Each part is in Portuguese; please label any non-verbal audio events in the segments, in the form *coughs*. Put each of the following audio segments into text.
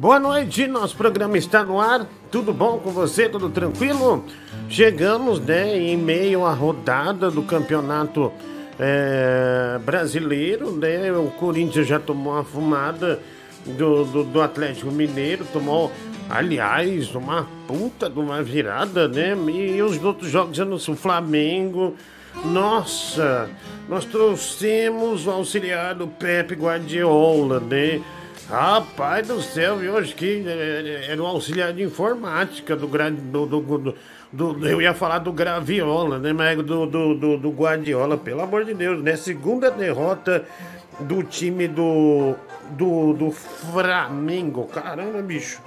Boa noite, nosso programa está no ar. Tudo bom com você? Tudo tranquilo? Chegamos, né, em meio à rodada do campeonato é, brasileiro, né? O Corinthians já tomou uma fumada do, do, do Atlético Mineiro, tomou, aliás, uma puta de uma virada, né? E os outros jogos, o Flamengo. Nossa, nós trouxemos o auxiliar do Pepe Guardiola, né? Rapaz do céu, viu? Acho que é, é, era um auxiliar de informática do, do, do, do, Eu ia falar do Graviola, né? Mas do, do, do, do Guardiola, pelo amor de Deus, né? Segunda derrota do time do, do, do Flamengo. Caramba, bicho.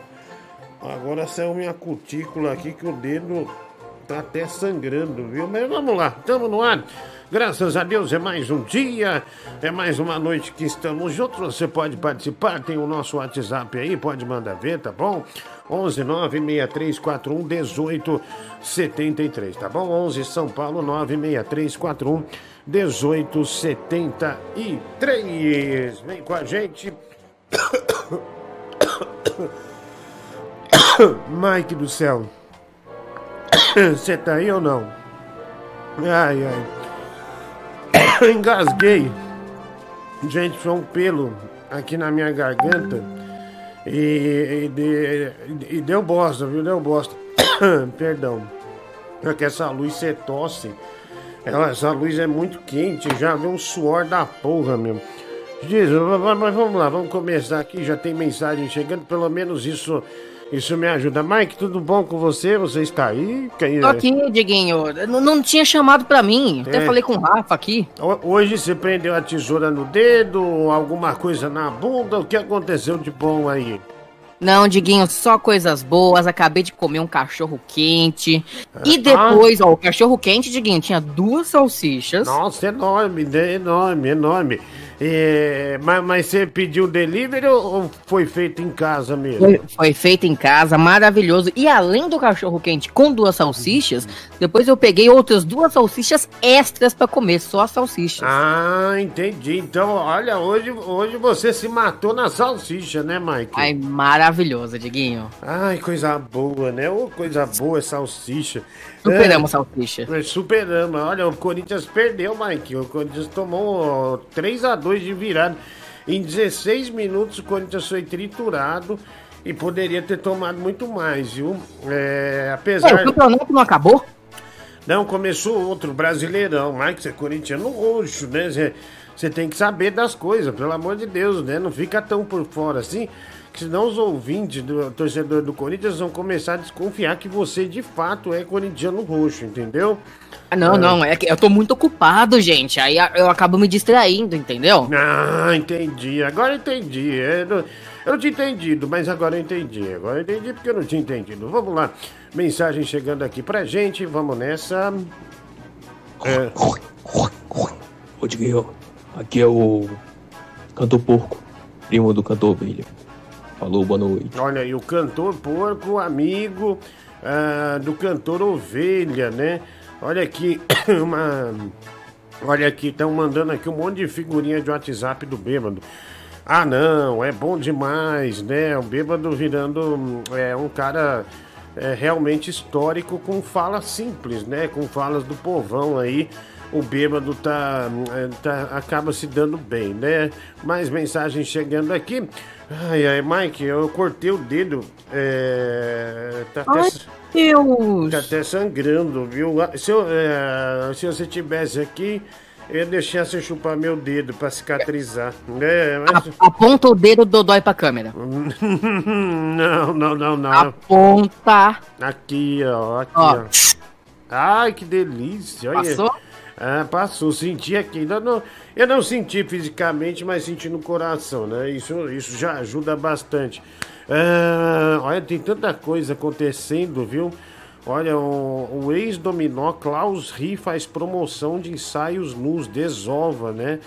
Agora saiu minha cutícula aqui que o dedo tá até sangrando, viu? Mas vamos lá, estamos no ar. Graças a Deus é mais um dia, é mais uma noite que estamos juntos. Você pode participar, tem o nosso WhatsApp aí, pode mandar ver, tá bom? 11 96341 1873, tá bom? 11 São Paulo 96341 1873. Vem com a gente. *coughs* Mike do céu. *coughs* Você tá aí ou não? Ai, ai. *coughs* Engasguei. Gente, foi um pelo aqui na minha garganta. E, e, de, e deu bosta, viu? Deu bosta. *coughs* Perdão. É que essa luz você tosse. Ela, essa luz é muito quente, já vê um suor da porra mesmo. Diz, mas vamos lá, vamos começar aqui. Já tem mensagem chegando, pelo menos isso isso me ajuda. Mike, tudo bom com você? Você está aí? Tô aqui, Diguinho. Não, não tinha chamado pra mim. É. Até falei com o Rafa aqui. Hoje você prendeu a tesoura no dedo, alguma coisa na bunda? O que aconteceu de bom aí? Não, Diguinho, só coisas boas. Acabei de comer um cachorro quente. E ah. depois, ah. ó, o cachorro quente, Diguinho, tinha duas salsichas. Nossa, enorme, enorme, enorme. É, mas, mas, você pediu delivery ou foi feito em casa mesmo? Foi, foi, feito em casa, maravilhoso. E além do cachorro quente com duas salsichas, depois eu peguei outras duas salsichas extras para comer, só salsichas. Ah, entendi. Então, olha, hoje, hoje você se matou na salsicha, né, Mike? Ai, maravilhoso, Diguinho. Ai, coisa boa, né? Ô, coisa boa, salsicha. Superamos, é, salsicha. Superamos. Olha, o Corinthians perdeu, Mike. O Corinthians tomou 3 a 2 de virada. Em 16 minutos o Corinthians foi triturado e poderia ter tomado muito mais, viu? É, apesar. É, o campeonato não acabou? Não, começou outro Brasileirão, Mike, você é corintiano roxo, né? Você tem que saber das coisas, pelo amor de Deus, né? Não fica tão por fora assim, que senão os ouvintes do torcedor do Corinthians vão começar a desconfiar que você de fato é corintiano roxo, entendeu? Ah, não, é. não, é que eu tô muito ocupado, gente. Aí eu acabo me distraindo, entendeu? Ah, entendi. Agora entendi. Eu não, eu não tinha entendido, mas agora eu entendi. Agora eu entendi porque eu não tinha entendido. Vamos lá. Mensagem chegando aqui pra gente. Vamos nessa. É... Rodriguinho, aqui é o Cantor Porco, primo do Cantor Ovelha. Falou, boa noite. Olha aí, o Cantor Porco, amigo uh, do Cantor Ovelha, né? Olha aqui, *coughs* uma. Olha aqui, estão mandando aqui um monte de figurinha de WhatsApp do bêbado. Ah, não, é bom demais, né? O bêbado virando é, um cara é, realmente histórico com fala simples, né? Com falas do povão aí. O bêbado tá, é, tá, acaba se dando bem, né? Mais mensagens chegando aqui. Ai, ai, Mike, eu cortei o dedo. É, tá ai, até, Deus! Tá até sangrando, viu? Se, eu, é, se você tivesse aqui, eu deixar você chupar meu dedo pra cicatrizar. Né? Mas... Aponta o dedo do dói pra câmera. *laughs* não, não, não, não. Aponta. Aqui, ó. Aqui, ó. ó. Ai, que delícia. Olha. Passou? Ah, passou. Senti aqui. Ainda não, eu não senti fisicamente, mas senti no coração, né? Isso, isso já ajuda bastante. Ah, olha, tem tanta coisa acontecendo, viu? Olha, o, o ex-dominó Klaus Ri faz promoção de ensaios nus, desova, né?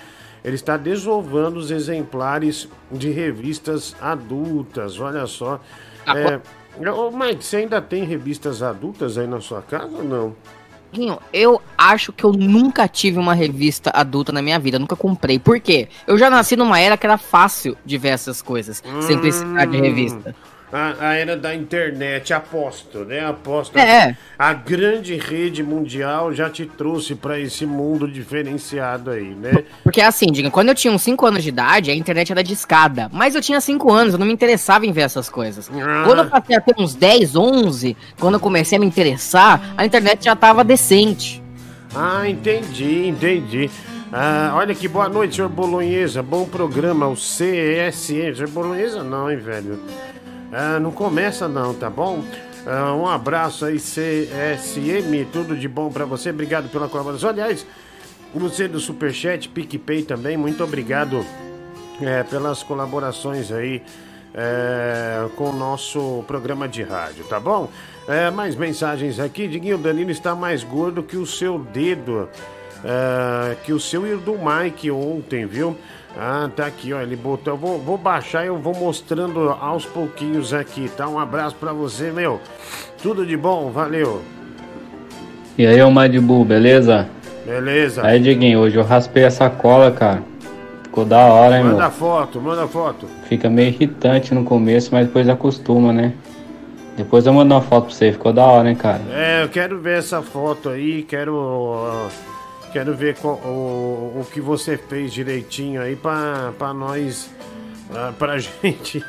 Ele está desovando os exemplares de revistas adultas, olha só. Ah, é, ô, Mike, você ainda tem revistas adultas aí na sua casa ou não? Eu acho que eu nunca tive uma revista adulta na minha vida, nunca comprei. Por quê? Eu já nasci numa era que era fácil de ver essas coisas, sem precisar de revista. A, a era da internet, aposto, né? Aposto. É. A, grande rede mundial já te trouxe pra esse mundo diferenciado aí, né? Porque assim, diga, quando eu tinha uns 5 anos de idade, a internet era de escada. Mas eu tinha 5 anos, eu não me interessava em ver essas coisas. Ah. Quando eu passei a ter uns 10, 11, quando eu comecei a me interessar, a internet já tava decente. Ah, entendi, entendi. Ah, olha que boa noite, senhor Bolonhesa. Bom programa, o CSE. Senhor Bolonhesa não, hein, velho? Ah, não começa não, tá bom? Ah, um abraço aí, CSM. Tudo de bom pra você. Obrigado pela colaboração. Aliás, você do Superchat, PicPay também, muito obrigado é, pelas colaborações aí é, com o nosso programa de rádio, tá bom? É, mais mensagens aqui. Diguinho Danilo está mais gordo que o seu dedo. É, que o seu e o do Mike ontem, viu? Ah, tá aqui, ó. Ele botou. Eu vou, vou baixar e eu vou mostrando aos pouquinhos aqui, tá? Um abraço pra você, meu. Tudo de bom, valeu. E aí, ô Madibu, beleza? Beleza. Aí, Diguinho, hoje eu raspei a sacola, cara. Ficou da hora, hein, Manda meu? foto, manda foto. Fica meio irritante no começo, mas depois acostuma, né? Depois eu mando uma foto pra você, ficou da hora, hein, cara? É, eu quero ver essa foto aí, quero. ah, quero ver o, o que você fez direitinho aí pra, pra nós. pra *laughs* gente.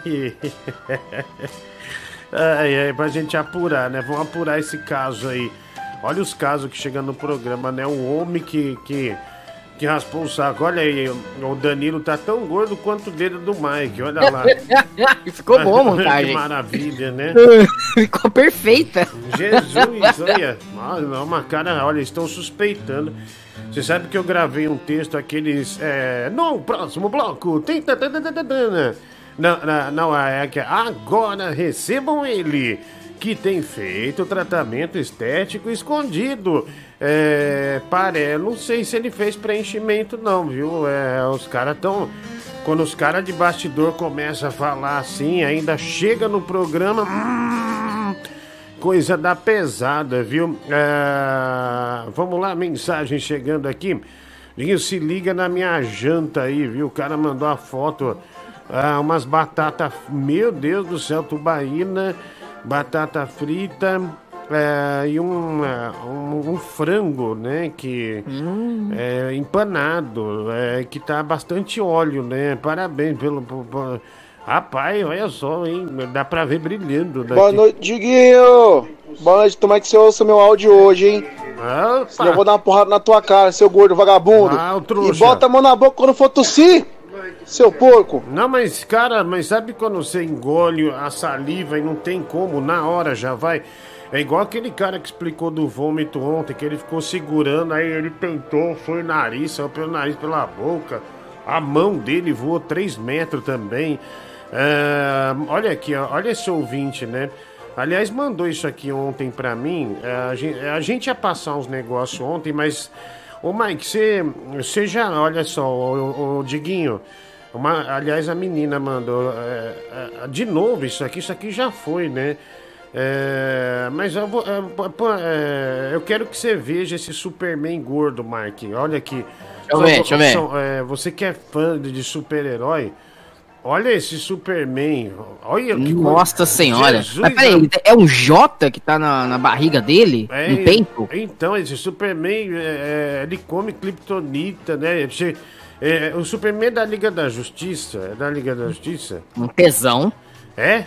ai, ai, pra gente apurar, né? Vamos apurar esse caso aí. Olha os casos que chegam no programa, né? O homem que, que, que raspou o saco. Olha aí, o Danilo tá tão gordo quanto o dedo do Mike, olha lá. *laughs* Ficou bom a *laughs* que maravilha, né? Ficou perfeita. Jesus, olha. Uma cara, olha, estão suspeitando. Você sabe que eu gravei um texto, aqueles. É, no próximo bloco. Não, não, não, é que agora recebam ele, que tem feito tratamento estético escondido. É, pare, não sei se ele fez preenchimento, não, viu? É, os caras estão. Quando os caras de bastidor começam a falar assim, ainda chega no programa. hum, Coisa da pesada, viu? É, Vamos lá, mensagem chegando aqui. Diguinho, se liga na minha janta aí, viu? O cara mandou a foto, ah, umas batatas, meu Deus do céu, tubaína, batata frita é, e um, um, um frango, né? Que é empanado, é, que tá bastante óleo, né? Parabéns pelo. por- Rapaz, olha só, hein? Dá pra ver brilhando daqui. Boa noite, Diguinho. Boa noite, tomara que você ouça meu áudio hoje, hein? Opa! Senão eu vou dar uma porrada na tua cara, seu gordo vagabundo. Ah, e bota a mão na boca quando for tossir, seu porco. Não, mas cara, mas sabe quando você engole a saliva e não tem como, na hora já vai? É igual aquele cara que explicou do vômito ontem, que ele ficou segurando, aí ele tentou, foi o nariz, saiu pelo nariz pela boca. A mão dele voou 3 metros também. É, olha aqui, olha esse ouvinte, né? Aliás, mandou isso aqui ontem pra mim. É, a, gente, a gente ia passar uns negócios ontem, mas. Ô Mike, você, você já, olha só, o, Diguinho. Uma, aliás, a menina mandou. é, é, de novo, isso aqui, isso aqui já foi, né? É, mas eu, vou, pô, é, eu quero que você veja esse Superman gordo, Mike. Olha aqui. eu ver, deixa eu ver. é, você que é fã de super-herói, olha esse Superman. Olha que Nossa coisa- senhora. Jesus, Mas peraí, é um J que tá na, na barriga dele? é, no peito? Então, esse Superman, é, é, ele come Kryptonita, né? Você- é, o Superman é da Liga da Justiça. É da Liga da Justiça? Um tesão. É?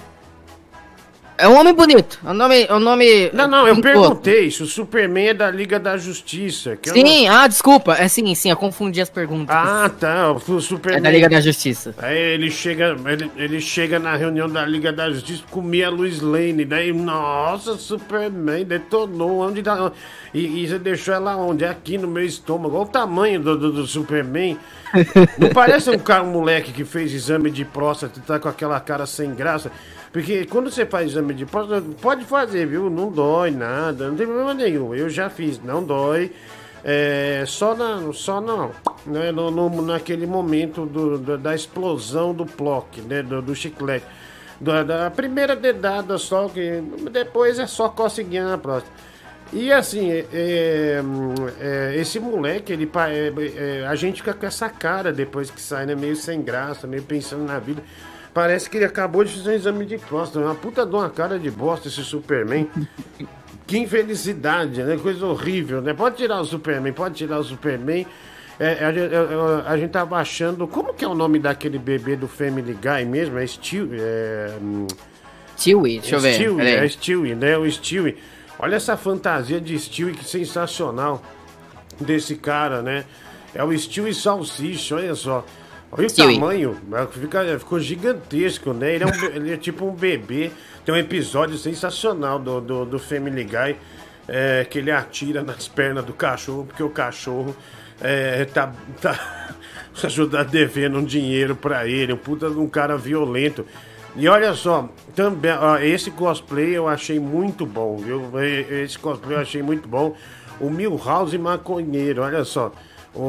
É um homem bonito. É um nome. É um nome Não, não, eu perguntei se o Superman é da Liga da Justiça. Sim, ah, desculpa. É sim, sim, eu confundi as perguntas. não- Ah, tá. O Superman. é da Liga da Justiça. Aí ele chega, ele, ele chega na reunião da Liga da Justiça, comia a Luiz Lane, daí, nossa, Superman, detonou, onde dá. E, e você deixou ela onde? Aqui no meu estômago. Olha o tamanho do, do, do Superman. Não parece um, cara, um moleque que fez exame de próstata e tá com aquela cara sem graça? Porque quando você faz exame de próstata, pode fazer, viu? Não dói nada, não tem problema nenhum. Eu já fiz, não dói. É, só na, só não, né, no, no- naquele momento do, do- da explosão do plock, né, do, do chiclete. Da, da primeira dedada só, que depois é só coceguinha na próstata. E assim, é, é, é, esse moleque, ele é, é, a gente fica com essa cara depois que sai, né? Meio sem graça, meio pensando na vida. Parece que ele acabou de fazer um exame de próstata. Uma puta de uma cara de bosta esse Superman. *laughs* Que infelicidade, né? Coisa horrível, né? Pode tirar o Superman, pode tirar o Superman. É, a, gente- eu- eu- a gente tava achando. Como que é o nome daquele bebê do Family Guy mesmo? É Steel. É, hum, Stewie, deixa eu ver. Stewie, é Stewie, né? O Stewie. Olha essa fantasia de Stewie, que sensacional desse cara, né? É o Stewie Salsicha, olha só. Olha o Stewie. tamanho, fica, ficou gigantesco, né? Ele é, um ele é tipo um bebê. Tem um episódio sensacional do, do, do Family Guy, é, que ele atira nas pernas do cachorro, porque o cachorro é, tá, tá *laughs* ajudar devendo um dinheiro pra ele, um puta de um cara violento. E olha só, também, ó, esse cosplay eu achei muito bom, viu? Esse cosplay eu achei muito bom. O Milhouse Maconheiro, olha só. O,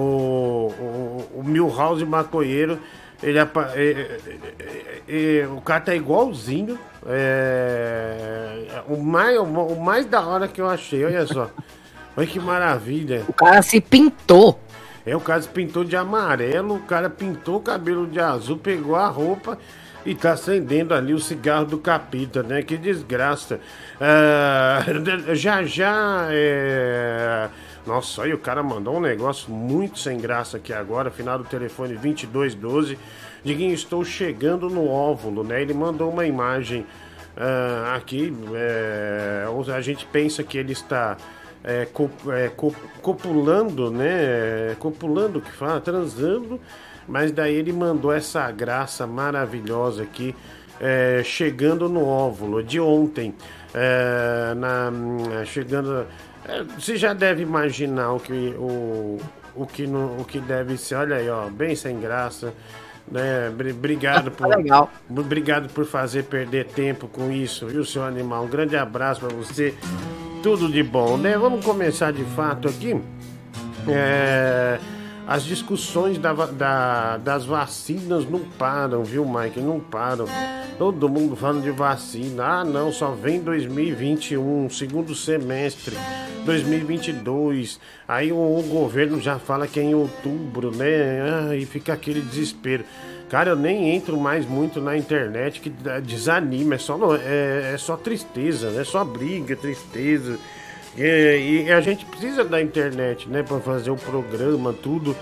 o, o Milhouse Maconheiro, ele é- é- é- é- o cara tá igualzinho. É, o, mais, o mais da hora que eu achei, olha só. *laughs* Olha que maravilha. O cara se pintou. É, o cara se pintou de amarelo, o cara pintou o cabelo de azul, pegou a roupa e tá acendendo ali o cigarro do capita, né? Que desgraça. Ah, *laughs* já, já, é... Nossa, aí o cara mandou um negócio muito sem graça aqui agora, final do telefone 2212. Diguinho, estou chegando no óvulo, né? Ele mandou uma imagem ah, aqui, é, a gente pensa que ele está é, co- é, co- copulando, né? Copulando que fala, transando, mas daí ele mandou essa graça maravilhosa aqui, é, chegando no óvulo de ontem, na, chegando. É, você já deve imaginar o que o, o que no, o que deve ser. Olha aí, ó, bem sem graça. Né? Bri- Obrigado *laughs* por, legal. Obrigado por fazer perder tempo com isso, viu, seu animal? Um grande abraço pra você. Tudo de bom, né? Vamos começar de fato aqui. É, as discussões da da- das vacinas não param, viu, Mike? Não param. Todo mundo falando de vacina. Ah, não, só vem 2021, segundo semestre, 2022. Aí o, o governo já fala que é em outubro, né? Ah, e fica aquele desespero. Cara, eu nem entro mais muito na internet que desanima, é só, é, é só tristeza, né? É só briga, tristeza. E, e a gente precisa da internet, né, pra fazer o programa, tudo.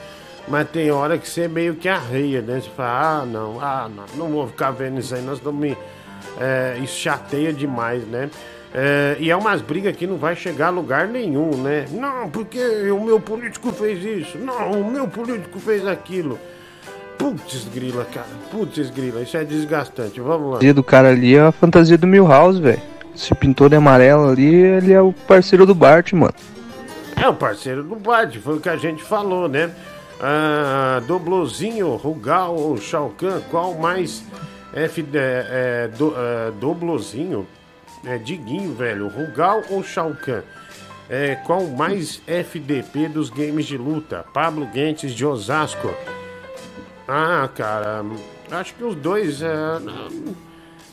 Mas tem hora que você meio que arreia, né? Você fala, ah, não, ah, não, não vou ficar vendo isso aí, nós não me. É, isso chateia demais, né? É, e é umas brigas que não vai chegar a lugar nenhum, né? Não, porque o meu político fez isso. Não, o meu político fez aquilo. Putz, grila, cara. Putz, grila, isso é desgastante. Vamos lá. fantasia do cara ali é a fantasia do Milhouse, velho. Se pintou de amarelo ali, ele é o parceiro do Bart, mano. É o parceiro do Bart, foi o que a gente falou, né? Ah, Doblozinho, Rugal ou Shao Kahn, qual mais F, é, é, do, é, Doblozinho? É Diguinho, velho. Rugal ou Shao Kahn? É, qual mais FDP dos games de luta? Pablo Guentes de Osasco. Ah, cara, acho que os dois. É,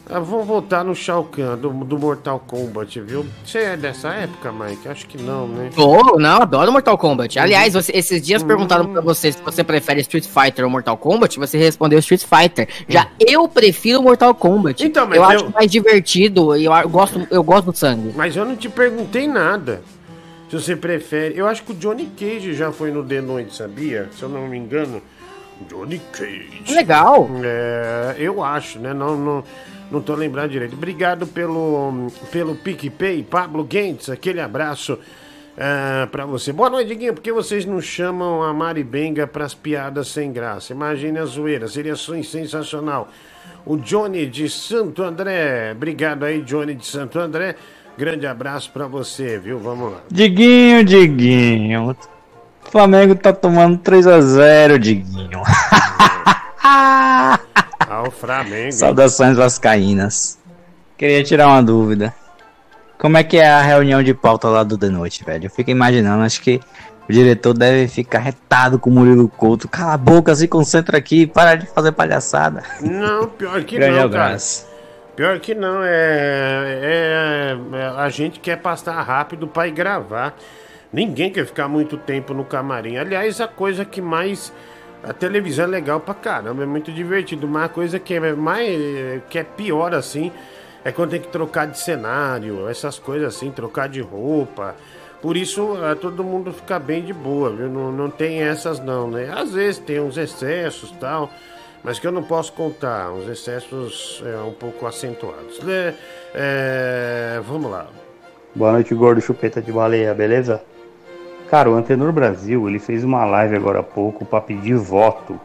ah, vão votar no Shao Kahn do, do Mortal Kombat, viu? Você é dessa época, Mike? Acho que não, né? Oh, não, adoro Mortal Kombat. Aliás, você- esses dias perguntaram pra você se você prefere Street Fighter ou Mortal Kombat, você respondeu Street Fighter. Já eu prefiro Mortal Kombat. Então, mas eu, eu- acho mais divertido e eu, eu gosto, eu gosto do sangue. Mas eu não te perguntei nada. Se você prefere. Eu acho que o Johnny Cage já foi no The Noite, sabia? Se eu não me engano. Johnny Cage. Legal. É, eu acho, né? Não, não, não tô lembrando direito. Obrigado pelo, pelo PicPay, Pablo Guentes. Aquele abraço ah, pra você. Boa noite, Diguinho. Por que vocês não chamam a Mari Benga pras piadas sem graça? Imagine a zoeira. Seria sen- sensacional. O Johnny de Santo André. Obrigado aí, Johnny de Santo André. Grande abraço pra você, viu? Vamos lá. Diguinho, Diguinho. O Flamengo tá tomando 3x0, Diguinho. *laughs* Ah, o Flamengo. Saudações vascaínas. Queria tirar uma dúvida. Como é que é a reunião de pauta lá do The Noite, velho? Eu fico imaginando, acho que o diretor deve ficar retado com o Murilo Couto. Cala a boca, se concentra aqui, para de fazer palhaçada. Não, pior que não, cara. Pior que não, é, é, é- A gente quer passar rápido pra ir gravar. Ninguém quer ficar muito tempo no camarim. Aliás, a coisa que mais. A televisão é legal pra caramba, é muito divertido. Mas a coisa que é mais. que é pior assim. É quando tem que trocar de cenário, essas coisas assim, trocar de roupa. Por isso, eh, todo mundo fica bem de boa, viu? Não, não tem essas não, né? Às vezes tem uns excessos tal, mas que eu não posso contar. Uns excessos é, um pouco acentuados. né? É, vamos lá. Boa noite, gordo chupeta de baleia, beleza? Cara, o Antenor Brasil, ele fez uma live agora há pouco pra pedir voto.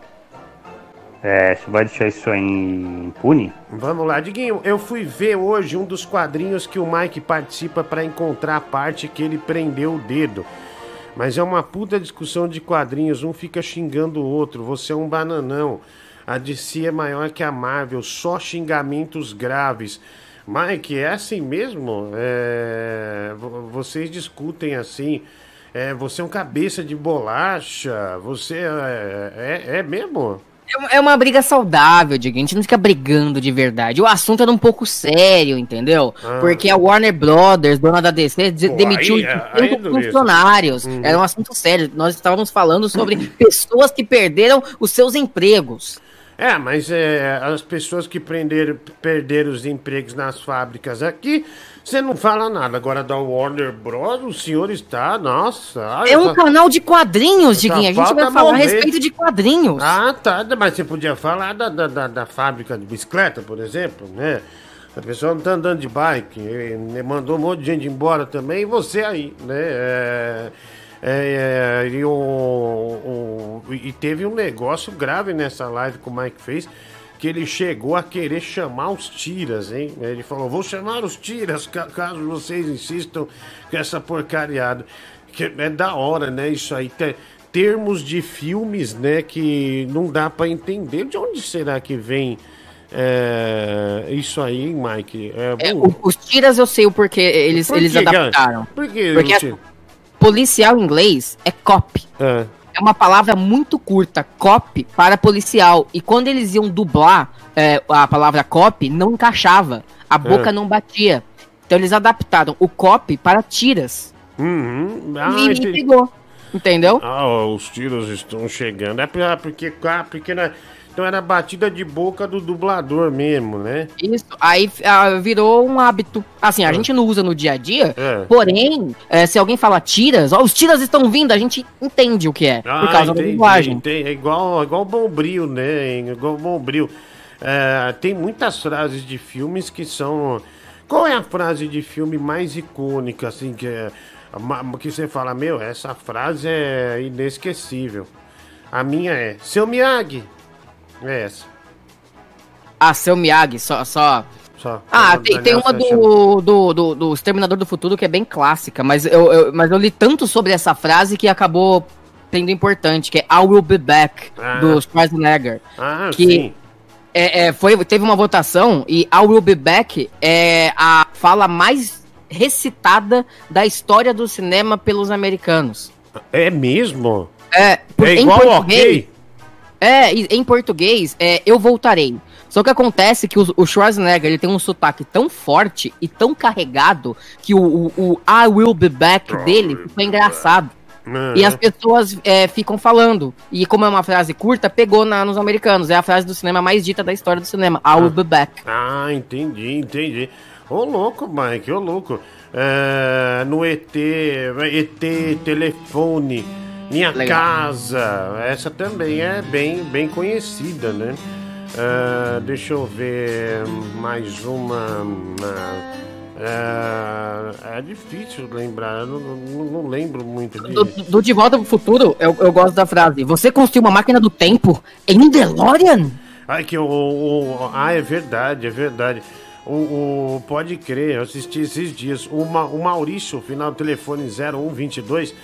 É, você vai deixar isso aí impune? Vamos lá, Diguinho. Eu fui ver hoje um dos quadrinhos que o Mike participa pra encontrar a parte que ele prendeu o dedo. Mas é uma puta discussão de quadrinhos, um fica xingando o outro. Você é um bananão. A DC é maior que a Marvel, só xingamentos graves. Mike, é assim mesmo? É, vo- Vocês discutem assim. É, você é um cabeça de bolacha. Você é, é, é mesmo? É uma briga saudável, Diego. A gente não fica brigando de verdade. O assunto era um pouco sério, entendeu? Ah. Porque a Warner Brothers, dona da DC, Pô, demitiu aí- aí 5 é dureza. funcionários. Era um assunto sério. Nós estávamos falando sobre pessoas que perderam os seus empregos. É, mas é, as pessoas que prenderam, perderam os empregos nas fábricas aqui, você não fala nada. Agora da Warner Bros, o senhor está, nossa. É um olha, canal de quadrinhos, Só Diguinho. A gente vai falar a respeito de quadrinhos. Ah, tá, mas você podia falar da, da, da, da fábrica de bicicleta, por exemplo, né? A pessoa não tá andando de bike, mandou um monte de gente embora também, e você aí, né? É, é, é, e, o, o- e teve um negócio grave nessa live que o Mike fez, que ele chegou a querer chamar os tiras, hein? Ele falou, vou chamar os tiras, ca- caso vocês insistam com essa porcariada. Que é da hora, né? Isso aí. Te- termos de filmes, né? Que não dá pra entender. De onde será que vem é, isso aí, hein, Mike? É, É, os tiras eu sei o porquê eles, por eles adaptaram. Por que Porque? Policial em inglês é cop. É. É uma palavra muito curta, cop, para policial. E quando eles iam dublar é, a palavra cop, não encaixava. A boca É. não batia. Então eles adaptaram o cop para tiras. Uhum. Ah, e entendi. pegou. Entendeu? Ah, os tiros estão chegando. É pra- porque, ah, porque na- então era batida de boca do dublador mesmo, né? Isso. Aí ah, virou um hábito. Assim, a gente não usa no dia a dia. É. Porém, é, se alguém fala tiras, ó, os tiras estão vindo, a gente entende o que é. Ah, por causa da entendi, linguagem. entendi. É igual, igual Bombril, né? Igual Bombril. É, tem muitas frases de filmes que são. Qual é a frase de filme mais icônica, assim, que, é, que você fala, meu, essa frase é inesquecível. A minha é, seu Miyagi. É essa. Ah, seu Miyagi, só. só... Só. Ah, tem, tem uma do, do, do, do Exterminador do Futuro que é bem clássica, mas eu, eu- mas eu li tanto sobre essa frase que acabou tendo importante, que é I will be back, Ah. do Schwarzenegger. Ah, que- sim. É, é, foi, teve uma votação e I will be back é a fala mais recitada da história do cinema pelos americanos. É mesmo? É, por- É em igual ok. É, em português, é eu voltarei. Só que acontece que o, o Schwarzenegger ele tem um sotaque tão forte e tão carregado que o, o, o I will be back dele ficou engraçado. Ah, E as pessoas é, ficam falando. E como é uma frase curta, pegou na, nos americanos. É a frase do cinema mais dita da história do cinema. I will be back. Ah, entendi, entendi. Ô louco, Mike, ô louco. É, no ET, ET, telefone, minha Legal. casa. Essa também é bem, bem conhecida, né? É, deixa eu ver mais uma. É, é difícil lembrar, eu não, não- não lembro muito Do, de. do De Volta pro Futuro, eu, eu gosto da frase. Você construiu uma máquina do tempo em DeLorean? Ai, que o, o- Ah, é verdade, é verdade. O, o- pode crer, eu assisti esses dias. O, Ma- o Maurício, final do telefone 0122,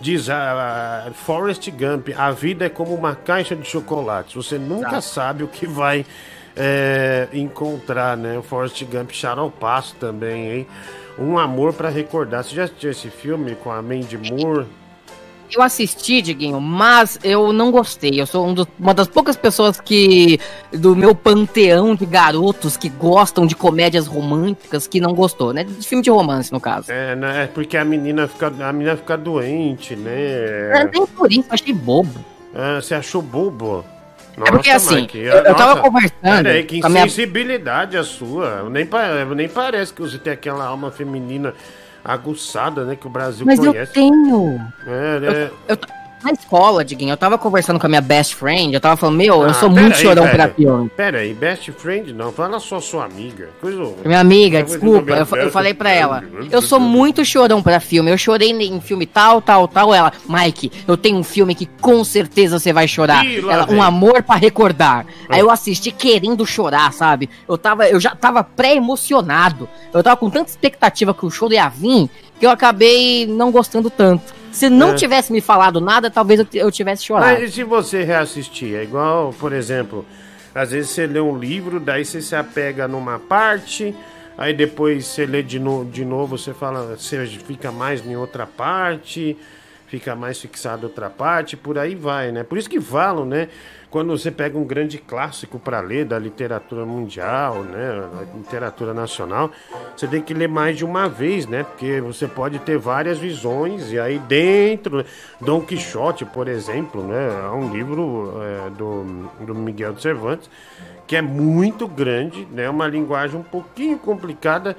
diz: a Forrest Gump, a vida é como uma caixa de chocolates. Você nunca sabe o que vai é, encontrar, né? O Forrest Gump Charopasso também, hein? Um amor pra recordar. Você já assistiu esse filme com a Mandy Moore? Eu assisti, Diguinho, mas eu não gostei. Eu sou um do- uma das poucas pessoas que. do meu panteão de garotos que gostam de comédias românticas que não gostou, né? De filme de romance, no caso. É, né, é porque a menina fica, a menina fica doente, né? É, nem por isso, eu achei bobo. Ah, você achou bobo? É porque, assim, Mike, eu- eu tava conversando Peraí, que com a minha- insensibilidade a sua. Nem, nem parece que você tem aquela alma feminina aguçada, né? Que o Brasil Mas eu conhece. tenho. É, né? Eu, t- na escola, Diguinho, eu tava conversando com a minha best friend, eu tava falando, meu, eu Ah, sou pera muito aí, chorão pra filme. Pera aí, best friend não, fala só sua amiga. Coisa. Minha amiga, desculpa, eu, eu falei pra ela. Eu sou muito chorão pra filme. Eu chorei em filme tal, tal, tal. Ela, Mike, eu tenho um filme que com certeza você vai chorar. Ih, Ela, vem. um amor pra recordar. Aí eu assisti querendo chorar, sabe? Eu tava, eu já tava pré-emocionado. Eu tava com tanta expectativa que o show ia vir que eu acabei não gostando tanto. Se não É. tivesse me falado nada, talvez eu, eu tivesse chorado. Mas e se você reassistir? É igual, por exemplo, às vezes você lê um livro, daí você se apega numa parte, aí depois você lê de, no, de novo, você fala, você fica mais em outra parte, fica mais fixado em outra parte, por aí vai, né? Por isso que falam, né? Quando você pega um grande clássico para ler da literatura mundial, né, da literatura nacional, você tem que ler mais de uma vez, né? Porque você pode ter várias visões e aí dentro, Dom Quixote, por exemplo, né, é um livro é, do, do Miguel de Cervantes que é muito grande, né? Uma linguagem um pouquinho complicada,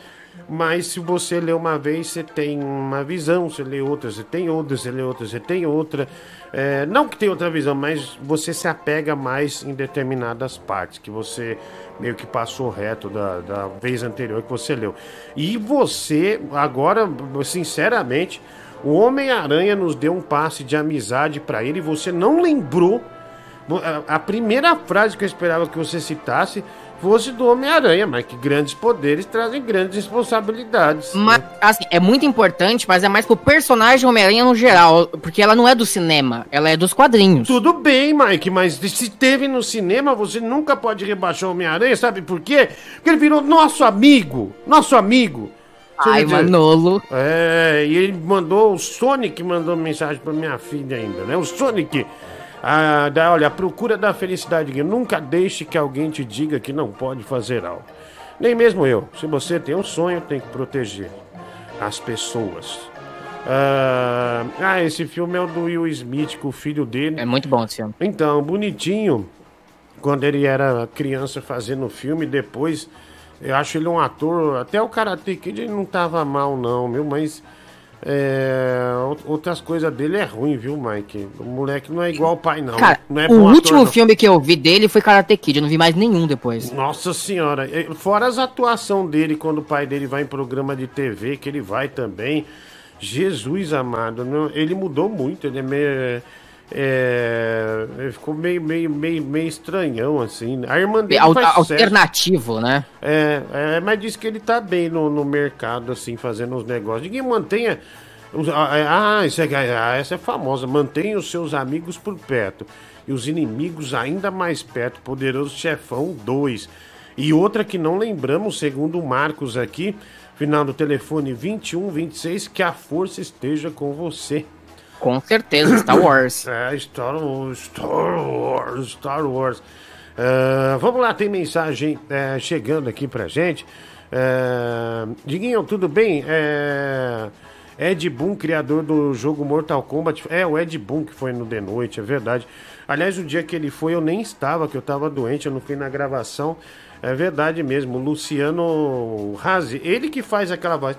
mas se você lê uma vez, você tem uma visão, você lê outra, você tem outra, você lê outra, você tem outra. É, não que tenha outra visão, mas você se apega mais em determinadas partes, que você meio que passou reto da, da vez anterior que você leu. E você, agora, sinceramente, o Homem-Aranha nos deu um passe de amizade para ele você não lembrou A primeira frase que eu esperava que você citasse fosse do Homem-Aranha, mas que grandes poderes trazem grandes responsabilidades. Mas, assim, é muito importante, mas é mais pro personagem Homem-Aranha no geral, porque ela não é do cinema, ela é dos quadrinhos. Tudo bem, Mike, mas se teve no cinema, você nunca pode rebaixar o Homem-Aranha, sabe por quê? Porque ele virou nosso amigo, nosso amigo. Ai, dizer- Manolo. É, e ele mandou, o Sonic mandou mensagem pra minha filha ainda, né? O Sonic, ah, da, olha, a procura da felicidade, nunca deixe que alguém te diga que não pode fazer algo. Nem mesmo eu. Se você tem um sonho, tem que proteger as pessoas. Ah, ah, esse filme é o do Will Smith, com o filho dele. É muito bom esse filme. Então, bonitinho, quando ele era criança fazendo o filme, depois, eu acho ele um ator, até o Karate Kid ele não tava mal não, viu, mas é, out- outras coisas dele é ruim, viu, Mike? O moleque não é igual o pai, não. Cara, não é o ator, último não. filme que eu vi dele foi Karate Kid, eu não vi mais nenhum depois. Nossa senhora, fora as atuação dele quando o pai dele vai em programa de TV, que ele vai também. Jesus amado, ele mudou muito, ele é meio. É, ele ficou meio, meio, meio, meio estranhão, assim. A irmã dele Al- alternativo, né? É, é, mas diz que ele tá bem no, no mercado, assim, fazendo os negócios. Ninguém mantenha. os- ah, ah, isso é, ah, essa é famosa. Mantenha os seus amigos por perto e os inimigos ainda mais perto. Poderoso Chefão 2. E outra que não lembramos, segundo o Marcos aqui, final do telefone 2126, que a força esteja com você. Com certeza, Star Wars. *coughs* É, Star Wars, Star Wars, Star Wars. Ah, vamos lá, tem mensagem é, chegando aqui pra gente. É, Diguinho, tudo bem? É, Ed Boon, criador do jogo Mortal Kombat. É, o Ed Boon que foi no The Noite, é verdade. Aliás, o dia que ele foi eu nem estava, que eu estava doente, eu não fui na gravação. É verdade mesmo, Luciano Razi, ele que faz aquela voz.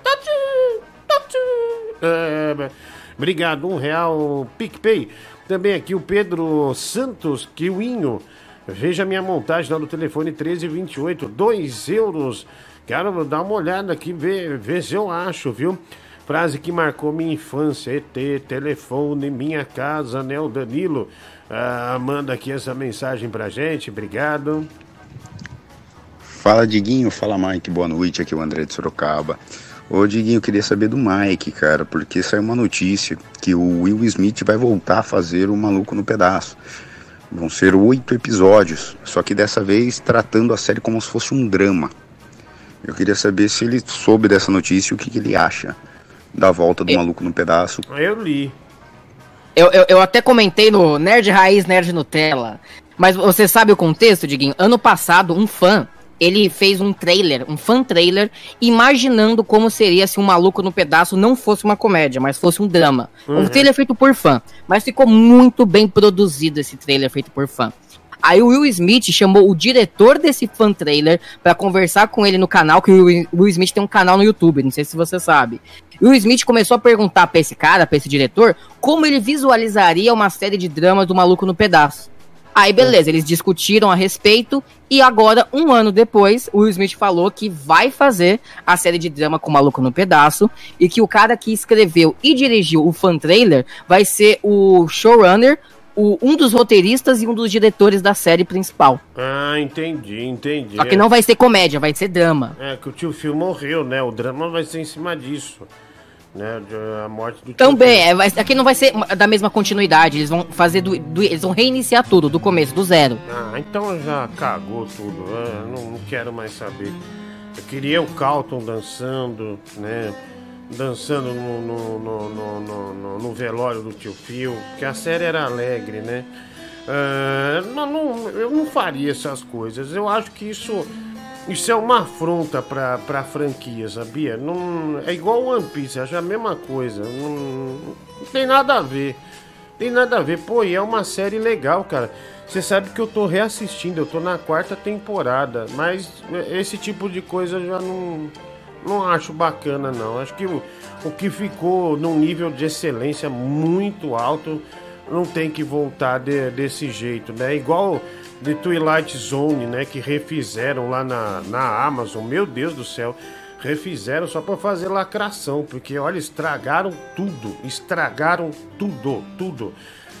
É, obrigado, um real PicPay. Também aqui o Pedro Santos Kiwinho. Veja minha montagem lá no telefone 1328, 2 euros. Quero dar uma olhada aqui, ver, ver se eu acho, viu? Frase que marcou minha infância, ET, telefone, minha casa, né? O Danilo ah, manda aqui essa mensagem pra gente, obrigado. Fala Diguinho, fala Mike, boa noite, aqui é o André de Sorocaba. Ô Diguinho, eu queria saber do Mike, cara, porque saiu uma notícia que o Will Smith vai voltar a fazer o Maluco no Pedaço. Vão ser oito episódios, só que dessa vez tratando a série como se fosse um drama. Eu queria saber se ele soube dessa notícia e o que, que ele acha da volta do Maluco no Pedaço. Eu li. Eu, eu, eu até comentei no Nerd Raiz, Nerd Nutella. Mas você sabe o contexto, Diguinho? Ano passado, um fã, ele fez um trailer, um fan trailer, imaginando como seria se um maluco no pedaço não fosse uma comédia, mas fosse um drama. Uhum. Um trailer feito por fã. Mas ficou muito bem produzido esse trailer feito por fã. Aí o Will Smith chamou o diretor desse fan trailer pra conversar com ele no canal, que o Will- Smith tem um canal no YouTube, não sei se você sabe. E o Will Smith começou a perguntar pra esse cara, pra esse diretor, como ele visualizaria uma série de dramas do Maluco no Pedaço. Aí beleza, eles discutiram a respeito e agora, um ano depois, o Will Smith falou que vai fazer a série de drama com o Maluco no Pedaço e que o cara que escreveu e dirigiu o fan trailer vai ser o showrunner, o, um dos roteiristas e um dos diretores da série principal. Ah, entendi, entendi. Só que não vai ser comédia, vai ser drama. É que o tio Phil morreu, né? O drama vai ser em cima disso. Né? A morte do tio Também, é, vai- aqui não vai ser da mesma continuidade, eles vão fazer do, do- eles vão reiniciar tudo, do começo, do zero. Ah, então já cagou tudo. é, não, não quero mais saber. Eu queria o Calton dançando, né? Dançando no, no, no, no, no- velório do tio Phil, que a série era alegre, né? Ah, não, não- eu não faria essas coisas. Eu acho que isso, isso é uma afronta pra, pra franquia, sabia? Não, é igual One Piece, acho a mesma coisa. Não, não tem nada a ver. Tem nada a ver. Pô, e é uma série legal, cara. Você sabe que eu tô reassistindo, eu tô na quarta temporada, mas esse tipo de coisa eu já não, não acho bacana, não. Acho que o, o que ficou num nível de excelência muito alto não tem que voltar de- desse jeito, né? Igual The Twilight Zone, né? Que refizeram lá na, na Amazon, meu Deus do céu. Refizeram só pra fazer lacração, porque olha, estragaram tudo, estragaram tudo, tudo.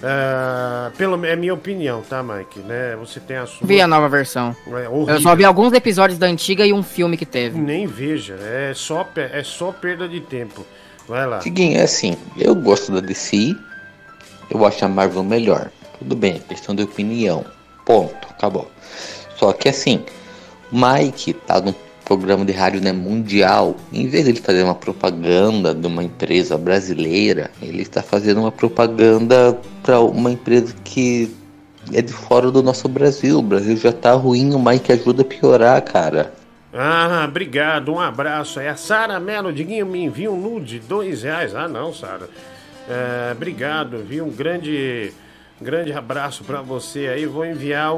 Ah, pelo é minha opinião, tá, Mike? Né? Você tem a sua. Vi a nova versão. É Eu só vi alguns episódios da antiga e um filme que teve. Nem veja, é só, é só perda de tempo. Vai lá. Seguinte, é assim, eu gosto da DC, eu acho a Marvel melhor. Tudo bem, é questão de opinião. Ponto, acabou. Só que assim, o Mike tá num programa de rádio né, mundial. Em vez de ele fazer uma propaganda de uma empresa brasileira, ele está fazendo uma propaganda para uma empresa que é de fora do nosso Brasil. O Brasil já tá ruim, o Mike ajuda a piorar, cara. Ah, obrigado, um abraço. É a Sara Melo, Diguinho, me envia um nude, dois reais. Ah, não, Sara. É, obrigado, viu? Um grande, grande abraço pra você aí. Vou enviar o,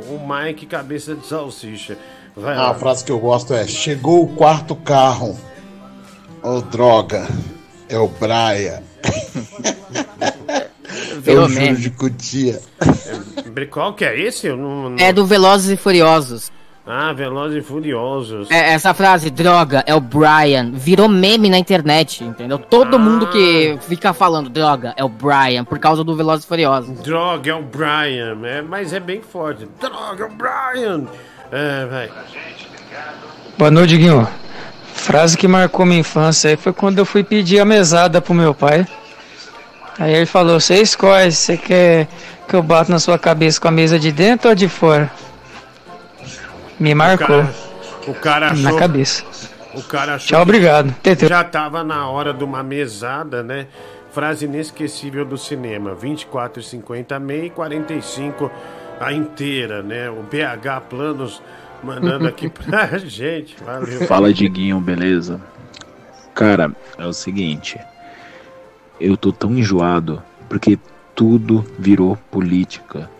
o Mike Cabeça de Salsicha. Vai Ah, a frase que eu gosto é: Chegou o quarto carro. Ô, droga. É o Braia. *laughs* É o Júlio de Cutia. Qual que é esse? Não, não- É do Velozes e Furiosos. Ah, Velozes e Furiosos. É, essa frase, droga, é o Brian, virou meme na internet, entendeu? Todo Ah. mundo que fica falando droga é o Brian, por causa do Velozes e Furiosos. Droga, é o Brian. É, mas é bem forte. Droga, é o Brian. É, vai. Boa noite, Guinho. Frase que marcou minha infância aí foi quando eu fui pedir a mesada pro meu pai. Aí ele falou, você escolhe, você quer que eu bato na sua cabeça com a mesa de dentro ou de fora? Me marcou. O cara achou. Na cabeça. O cara achou Tchau, obrigado. Já tava na hora de uma mesada, né? Frase inesquecível do cinema: 24,50 meia e 45 a inteira, né? O BH Planos mandando aqui *laughs* pra gente. Valeu. Fala, Diguinho, beleza? Cara, é o seguinte. Eu tô tão enjoado porque tudo virou política.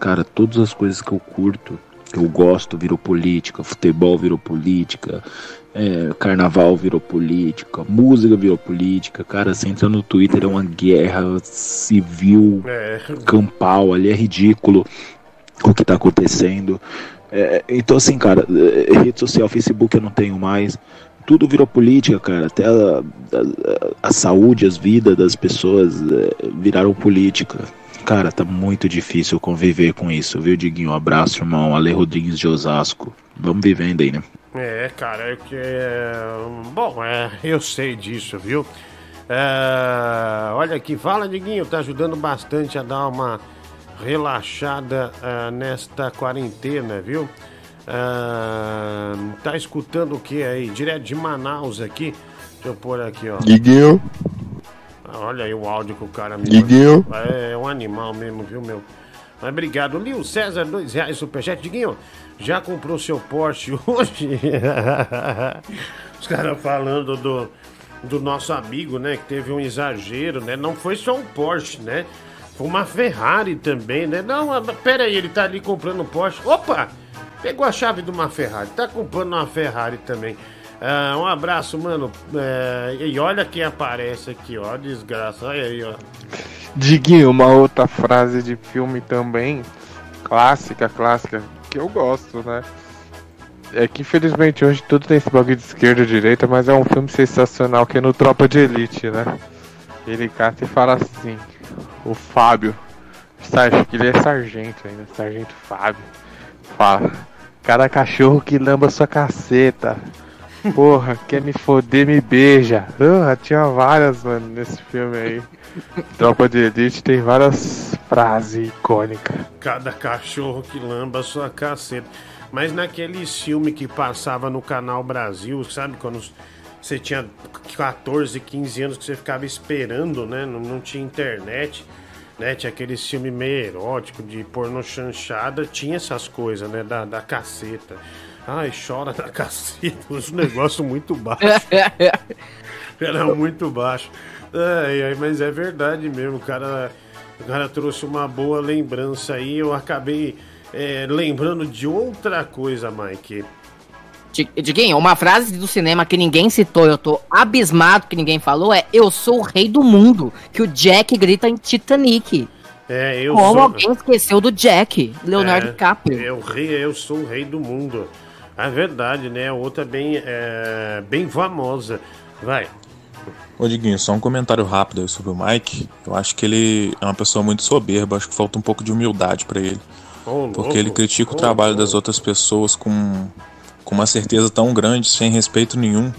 Cara, todas as coisas que eu curto, eu gosto, virou política. Futebol virou política. é, carnaval virou política. Música virou política. Cara, você entra no Twitter, é uma guerra civil É. campal ali, é ridículo o que tá acontecendo. É, então, assim, cara, é, rede social, Facebook eu não tenho mais. Tudo virou política, cara. Até a, a- a saúde, as vidas das pessoas é, viraram política. Cara, tá muito difícil conviver com isso, viu, Diguinho? Um abraço, irmão. Ale Rodrigues de Osasco. Vamos vivendo aí, né? É, cara, é que. é, Bom, é, eu sei disso, viu? É, olha aqui, fala, Diguinho, tá ajudando bastante a dar uma relaxada ah, nesta quarentena, viu? Ah, tá escutando o que aí? Direto de Manaus aqui. Deixa eu pôr aqui, ó. Diguinho. Olha aí o áudio que o cara me Diguinho. É, é um animal mesmo, viu, meu? Mas obrigado. Lil César, dois reais, superchat. Diguinho, já comprou seu Porsche *laughs* hoje? Os caras falando do, do nosso amigo, né? Que teve um exagero, né? Não foi só um Porsche, né? Foi uma Ferrari também, né? Não, pera aí, ele tá ali comprando um Porsche. Opa! Pegou a chave de uma Ferrari. Tá comprando uma Ferrari também. Ah, um abraço, mano. É, e olha quem aparece aqui, ó. Desgraça. Olha aí, ó. Diguinho, uma outra frase de filme também, clássica, clássica, que eu gosto, né? É que infelizmente hoje tudo tem esse bagulho de esquerda e direita, mas é um filme sensacional que é no Tropa de Elite, né? Ele cata e fala assim, o Fábio, sargento, que ele é sargento ainda, sargento Fábio, fala, cada cachorro que lamba sua caceta. Porra, quer me foder, me beija. Porra, tinha várias, mano, nesse filme aí. Tropa de Elite tem várias frases icônicas. Cada cachorro que lamba a sua caceta. Mas naquele filme que passava no Canal Brasil, sabe? Quando você tinha 14, 15 anos que você ficava esperando, né? Não, não tinha internet, né? Tinha aquele filme meio erótico de porno chanchada, tinha essas coisas, né? Da, da caceta. Ai, chora da caceta, *laughs* um negócio muito baixo. Era muito baixo. Ai, ai, mas é verdade mesmo, o cara, o cara trouxe uma boa lembrança aí. Eu acabei é, lembrando de outra coisa, Mike. Di- Diguinho, uma frase do cinema que ninguém citou, eu tô abismado que ninguém falou, é Eu sou o rei do mundo, que o Jack grita em Titanic. É, eu Como sou. alguém esqueceu do Jack, Leonardo É, DiCaprio. Eu, rei, eu sou o rei do mundo. É verdade, né? Outra bem, é, bem famosa. Vai. Ô Diguinho, só um comentário rápido aí sobre o Mike. Eu acho que ele é uma pessoa muito soberba, acho que falta um pouco de humildade pra ele. Ô, Porque ele critica o Ô, trabalho louco. das outras pessoas com, com uma certeza tão grande, sem respeito nenhum.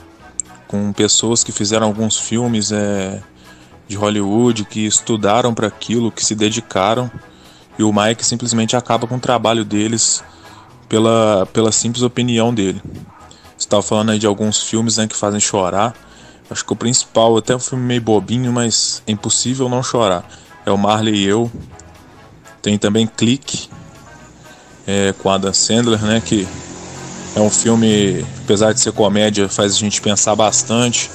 Com pessoas que fizeram alguns filmes é, de Hollywood, que estudaram para aquilo, que se dedicaram. E o Mike simplesmente acaba com o trabalho deles pela, pela simples opinião dele. Você estava falando aí de alguns filmes né, que fazem chorar. Acho que o principal, até um filme meio bobinho, mas é impossível não chorar. É o Marley e Eu. Tem também Clique, é, com Adam Sandler, né? Que é um filme, apesar de ser comédia, faz a gente pensar bastante.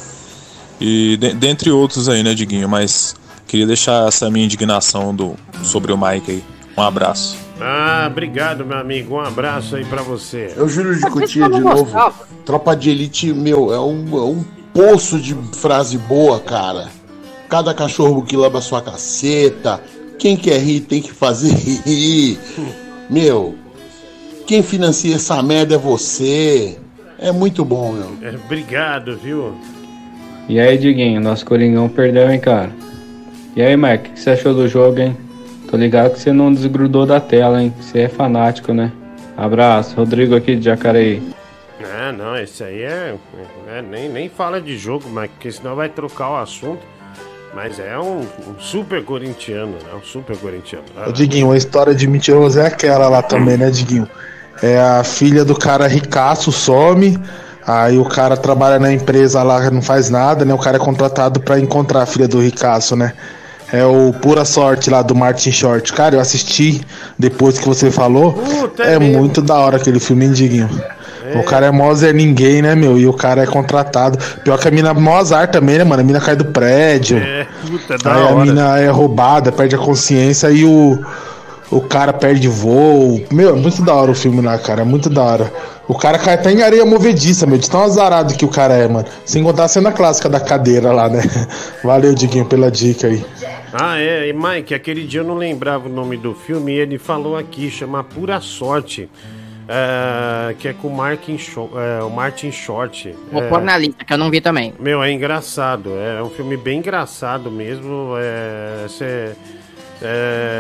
E de- dentre outros aí, né, Diguinho? Mas queria deixar essa minha indignação do, sobre o Mike aí. Um abraço. Ah, obrigado, meu amigo. Um abraço aí pra você. Eu juro de Cotia de novo. Tropa de Elite, meu, é um, é um poço de frase boa, cara. Cada cachorro que lamba sua caceta. Quem quer rir tem que fazer *laughs* rir. Meu, quem financia essa merda é você. É muito bom, meu. É, obrigado, viu? E aí, Diguinho, nosso Coringão perdeu, hein, cara? E aí, Mike, o que você achou do jogo, hein? Tô ligado que você não desgrudou da tela, hein? Você é fanático, né? Abraço, Rodrigo aqui de Jacareí. Ah, não, esse aí é. é, nem, nem fala de jogo, mas porque senão vai trocar o assunto. Mas é um, um super corintiano, né? Um super corintiano. Ô, Diguinho, a história de mentiroso é aquela lá também, né, Diguinho? É a filha do cara ricaço some, aí o cara trabalha na empresa lá, não faz nada, né? O cara é contratado pra encontrar a filha do ricaço, né? É o Pura Sorte lá do Martin Short. Cara, eu assisti depois que você falou. é muito da hora aquele filme, Diguinho? O cara é mó Zé ninguém, né, meu? E o cara é contratado. Pior que a mina é mó azar também, né, mano? A mina cai do prédio. É, puta, da Aí a hora. mina é roubada, perde a consciência e o, o cara perde voo. Meu, é muito da hora o filme lá, cara. É muito da hora. O cara cai até em areia movediça, meu, de tão azarado que o cara é, mano. Sem contar a cena clássica da cadeira lá, né? *laughs* Valeu, Diguinho, pela dica aí. Ah, é, e Mike, aquele dia eu não lembrava o nome do filme e ele falou aqui, chama Pura Sorte. é, que é com o Martin, Short, é, o Martin Short. Vou é, pôr na lista, que eu não vi também. Meu, é engraçado. É um filme bem engraçado mesmo. Você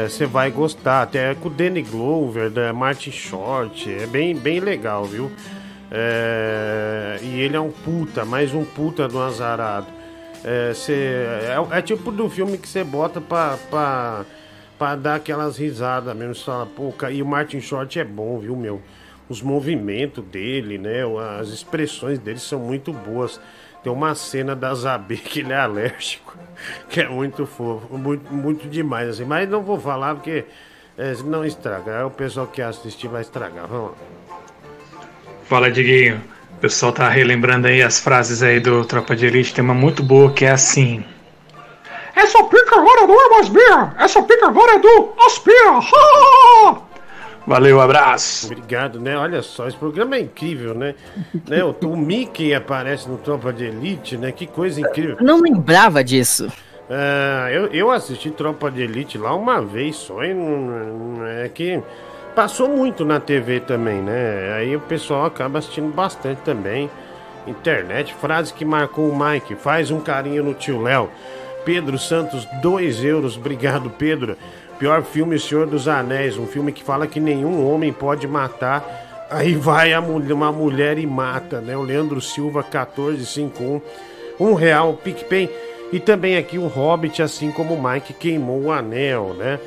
você vai gostar. Até é com o Danny Glover, da Martin Short. É bem, bem legal, viu? É, e ele é um puta, mais um puta do azarado. É, cê, é, é tipo do filme que você bota pra, pra, pra dar aquelas risadas mesmo. Você fala, pô, e o Martin Short é bom, viu, meu? os movimentos dele, né? As expressões dele são muito boas. Tem uma cena da Zabê *laughs* que ele é alérgico, que é muito fofo, muito, muito demais, assim. Mas não vou falar porque é, não estraga. Aí o pessoal que assistir vai estragar. Vamos lá. Fala, Diguinho. O pessoal tá relembrando aí as frases aí do Tropa de Elite. Tem uma muito boa que é assim. Essa pica agora não é mais minha! Essa pica agora é do Aspira! Valeu, abraço! Obrigado, né? Olha só, esse programa é incrível, né? *laughs* né? O, o Mickey aparece no Tropa de Elite, né? Que coisa incrível. Eu não lembrava disso. Ah, eu, eu assisti Tropa de Elite lá uma vez só e não, não- é que passou muito na TV também, né? Aí o pessoal acaba assistindo bastante também. Internet, frase que marcou o Mike, faz um carinho no tio Léo. Pedro Santos, 2 euros, obrigado Pedro. Pior filme Senhor dos Anéis, um filme que fala que nenhum homem pode matar. Aí vai uma mulher e mata, né? O Leandro Silva, 1451, um real, PicPay. E também aqui o Hobbit, assim como o Mike queimou o anel, né?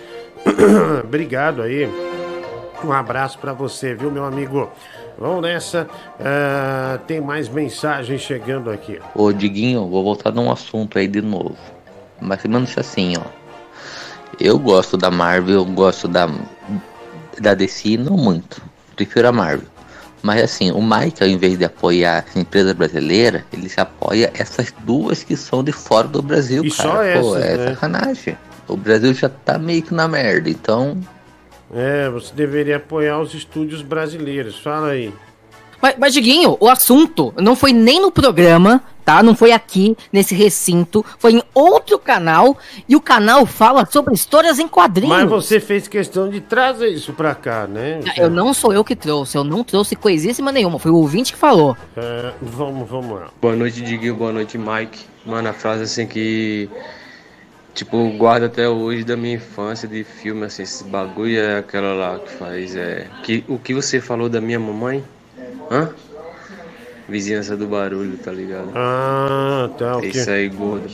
*coughs* Obrigado aí. Um abraço pra você, viu, meu amigo? Vamos nessa. Ah, tem mais mensagens chegando aqui. Ô, Diguinho, vou voltar num assunto aí de novo. Mas pelo menos assim, ó. Eu gosto da Marvel, eu gosto da, da DC, não muito. Prefiro a Marvel. Mas assim, o Mike, ao invés de apoiar a empresa brasileira, ele se apoia essas duas que são de fora do Brasil, E cara. só Pô, essas, é né? sacanagem. O Brasil já tá meio que na merda, então. É, você deveria apoiar os estúdios brasileiros. Fala aí. Mas, mas, Diguinho, o assunto não foi nem no programa, tá? Não foi aqui, nesse recinto. Foi em outro canal. E o canal fala sobre histórias em quadrinhos. Mas você fez questão de trazer isso pra cá, né? Eu não sou eu que trouxe. Eu não trouxe coisíssima nenhuma. Foi o ouvinte que falou. É, vamos, vamos lá. Boa noite, Diguinho. Boa noite, Mike. Mano, a frase assim que. Tipo, guardo até hoje da minha infância de filme, assim, esse bagulho é aquela lá que faz. É. Que, o que você falou da minha mamãe? Hã? Vizinhança do barulho, tá ligado? Ah, tá, É ok. isso aí, gordo.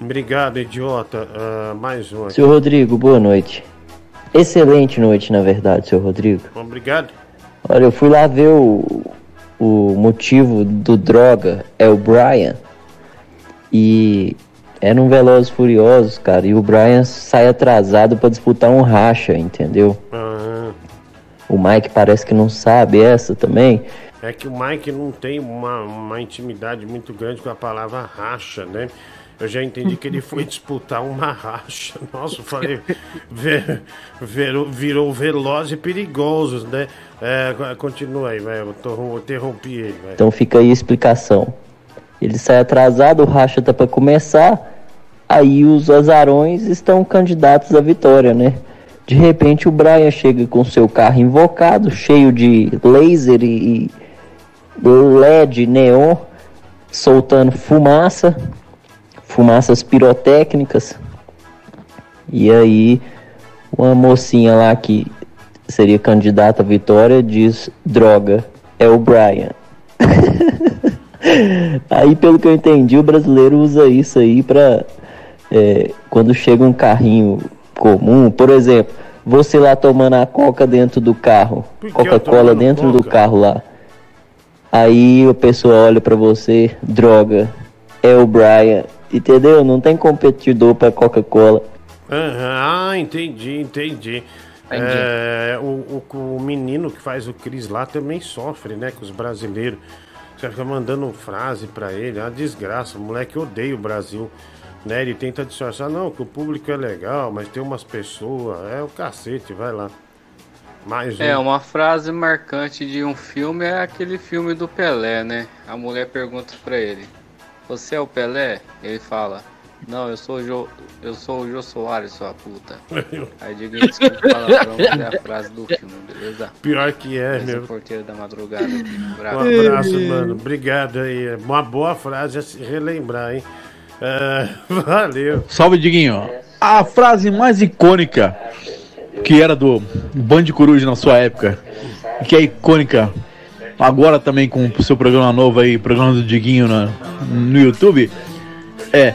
Obrigado, idiota. Ah, mais um aqui. Seu Rodrigo, boa noite. Excelente noite, na verdade, seu Rodrigo. Obrigado. Olha, eu fui lá ver o, o motivo do droga, é o Brian. E era um Velozes Furiosos, cara. E o Brian sai atrasado pra disputar um racha, entendeu? Ah, O Mike parece que não sabe essa também. é que o Mike não tem uma, uma intimidade muito grande com a palavra racha, né? Eu já entendi que ele foi *laughs* disputar uma racha. Nossa, eu falei, ve- virou, virou veloz e perigosos, né? É, continua aí, vai. Eu tô- interrompi ele, vai. Então fica aí a explicação. Ele sai atrasado, o racha tá pra começar. Aí os azarões estão candidatos à vitória, né? De repente o Brian chega com seu carro invocado, cheio de laser e LED neon, soltando fumaça, fumaças pirotécnicas. E aí uma mocinha lá que seria candidata à vitória diz: droga, é o Brian. *laughs* aí, pelo que eu entendi, o brasileiro usa isso aí pra. É, quando chega um carrinho comum, por exemplo, você lá tomando a coca dentro do carro, Coca-Cola dentro do Coca? carro lá. Aí a pessoa olha pra você, droga, é o Brian, entendeu? Não tem competidor pra Coca-Cola. Ah, entendi, entendi. Entendi. É, o, o, o menino que faz o Cris lá também sofre, né, com os brasileiros. Você fica mandando frase pra ele, é uma desgraça. O moleque odeia o Brasil. Né? Ele tenta disfarçar, não, que o público é legal, mas tem umas pessoas. É o cacete, vai lá. Mais um. É, uma frase marcante de um filme é aquele filme do Pelé, né? A mulher pergunta pra ele: Você é o Pelé? Ele fala: Não, eu sou o Jô, eu sou o Jô Soares, sua puta. *laughs* Aí diga desculpa palavrão, é a frase do filme, beleza? Pior que é, Esse meu. porteiro da madrugada. Um abraço, mano. Obrigado aí. É Uma boa frase a se relembrar, hein? É, *laughs* valeu. Salve, Diguinho. A frase mais icônica que era do Band Coruja na sua época, que é icônica agora também com o seu programa novo aí, programa do Diguinho na- no YouTube, é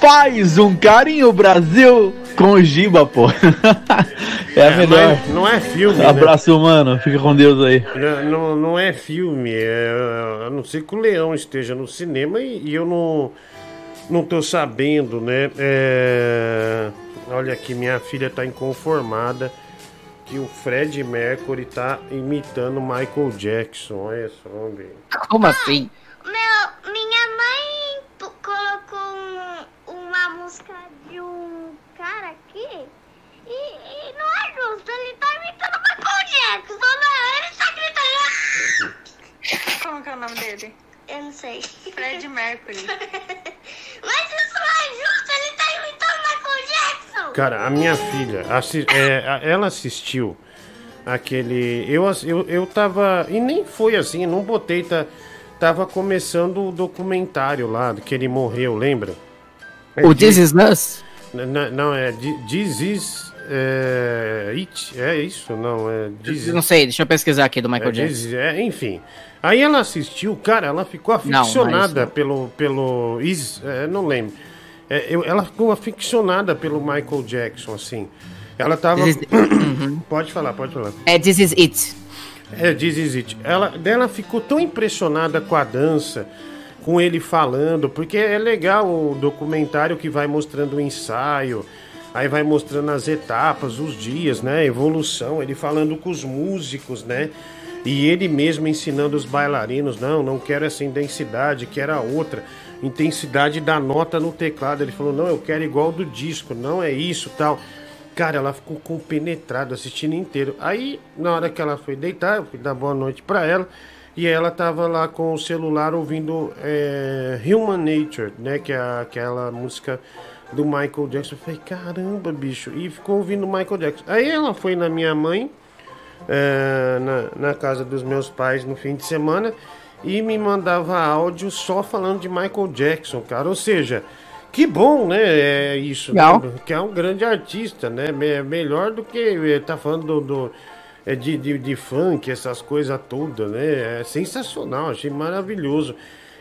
Faz um carinho, Brasil, com o Giba, pô. *laughs* é a É, melhor. mas não é filme, né? Abraço, mano. Fica com Deus aí. Não, não, não é filme, é, a não ser que o Leão esteja no cinema e, e eu não, não tô sabendo, né? É, olha aqui, minha filha tá inconformada que o Fred Mercury tá imitando Michael Jackson. Olha só, velho. Como assim? Meu, minha mãe colocou um- uma música de um cara aqui e, e não é justo, ele tá imitando Michael Jackson, não, ele tá gritando. Como que é o nome dele? Eu não sei. Fred Mercury. *laughs* Mas isso não é justo, ele tá imitando Michael Jackson. Cara, a minha filha, assi- é, ela assistiu aquele. Eu, eu, eu tava. E nem foi assim, não botei. Tá, tava começando o documentário lá, que ele morreu, lembra? É O This Is Us? N- n- Não, é This Is. É, it, é isso? Não, é. This Não sei, deixa eu pesquisar aqui do Michael é, Jackson. É, enfim. Aí ela assistiu, cara, ela ficou Não, aficionada mas- pelo. pelo is, é, não lembro. É, eu- ela ficou aficionada pelo Michael Jackson, assim. Ela tava. Is- *coughs* pode falar, pode falar. É This Is It. É, This Is It. Ela, dela ficou tão impressionada com a dança, com ele falando, porque é legal o documentário que vai mostrando o ensaio, aí vai mostrando as etapas, os dias, né? Evolução, ele falando com os músicos, né? E ele mesmo ensinando os bailarinos, não, não quero essa intensidade, quero a outra. Intensidade da nota no teclado. Ele falou, não, eu quero igual do disco, não é isso, tal. Cara, ela ficou compenetrada assistindo inteiro. Aí, na hora que ela foi deitar, eu fui dar boa noite pra ela. E ela tava lá com o celular ouvindo é, Human Nature, né? Que é aquela música do Michael Jackson. Eu falei, caramba, bicho. E ficou ouvindo Michael Jackson. Aí ela foi na minha mãe, é, na, na casa dos meus pais no fim de semana, e me mandava áudio só falando de Michael Jackson, cara. Ou seja, que bom, né? É isso. Legal. né? Que é um grande artista, né? Me- Melhor do que eh, tá falando do, do- é de, de, de funk, essas coisas todas, né? É sensacional, achei maravilhoso.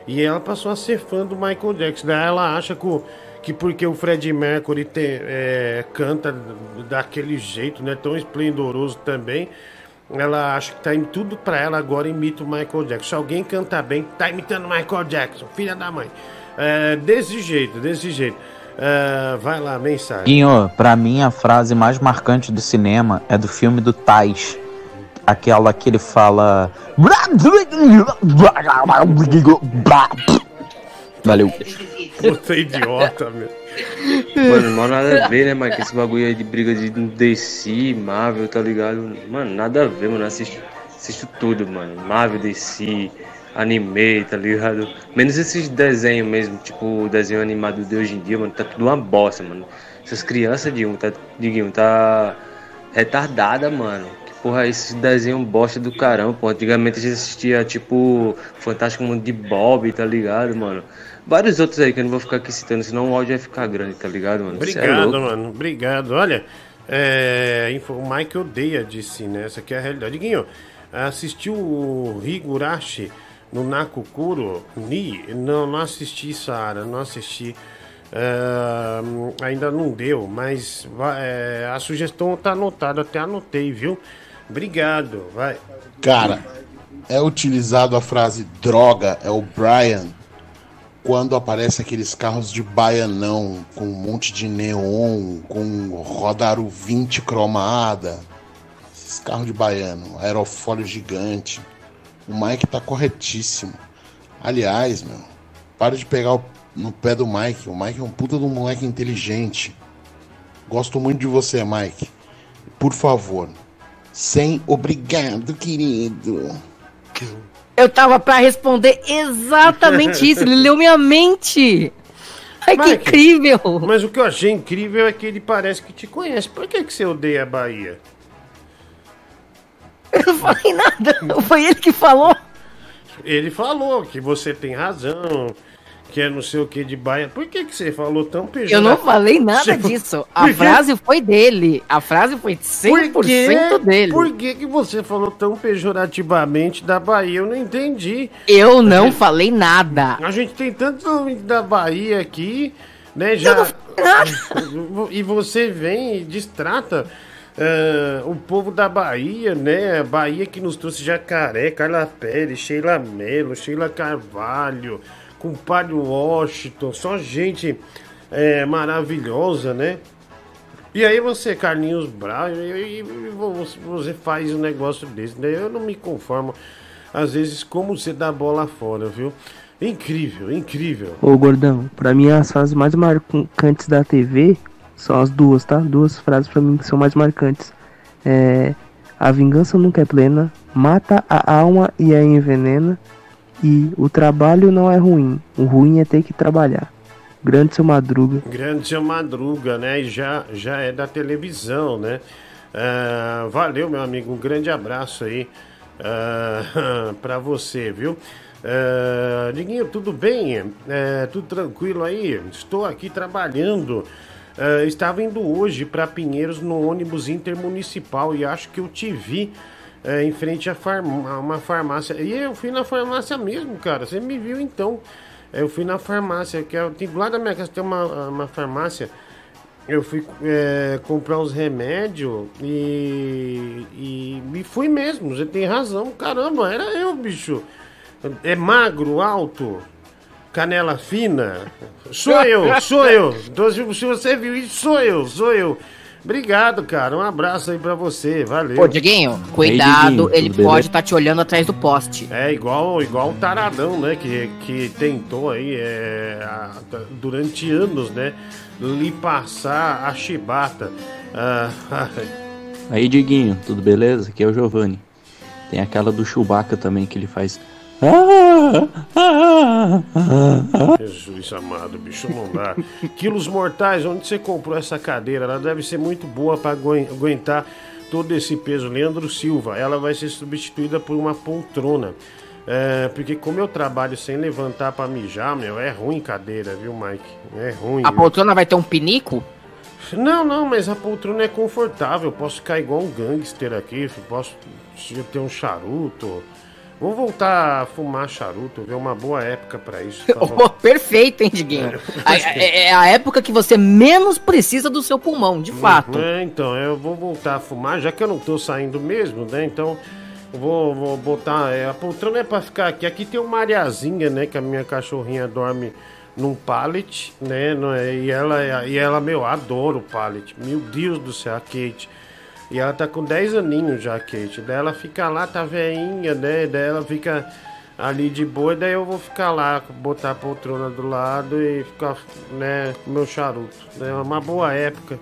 E ela passou a ser fã do Michael Jackson. Daí ela acha que, o- que porque o Fred Mercury tem, é, canta daquele jeito, né? Tão esplendoroso também. Ela acha que tá em tudo pra ela agora imita o Michael Jackson. Se alguém canta bem, tá imitando Michael Jackson, filha da mãe. É, desse jeito, desse jeito. É, vai lá, mensagem. Guinho, pra mim a frase mais marcante do cinema é do filme do Tais. Aquela que ele fala. Valeu. Puta idiota, meu. Mano, mal nada a ver, né, Mike? Esse bagulho aí de briga de DC, Marvel, tá ligado? Mano, nada a ver, mano. Assisto, assisto tudo, mano. Marvel, DC, anime, tá ligado? Menos esses desenhos mesmo, tipo o desenho animado de hoje em dia, mano. Tá tudo uma bosta, mano. Essas crianças de um, tá, de um, tá retardada, mano. Que porra é esse desenho bosta do caramba, pô. Antigamente a gente assistia, tipo, Fantástico Mundo de Bob, tá ligado, mano? Vários outros aí que eu não vou ficar aqui citando, senão o áudio vai ficar grande, tá ligado, mano? É Obrigado, louco. mano. Obrigado. Olha, é, o Mike odeia DC, né? Essa aqui é a realidade. Guinho, assistiu o Higurashi no Nakukuro Ni? Não, não assisti, Sara. Não assisti. É, ainda não deu, mas é, a sugestão tá anotada. Até anotei, viu? Obrigado. Vai. Cara, é utilizado a frase droga, é o Brian, quando aparece aqueles carros de baianão, com um monte de neon, com rodaro 20 cromada. Esses carros de baiano, aerofólio gigante. O Mike tá corretíssimo. Aliás, meu, para de pegar o- no pé do Mike. O Mike é um puta de um moleque inteligente. Gosto muito de você, Mike. Por favor, sem obrigado, querido. Eu tava pra responder exatamente isso. Ele leu minha mente. Ai, que incrível. Mas o que eu achei incrível é que ele parece que te conhece. Por que, que você odeia a Bahia? Eu não falei nada. Foi ele que falou. Ele falou que você tem razão, que é não sei o que de Bahia. Por que, que você falou tão pejorativo? Eu não falei nada disso. *laughs* A frase foi dele. A frase foi 100% Por que- dele. Por que, que você falou tão pejorativamente da Bahia? Eu não entendi. Eu não falei nada. A gente tem tanto nome da Bahia aqui. Né, já... *laughs* e você vem e distrata ah, o povo da Bahia, né? A Bahia que nos trouxe Jacaré, Carla Pérez, Sheila Mello, Sheila Carvalho, compadre Washington, só gente é, maravilhosa, né? E aí você, Carlinhos Brau, e, você- faz um negócio desse, né? Eu não me conformo, às vezes, como você dá bola fora, viu? Incrível, incrível. Ô gordão, pra mim as frases mais marcantes da TV são as duas, tá? Duas frases pra mim que são mais marcantes. É. A vingança nunca é plena, mata a alma e a envenena. E o trabalho não é ruim, o ruim é ter que trabalhar. Grande seu madruga. Grande seu Madruga, né? E já, já é da televisão, né? Ah, valeu, meu amigo. Um grande abraço aí ah, *laughs* pra você, viu? Ah, Diguinho, tudo bem? É, tudo tranquilo aí? Estou aqui trabalhando. Ah, estava indo hoje para Pinheiros no ônibus intermunicipal e acho que eu te vi é, em frente a, farm- a uma farmácia. E eu fui na farmácia mesmo, cara. Você me viu então. Eu fui na farmácia, que é, tem, do lado da minha casa tem uma, uma farmácia. Eu fui é, comprar uns remédios e, e, e fui mesmo. Você tem razão. Caramba, era eu, bicho. É magro, alto, canela fina. Sou eu, sou eu. Então, se você viu isso, sou eu, sou eu. Obrigado, cara. Um abraço aí pra você. Valeu. Pô, Dieguinho, cuidado, ele pode estar te olhando atrás do poste. É igual, igual o Taradão, né? Que, que tentou aí é, a- durante anos, né? Lhe passar a chibata. Ah, *laughs* Aí, Diguinho, tudo beleza? Aqui é o Giovanni. Tem aquela do Chewbacca também que ele faz. Jesus amado, bicho, não dá. Quilos mortais, onde você comprou essa cadeira? Ela deve ser muito boa para aguentar todo esse peso. Leandro Silva, ela vai ser substituída por uma poltrona. É, porque como eu trabalho sem levantar pra mijar, meu, é ruim cadeira, viu, Mike? É ruim. A viu? poltrona vai ter um pinico? Não, não, mas a poltrona é confortável. Posso ficar igual um gangster aqui. Posso ter um charuto. Vou voltar a fumar charuto, ver uma boa época pra isso. tá? *laughs* Oh, perfeito, hein, Diguinho? A- É, é a época que você menos precisa do seu pulmão, de fato. É, então, eu vou voltar a fumar, já que eu não tô saindo mesmo, né? Então, vou, vou botar. é, a poltrona é pra ficar aqui. Aqui tem uma areazinha, né? Que a minha cachorrinha dorme num pallet, né? é? E ela, é- e ela, meu, adora o pallet. Meu Deus do céu, a Kate. E ela tá com 10 aninhos já, Kate. Daí ela fica lá, tá veinha, né? Daí ela fica ali de boa, daí eu vou ficar lá, botar a poltrona do lado e ficar, né, com meu charuto. É uma boa época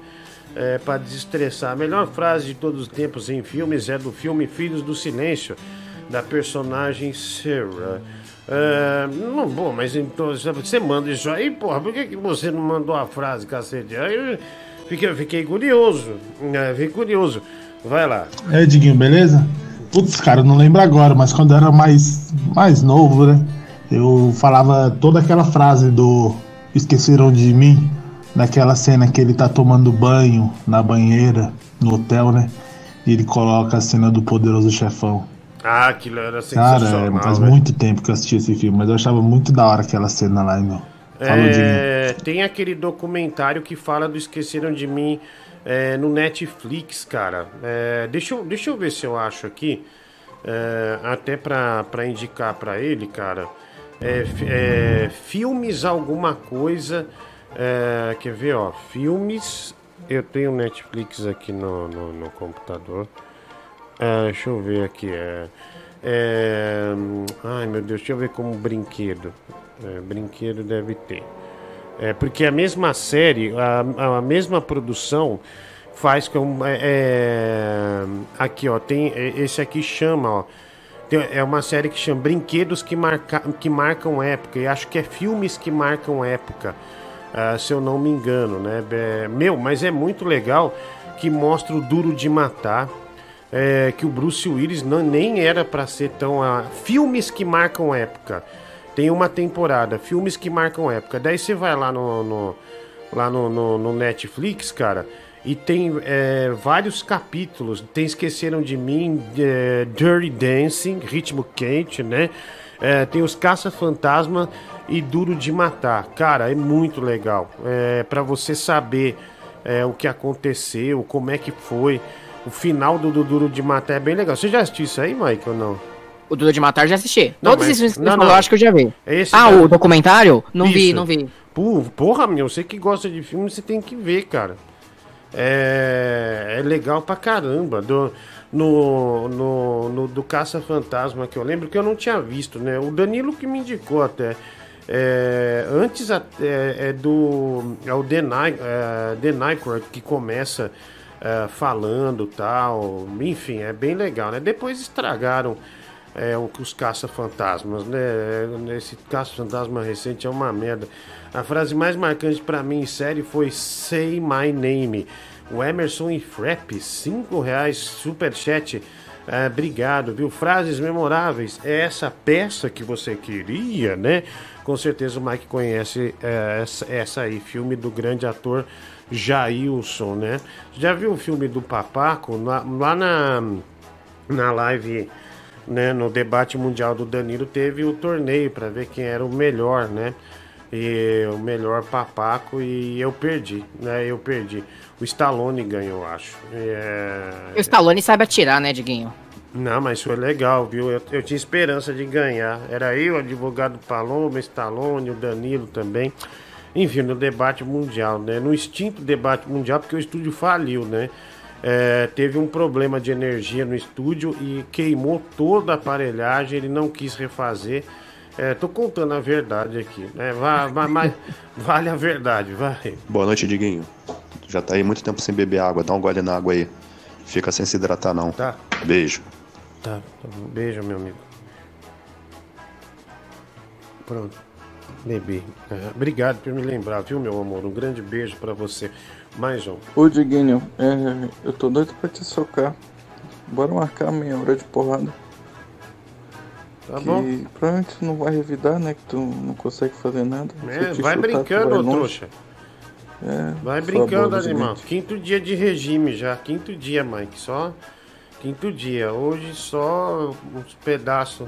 é, para desestressar. A melhor frase de todos os tempos em filmes é do filme Filhos do Silêncio, da personagem Sarah. É, não, bom, mas então você manda isso aí, porra, por que, que você não mandou a frase, cacete? Aí eu fiquei, fiquei curioso, é, fiquei curioso. Vai lá. É, Diguinho, beleza? Putz, cara, eu não lembro agora, mas quando eu era mais, mais novo, né? Eu falava toda aquela frase do Esqueceram de mim, naquela cena que ele tá tomando banho na banheira, no hotel, né? E ele coloca a cena do poderoso chefão. Ah, aquilo era Cara, sensacional. é, faz velho. muito tempo que eu assisti esse filme, mas eu achava muito da hora aquela cena lá, meu. É, tem aquele documentário que fala do Esqueceram de Mim é, no Netflix, cara. É, deixa, eu, deixa eu ver se eu acho aqui. é, até pra indicar pra ele, cara. É, é, filmes alguma coisa. quer ver, ó? Filmes. Eu tenho Netflix aqui no, no, no computador. Deixa eu ver aqui. É, é, ai meu Deus, deixa eu ver como brinquedo. É, brinquedo deve ter. É, porque a mesma série, a, a mesma produção faz com. É, é, aqui, ó, tem. é, Esse aqui chama, ó. tem- É uma série que chama Brinquedos que, marca, que Marcam Época. E acho que é filmes que marcam época. ah, se eu não me engano, né? É, meu, mas é muito legal que mostra o Duro de Matar. É, que o Bruce Willis não, nem era pra ser tão. ah, filmes que marcam época. Tem uma temporada, filmes que marcam época. Daí você vai lá no, no- lá no, no- no Netflix, cara, e tem é, vários capítulos. Tem Esqueceram de Mim, é, Dirty Dancing, Ritmo Quente, né? É, tem os Caça-Fantasma e Duro de Matar. Cara, é muito legal. É, para você saber é, o que aconteceu, como é que foi. O final do, Duro de Matar é bem legal. Você já assistiu isso aí, Mike, ou não? O Duro de Matar já assisti. Não, Todos mas- esses filmes que eu acho que eu já vi. Esse ah, o documentário? Não vi, Isso. não vi. Porra, meu, você que gosta de filme, você tem que ver, cara. É, é legal pra caramba. Do, no, no, no- do Caça-Fantasma que eu lembro que eu não tinha visto, né? O Danilo que me indicou até. É, antes a- é, do. É o The, Ny, é, The Nycrod que começa é, falando tal. Enfim, é bem legal, né? Depois estragaram é, os caça-fantasmas, né? Esse caça-fantasma recente é uma merda. A frase mais marcante pra mim em série foi Say My Name. O Emerson e Frep, 5 reais, superchat. É, obrigado, viu? Frases memoráveis. É essa peça que você queria, né? Com certeza o Mike conhece essa, essa aí, filme do grande ator Jailson, né? Já viu o filme do Papaco? Lá, lá na, na live, né, no debate mundial do Danilo, teve o torneio para ver quem era o melhor, né? E o melhor papaco e eu perdi, né? Eu perdi. O Stallone ganhou, eu acho. É... O Stallone sabe atirar, né, Diguinho? Não, mas foi legal, viu? Eu, eu tinha esperança de ganhar. Era eu, o advogado Paloma, Stallone, o Danilo também. Enfim, no debate mundial, né? No extinto debate mundial, porque o estúdio faliu, né? É, teve um problema de energia no estúdio e queimou toda a aparelhagem, ele não quis refazer. É, tô contando a verdade aqui, né? Vai, vai, *laughs* vale a verdade, vai. Boa noite, Diguinho. Já tá aí muito tempo sem beber água, dá um gole na água aí. Fica sem se hidratar não. Tá. Beijo. Tá, tá. Beijo, meu amigo. Pronto. Bebi. É, obrigado por me lembrar, viu, meu amor? Um grande beijo pra você. Mais um. Ô Diguinho, é, eu tô doido pra te socar. Bora marcar meia hora de porrada. Tá que bom. provavelmente tu não vai revidar, né? Que tu não consegue fazer nada. É, vai chutar, brincando, vai longe. trouxa. É, Vai brincando, animal. Quinto dia de regime já. Quinto dia, Mike. Só quinto dia. Hoje só uns pedaços.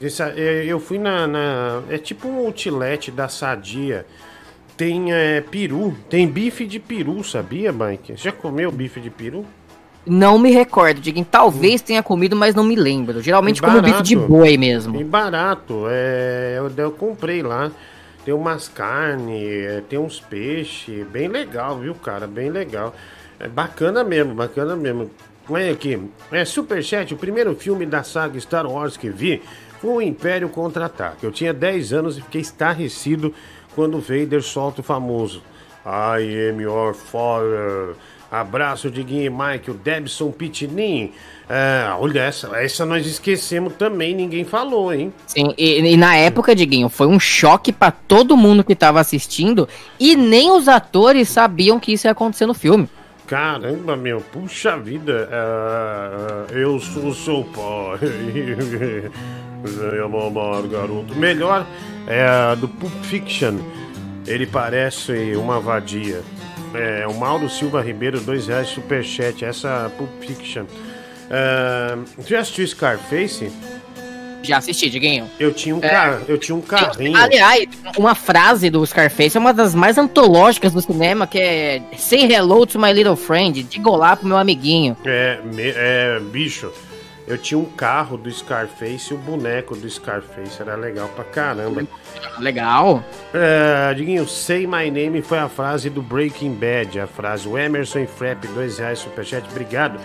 Esse- é, Eu fui na, na- É tipo um outlet da Sadia. Tem é, peru. Tem bife de peru, sabia, Mike? Você já comeu bife de peru? Não me recordo, Diguinho. Talvez tenha comido, mas não me lembro. Geralmente como bife de boi mesmo. E barato. É, eu, eu comprei lá. Tem umas carnes, é, tem uns peixes. Bem legal, viu, cara? Bem legal. É bacana mesmo, bacana mesmo. Olha aqui. É Superchat, o primeiro filme da saga Star Wars que vi foi o Império Contra-Ataque. Eu tinha 10 anos e fiquei estarrecido quando o Vader solta o famoso I am your father. Abraço, Diguinho e Mike, o Debson Pitinin. É, olha, essa, essa nós esquecemos também, ninguém falou, hein? Sim, e, e na época, Diguinho, foi um choque pra todo mundo que tava assistindo e nem os atores sabiam que isso ia acontecer no filme. Caramba, meu, puxa vida, é, eu sou seu pai. *laughs* Venha mamar, garoto. Melhor é a do Pulp Fiction. Ele parece uma vadia. É, o Mauro Silva Ribeiro, dois reais, superchat. Essa Pulp Fiction. É, você já assistiu Scarface? Já assisti, Diguinho. Eu tinha um, É. car... eu tinha um carrinho. Aliás, uma frase do Scarface é uma das mais antológicas do cinema, que é Say hello to my little friend, diga olá pro meu amiguinho. É, é, bicho, eu tinha um carro do Scarface e o boneco do Scarface, era legal pra caramba. Legal. É, Diguinho, Say My Name foi a frase do Breaking Bad, a frase. O Emerson e Frep, dois reais, superchat, obrigado.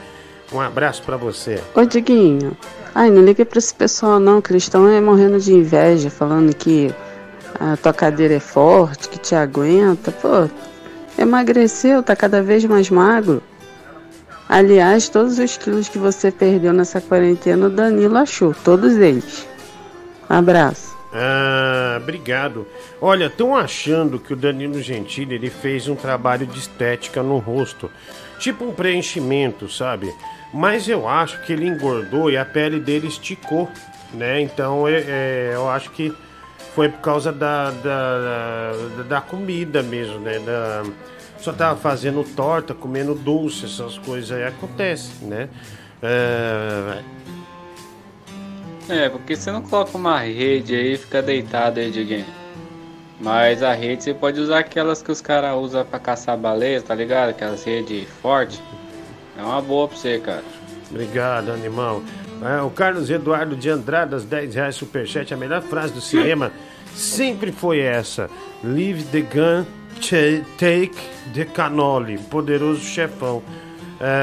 Um abraço pra você. Ô Diguinho, ai, não liga pra esse pessoal não, que eles estão é, morrendo de inveja, falando que a tua cadeira é forte, que te aguenta. Pô, emagreceu, tá cada vez mais magro. Aliás, todos os quilos que você perdeu nessa quarentena, o Danilo achou, todos eles. Abraço. Ah, obrigado. Olha, estão achando que o Danilo Gentili ele fez um trabalho de estética no rosto, tipo um preenchimento, sabe? Mas eu acho que ele engordou e a pele dele esticou, né? Então é, é, eu acho que foi por causa da, da, da, da comida mesmo, né? Da, só tava fazendo torta, comendo doce, essas coisas aí acontece, né? É, É, porque você não coloca uma rede aí e fica deitado aí, Diguinho. Mas a rede você pode usar aquelas que os caras usam pra caçar baleia, tá ligado? Aquelas redes fortes. É uma boa pra você, cara. Obrigado, animal. É, o Carlos Eduardo de Andradas, 10 reais superchat. A melhor frase do cinema *laughs* sempre foi essa: Leave the gun, take the cannoli. Poderoso chefão. É,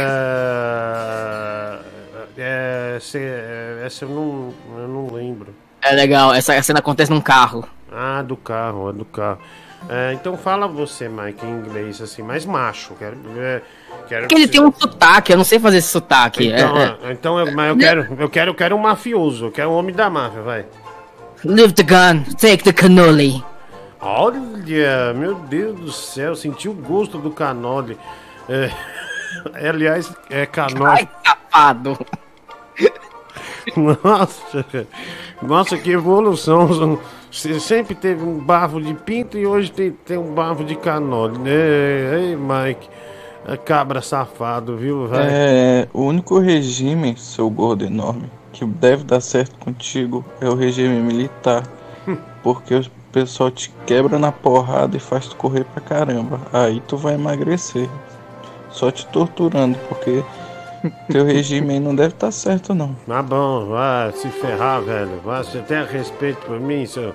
é, cê- essa eu não, eu não lembro. É legal, essa cena acontece num carro. Ah, do carro, é do carro. É, então fala você, Mike, em inglês, assim, mais macho. Quero, é, quero Porque ele tem um sotaque, eu não sei fazer esse sotaque. Então, é, é. é, então eu, mas eu quero, eu quero, eu quero um mafioso, eu quero um homem da máfia, vai. Leave the gun, take the cannoli. Olha, meu Deus do céu, senti o gosto do canole. *laughs* É, aliás, é canole. Ai, safado. Nossa, nossa, que evolução. Você sempre teve um bafo de pinto e hoje tem, tem um bafo de canole, né? Ei, Mike, é cabra safado, viu, velho? É, o único regime, seu gordo enorme, que deve dar certo contigo é o regime militar. *laughs* Porque o pessoal te quebra na porrada e faz tu correr pra caramba. Aí tu vai emagrecer. Só te torturando, porque *laughs* teu regime aí não deve estar certo não. Tá bom, vai se ferrar, velho. Vai, você tem respeito por mim, seu,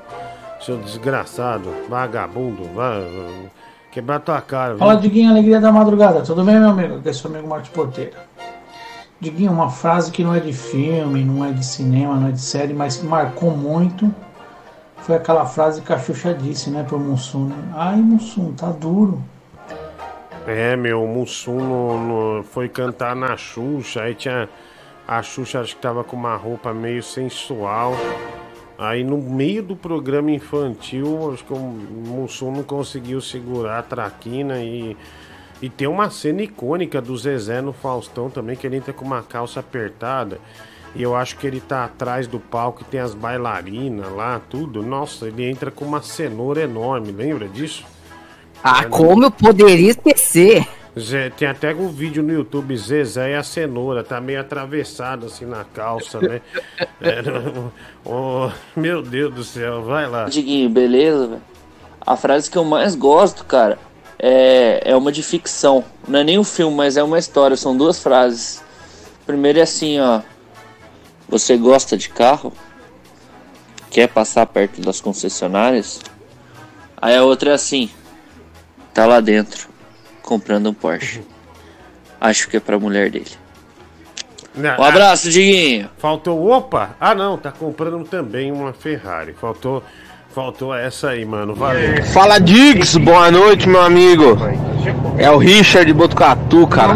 seu desgraçado, vagabundo. Vai, vai quebrar tua cara, viu? Fala, Diguinho, alegria da madrugada. Tudo bem, meu amigo? Aqui é seu amigo Marcos Porteira. Diguinho, uma frase que não é de filme, não é de cinema, não é de série, mas que marcou muito foi aquela frase que a Xuxa disse, né, pro Mussum, né? Ai, Mussum, tá duro. É, meu, o Mussum no- no- foi cantar na Xuxa, aí tinha. A Xuxa acho que tava com uma roupa meio sensual. Aí no meio do programa infantil, acho que o Mussum não conseguiu segurar a traquina e. E tem uma cena icônica do Zezé no Faustão também, que ele entra com uma calça apertada. E eu acho que ele tá atrás do palco e tem as bailarinas lá, tudo. Nossa, ele entra com uma cenoura enorme, lembra disso? Ah, como eu poderia esquecer? Zé, tem até um vídeo no YouTube, Zezé e a cenoura, tá meio atravessado assim na calça, né? *laughs* É, oh, meu Deus do céu, vai lá. Diguinho, beleza, velho? A frase que eu mais gosto, cara, é, é uma de ficção. Não é nem um filme, mas é uma história. São duas frases. Primeiro é assim, ó. Você gosta de carro? Quer passar perto das concessionárias? Aí a outra é assim. Tá lá dentro, comprando um Porsche. Acho que é pra mulher dele. Um abraço, Diguinho. Faltou, opa! Ah não, tá comprando também uma Ferrari. Faltou, faltou essa aí, mano. Valeu. Fala Diggs, boa noite, meu amigo. É o Richard de Botucatu, cara.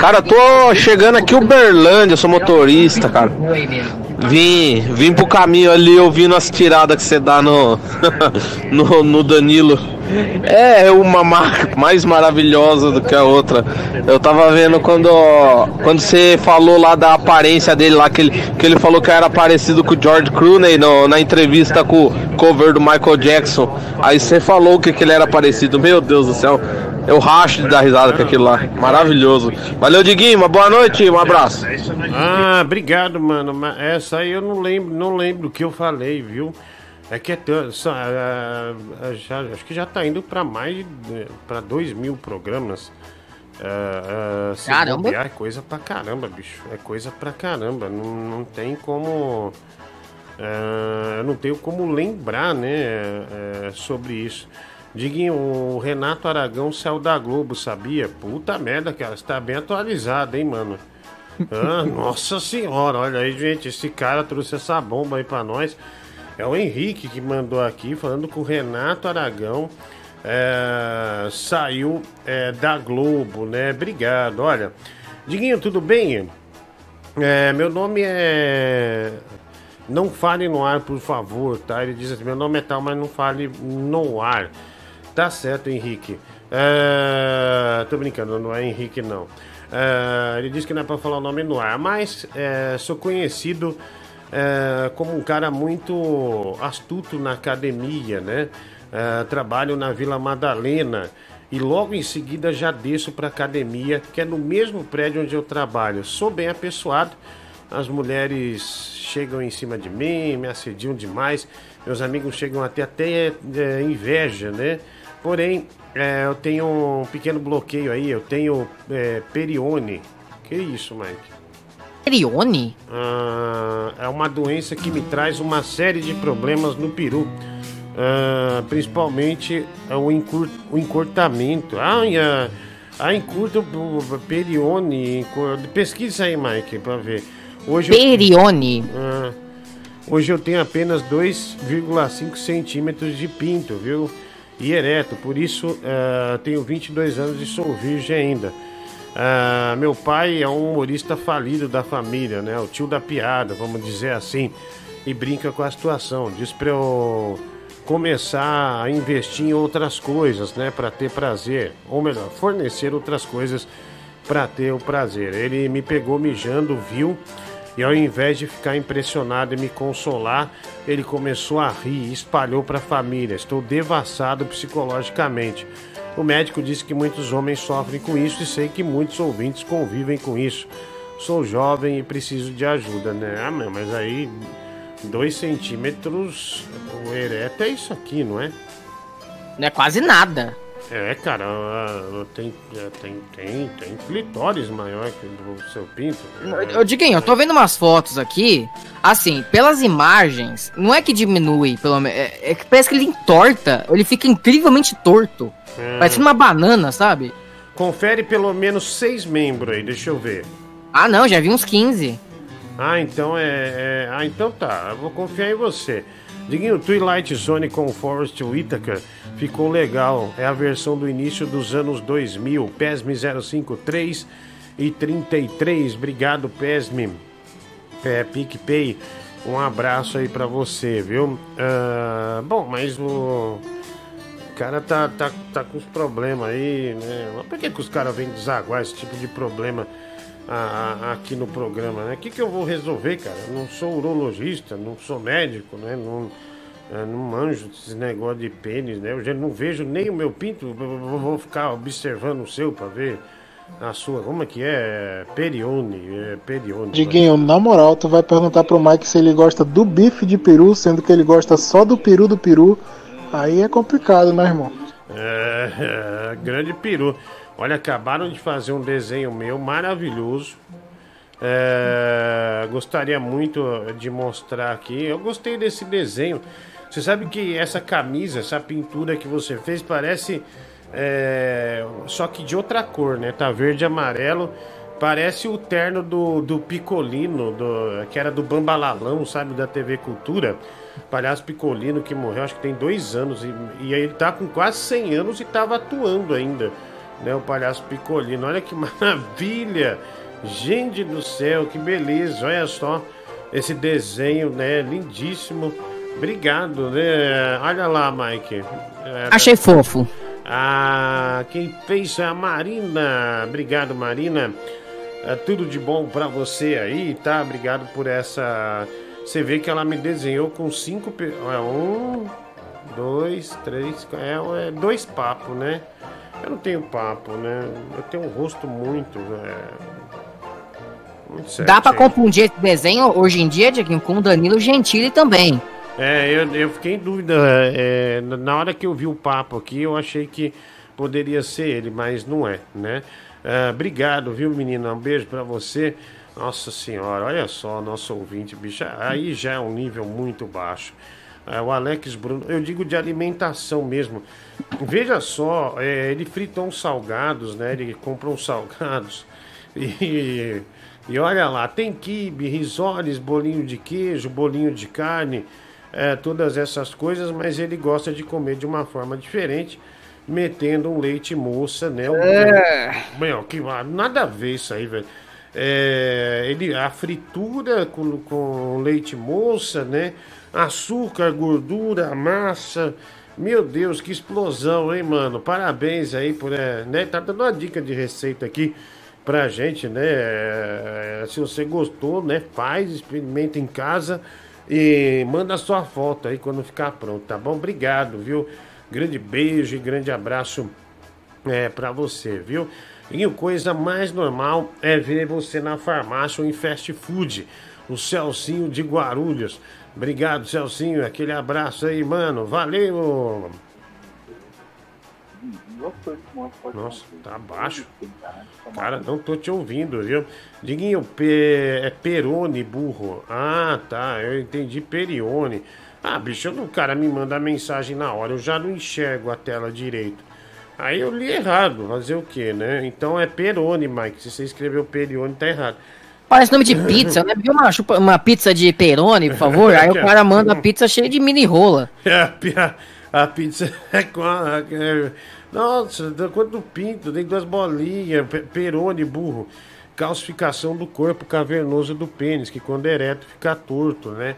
Cara, eu tô chegando aqui Uberlândia, eu sou motorista, cara. Vim, vim pro caminho ali ouvindo as tiradas que você dá no, *laughs* no, no Danilo. É uma marca mais maravilhosa do que a outra. Eu tava vendo quando, quando você falou lá da aparência dele lá, que ele, que ele falou que era parecido com o George Clooney no, na entrevista com o cover do Michael Jackson. Aí você falou que, que ele era parecido. Meu Deus do céu. Eu racho de dar risada com aquilo lá. Maravilhoso. Valeu, Diguinho. Uma boa noite. Um abraço. Ah, obrigado, mano. Essa aí eu não lembro, não lembro o que eu falei, viu? É que é só, ah, ah, já- acho que já tá indo pra mais de para dois mil programas. Ah, se Caramba. bobear, É coisa pra caramba, bicho. É coisa pra caramba. Não, não tem como. eu não tenho como lembrar, né? eh, sobre isso. Diguinho, o Renato Aragão saiu da Globo, sabia? Puta merda, cara. Você tá bem atualizado, hein, mano? Ah, *laughs* nossa senhora, olha aí, gente. Esse cara trouxe essa bomba aí pra nós. É o Henrique que mandou aqui, falando com o Renato Aragão. é, saiu é, da Globo, né? Obrigado. Olha, Diguinho, tudo bem? É, meu nome é. Não fale no ar, por favor, tá? Ele diz assim: meu nome é tal, mas não fale no ar. Tá certo, Henrique. É... Tô brincando, não é Henrique, não. É, Ele disse que não é pra falar o nome no ar, mas é, sou conhecido é, como um cara muito astuto na academia, né? É, trabalho na Vila Madalena e logo em seguida já desço para academia, que é no mesmo prédio onde eu trabalho. Sou bem apessoado as mulheres chegam em cima de mim, me assediam demais, meus amigos chegam até até é, inveja, né? Porém, é, eu tenho um pequeno bloqueio aí, eu tenho é, perione. Que isso, Mike? Perione? Ah, é uma doença que me traz uma série de problemas no peru. Ah, principalmente é o, encur, o encurtamento. Ai, ah, ah, encurta o perione. encur- Pesquisa aí, Mike, pra ver. Hoje eu- Perione? Ah, hoje eu tenho apenas 2,5 centímetros de pinto, viu? E ereto, por isso ah, tenho 22 anos e sou virgem ainda. Ah, meu pai é um humorista falido da família, né? O tio da piada, vamos dizer assim. E brinca com a situação. Diz pra eu começar a investir em outras coisas, né? Pra ter prazer. Ou melhor, fornecer outras coisas pra ter o prazer. Ele me pegou mijando, viu? E ao invés de ficar impressionado e me consolar, ele começou a rir e espalhou para a família. Estou devassado psicologicamente. O médico disse que muitos homens sofrem com isso e sei que muitos ouvintes convivem com isso. Sou jovem e preciso de ajuda, né? Ah, mas aí, dois centímetros, o ereto é isso aqui, não é? Não é quase nada. É, cara, tem, tem, tem, tem clitóris maior que o seu pinto. Ô, Diguinho, eu tô vendo umas fotos aqui. Assim, pelas imagens, não é que diminui, pelo menos. É, é que parece que ele entorta. Ele fica incrivelmente torto. É. Parece uma banana, sabe? Confere pelo menos seis membros aí, deixa eu ver. Ah, não, já vi uns 15. Ah, então é. é- Ah, então tá. Eu vou confiar em você. Diguinho, Twilight Zone com Forest Whitaker ficou legal. É a versão do início dos anos 2000. PESME 053 e 33. Obrigado, PESME. É, PicPay. Um abraço aí pra você, viu? Ah, bom, mas o. Cara tá, tá, tá com os problemas aí, né? Por que, que os caras vêm desaguar esse tipo de problema a- a- aqui no programa, né? O que, que eu vou resolver, cara? Eu não sou urologista, não sou médico, né? Não, é, não manjo esses negócios de pênis, né? Eu já não vejo nem o meu pinto, vou ficar observando o seu pra ver a sua. Como é que é? Perione, é perione. Diguinho, na moral, tu vai perguntar pro Mike se ele gosta do bife de peru, sendo que ele gosta só do peru do peru. Aí é complicado, né, irmão? É, é, *laughs* grande peru. Olha, acabaram de fazer um desenho meu maravilhoso. É, gostaria muito de mostrar aqui. Eu gostei desse desenho. Você sabe que essa camisa, essa pintura que você fez, parece. é, só que de outra cor, né? Tá verde e amarelo. Parece o terno do, do Picolino, do, que era do Bambalalão, sabe? Da TV Cultura. Palhaço Picolino que morreu, acho que tem dois anos. E, e ele tá com quase 100 anos e tava atuando ainda, né? O Palhaço Picolino. Olha que *laughs* maravilha! Gente do céu, que beleza! Olha só esse desenho, né? Lindíssimo. Obrigado, né? Olha lá, Mike. É, Achei fofo. ah, quem fez é a Marina. Obrigado, Marina. É tudo de bom pra você aí, tá? Obrigado por essa. Você vê que ela me desenhou com cinco. É um, dois, três. É, é dois papos, né? Eu não tenho papo, né? Eu tenho um rosto muito. É, muito Dá pra confundir esse desenho hoje em dia, Diguinho, com o Danilo Gentili também. É, eu, eu fiquei em dúvida. é, na hora que eu vi o papo aqui, eu achei que poderia ser ele, mas não é, né? É, obrigado, viu, menina? Um beijo pra você. Nossa senhora, olha só, nosso ouvinte, bicho. Aí já é um nível muito baixo. É, o Alex Bruno, eu digo de alimentação mesmo. Veja só, é, ele frita uns salgados, né? Ele comprou uns salgados e, e olha lá, tem quibe, risoles, bolinho de queijo, bolinho de carne, é, todas essas coisas, mas ele gosta de comer de uma forma diferente, metendo um leite moça, né? Um- É. Meu, que nada a ver isso aí, velho. É, ele, a fritura com, com leite moça, né? Açúcar, gordura, massa. Meu Deus, que explosão, hein, mano? Parabéns aí por. É, né? Tá dando uma dica de receita aqui pra gente, né? É, se você gostou, né? Faz, experimenta em casa e manda sua foto aí quando ficar pronto, tá bom? Obrigado, viu? Grande beijo e grande abraço é, para você, viu? E coisa mais normal é ver você na farmácia ou em fast food. O Celcinho de Guarulhos. Obrigado, Celcinho. Aquele abraço aí, mano. Valeu! Nossa, tá baixo. Cara, não tô te ouvindo, viu? Diguinho, pe... é Perone, burro. Ah, tá. Eu entendi Perione. Ah, bicho, o cara me manda mensagem na hora. Eu já não enxergo a tela direito. Aí eu li errado. Fazer o quê, né? Então é Perone, Mike. Se você escreveu Perione, tá errado. Parece nome de pizza, né? Viu uma, uma pizza de perone, por favor? *laughs* Aí o cara manda a pizza cheia de mini rola. É, a, pi- a- a pizza *laughs* é com a. é- nossa, do pinto, tem duas bolinhas, pe- perone, burro. Calcificação do corpo cavernoso do pênis, que quando é ereto fica torto, né?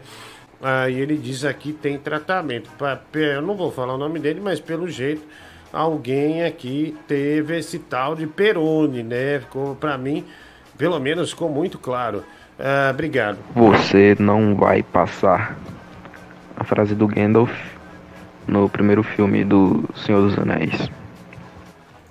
Aí ele diz aqui tem tratamento. Eu não vou falar o nome dele, mas pelo jeito alguém aqui teve esse tal de perone, né? Ficou, pra mim, pelo menos ficou muito claro. Ah, obrigado. Você não vai passar. A frase do Gandalf no primeiro filme do Senhor dos Anéis.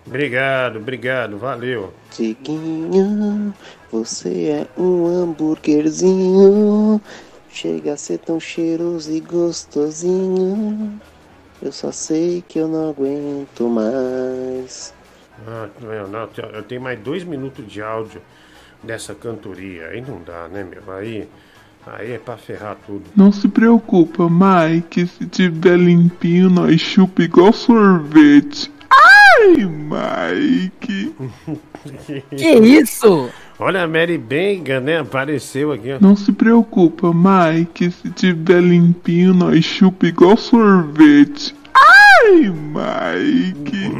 Obrigado, obrigado, valeu. Chiquinho, você é um hambúrguerzinho. Chega a ser tão cheiroso e gostosinho. Eu só sei que eu não aguento mais. Ah, não, não, eu tenho mais dois minutos de áudio dessa cantoria. Aí não dá, né, meu? Aí, aí é pra ferrar tudo. Não se preocupa, Mike. Se tiver limpinho, nós chupa igual sorvete. Ai, Mike. *laughs* Que isso? Olha a Mary Benga, né? Apareceu aqui, ó. Não se preocupa, Mike. Se tiver limpinho, nós chupa igual sorvete. Ai, Mike.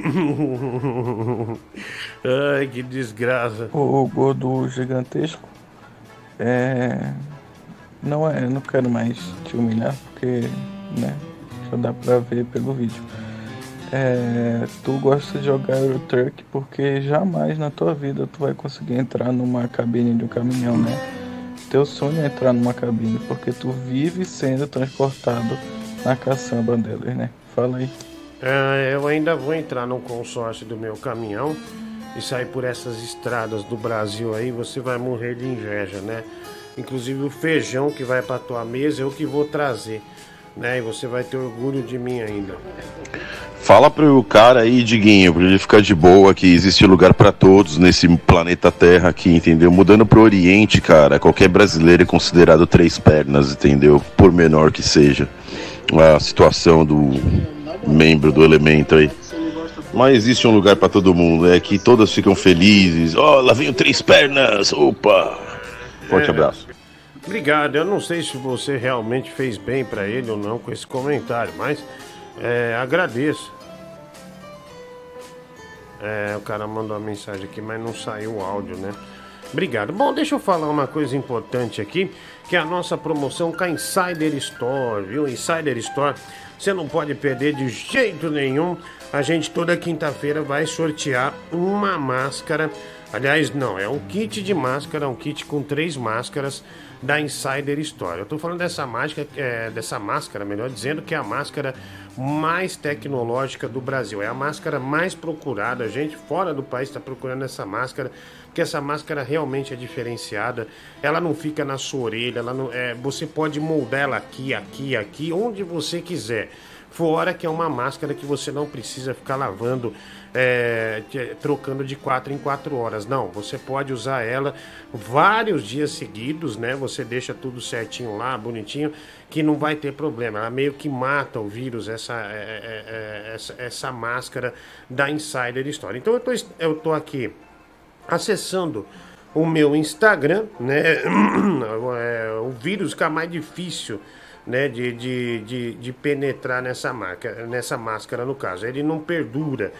*laughs* Ai, que desgraça. O gordo gigantesco. É. Não é, não quero mais te humilhar porque, né? Já dá pra ver pelo vídeo. É, tu gosta de jogar Euro Truck porque jamais na tua vida tu vai conseguir entrar numa cabine de um caminhão, né? Teu sonho é entrar numa cabine porque tu vive sendo transportado na caçamba delas, né? Fala aí. Ah, eu ainda vou entrar no consórcio do meu caminhão e sair por essas estradas do Brasil aí, você vai morrer de inveja, né? Inclusive o feijão que vai pra tua mesa eu que vou trazer, né? E você vai ter orgulho de mim ainda. Fala pro cara aí, Diguinho, pra ele ficar de boa, que existe lugar pra todos nesse planeta Terra aqui, entendeu? Mudando pro Oriente, cara, qualquer brasileiro é considerado três pernas, entendeu? Por menor que seja a situação do membro do elemento aí. Mas existe um lugar pra todo mundo, é que todas ficam felizes. Ó, lá vem o três pernas, opa! Forte É. abraço. Obrigado. Eu não sei se você realmente fez bem pra ele ou não com esse comentário, mas é, agradeço. É, o cara mandou uma mensagem aqui, mas não saiu o áudio, né? Obrigado. Bom, deixa eu falar uma coisa importante aqui, que é a nossa promoção com a Insider Store, viu? Insider Store, você não pode perder de jeito nenhum. A gente toda quinta-feira vai sortear uma máscara. Aliás, não, é um kit de máscara, um kit com três máscaras da Insider Store. Eu tô falando dessa máscara, é, dessa máscara, melhor dizendo, que é a máscara mais tecnológica do Brasil. É a máscara mais procurada. A gente fora do país está procurando essa máscara, porque essa máscara realmente é diferenciada. Ela não fica na sua orelha, ela não, é, você pode moldar ela aqui, aqui, aqui, onde você quiser. Fora que é uma máscara que você não precisa ficar lavando, é, que- trocando de 4 em 4 horas. Não, você pode usar ela vários dias seguidos, né? Você deixa tudo certinho lá, bonitinho, que não vai ter problema. Ela meio que mata o vírus, essa, é, é, é, essa, essa máscara da Insider Store. Então eu tô, eu tô aqui acessando o meu Instagram, né? *clears throat* É, o vírus fica mais difícil, né? De, de, de, de penetrar nessa marca, nessa máscara no caso. Ele não perdura.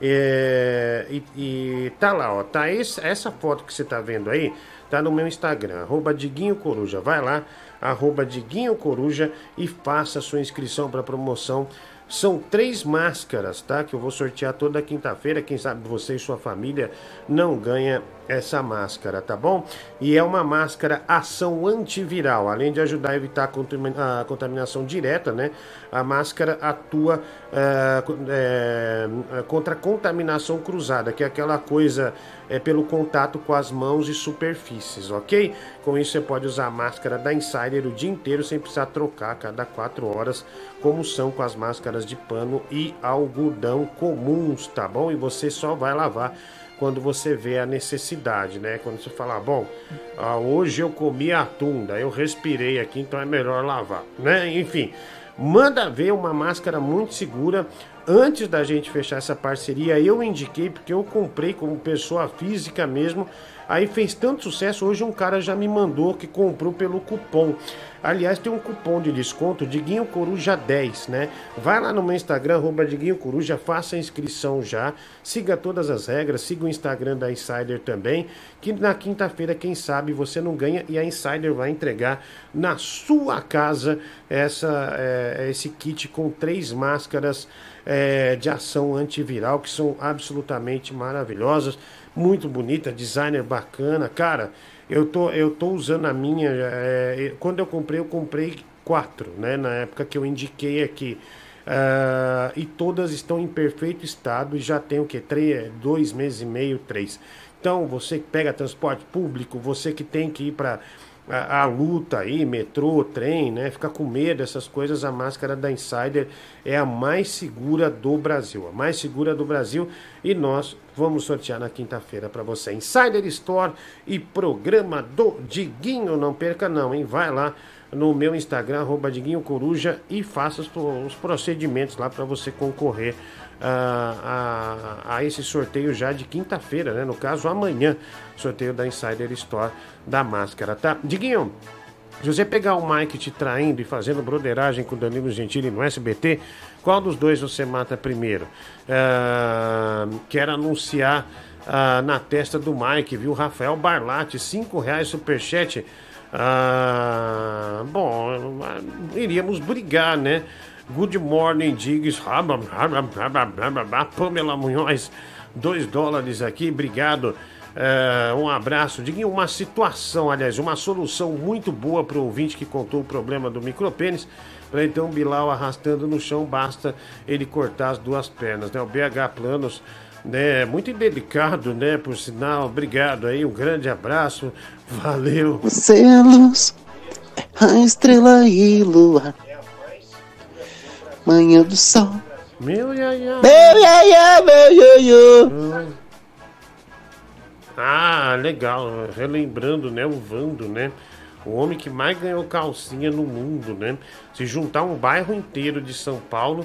É, e, e tá lá, ó. Tá esse, essa foto que você tá vendo aí, tá no meu Instagram, arroba Diguinho Coruja. Vai lá, arroba Diguinho Coruja e faça a sua inscrição para promoção. São três máscaras, tá? Que eu vou sortear toda quinta-feira. Quem sabe você e sua família não ganha essa máscara, tá bom? E é uma máscara ação antiviral, além de ajudar a evitar a contami- a contaminação direta, né? A máscara atua eh, contra a contaminação cruzada, que é aquela coisa é, pelo contato com as mãos e superfícies, ok? Com isso você pode usar a máscara da Insider o dia inteiro sem precisar trocar a cada quatro horas, como são com as máscaras de pano e algodão comuns, tá bom? E você só vai lavar quando você vê a necessidade, né? Quando você falar, bom, ah, hoje eu comi atum, daí eu respirei aqui, então é melhor lavar, né? Enfim, manda ver uma máscara muito segura. Antes da gente fechar essa parceria, eu indiquei porque eu comprei como pessoa física mesmo. Aí fez tanto sucesso, hoje um cara já me mandou que comprou pelo cupom. Aliás, tem um cupom de desconto, Diguinho Coruja 10, né? Vai lá no meu Instagram, arroba Diguinho Coruja, faça a inscrição já. Siga todas as regras, siga o Instagram da Insider também. Que na quinta-feira, quem sabe, você não ganha e a Insider vai entregar na sua casa essa, é, esse kit com três máscaras é, de ação antiviral que são absolutamente maravilhosas, muito bonita, designer bacana, cara. Eu tô, eu tô usando a minha. é, quando eu comprei, eu comprei quatro, né? Na época que eu indiquei aqui. Ah, e todas estão em perfeito estado e já tem o que? Três, dois meses e meio, três. Então, você que pega transporte público, você que tem que ir para a, a luta aí, metrô, trem, né? Fica com medo dessas coisas, a máscara da Insider é a mais segura do Brasil, a mais segura do Brasil e nós vamos sortear na quinta-feira para você. Insider Store e programa do Diguinho, não perca não, hein? Vai lá no meu Instagram, arroba Diguinho Coruja e faça os, os procedimentos lá para você concorrer a, a, a esse sorteio já de quinta-feira, né? No caso, amanhã, sorteio da Insider Store da máscara, tá? Diguinho, você pegar o Mike te traindo e fazendo broderagem com o Danilo Gentili no SBT, qual dos dois você mata primeiro? Ah, quero anunciar ah, na testa do Mike, viu? Rafael Barlatti, 5 reais superchat. Ah, bom, iríamos brigar, né? Good morning, Diggs. Pamela Munhoz, 2 dólares aqui, obrigado. É, um abraço. Diguinho, uma situação, aliás, uma solução muito boa para o ouvinte que contou o problema do micropênis. Para então Bilal arrastando no chão, basta ele cortar as duas pernas. Né? O BH Planos, né? Muito indelicado, né? Por sinal, obrigado aí, um grande abraço, valeu. Você é luz, a estrela e lua. Manhã do sol. Meu iaia. Meu iaia, meu ioiô. Ah, legal. Relembrando, né? O Vando, né? O homem que mais ganhou calcinha no mundo, né? Se juntar um bairro inteiro de São Paulo,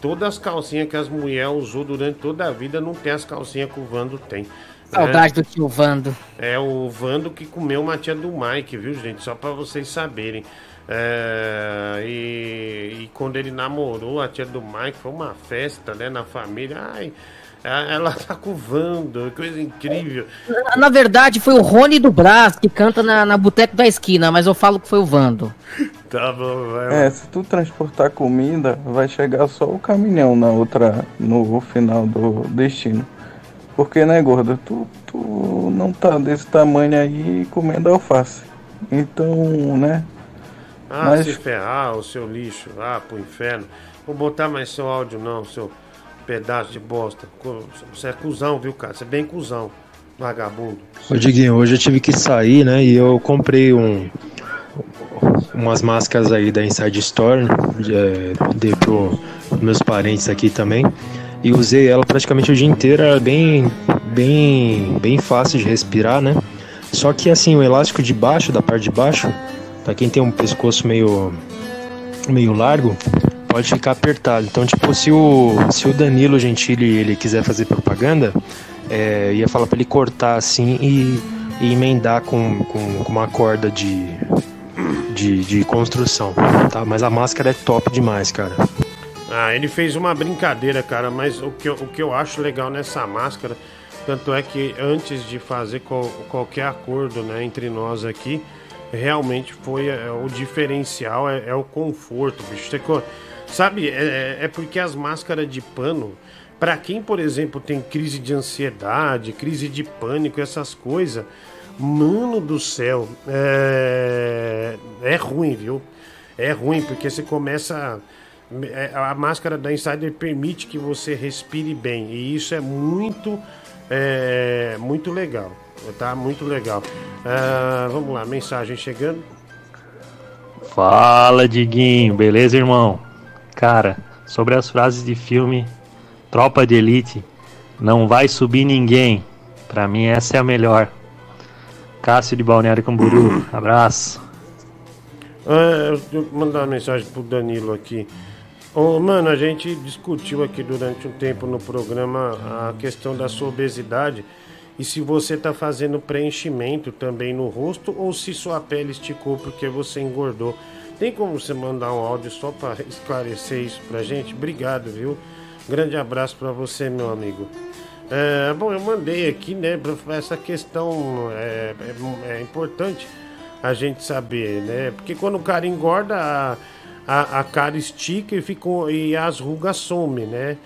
todas as calcinhas que as mulheres usou durante toda a vida não tem as calcinhas que o Vando tem. Saudade do tio Vando. É o Vando que comeu uma tia do Mike, viu, gente? Só pra vocês saberem. É, e, e quando ele namorou a tia do Mike, foi uma festa, né, na família. Ai, ela tá com o Vando, coisa incrível. Na- Na verdade, foi o Rony do Brás que canta na, na Boteco da Esquina, mas eu falo que foi o Vando. Tá bom, vai É, se tu transportar comida, vai chegar só o caminhão na outra, no final do destino. Porque, né, gorda, tu, tu não tá desse tamanho aí comendo alface. Então, né, Ah, Mas- se ferrar, o seu lixo. Ah, pro inferno. Vou botar mais seu áudio, não, seu pedaço de bosta. Você é cuzão, viu, cara? Você é bem cuzão, vagabundo. Ô Diguinho, hoje eu tive que sair, né? E eu comprei um, umas máscaras aí da Inside Store, é, dei pro meus parentes aqui também. E usei ela praticamente o dia inteiro, era bem, bem, bem fácil de respirar, né? Só que assim, o elástico de baixo, da parte de baixo, pra quem tem um pescoço meio, meio largo, pode ficar apertado. Então, tipo, se o, se o Danilo Gentili ele quiser fazer propaganda, é, ia falar pra ele cortar assim e, e emendar com, com, com uma corda de, de, de construção, tá? Mas a máscara é top demais, cara. Ah, ele fez uma brincadeira, cara, mas o que, eu, o que eu acho legal nessa máscara, tanto é que antes de fazer qual- qualquer acordo né, entre nós aqui, realmente foi é, o diferencial, é, é o conforto, bicho. Você sabe, é, é- é porque as máscaras de pano, Para quem, por exemplo, tem crise de ansiedade, crise de pânico, essas coisas, mano do céu, é, é ruim, viu? É ruim, porque você começa. é, A máscara da Insider permite que você respire bem. E isso é muito. É, muito legal. Tá? Muito legal. Ah, vamos lá, mensagem chegando. Fala, Diguinho, beleza, irmão? Cara, sobre as frases de filme Tropa de Elite, não vai subir ninguém. Pra mim, essa é a melhor. Cássio de Balneário Camburu, *clears throat* abraço. Ah, eu mandar uma mensagem pro Danilo aqui. Ô, mano, a gente discutiu aqui durante um tempo no programa a questão da sua obesidade e se você tá fazendo preenchimento também no rosto ou se sua pele esticou porque você engordou. Tem como você mandar um áudio só para esclarecer isso pra gente? Obrigado, viu? Grande abraço pra você, meu amigo. É, bom, eu mandei aqui, né, essa questão é, é- é importante a gente saber, né? Porque quando o cara engorda, a, a, a cara estica e, fica, e as rugas somem, né?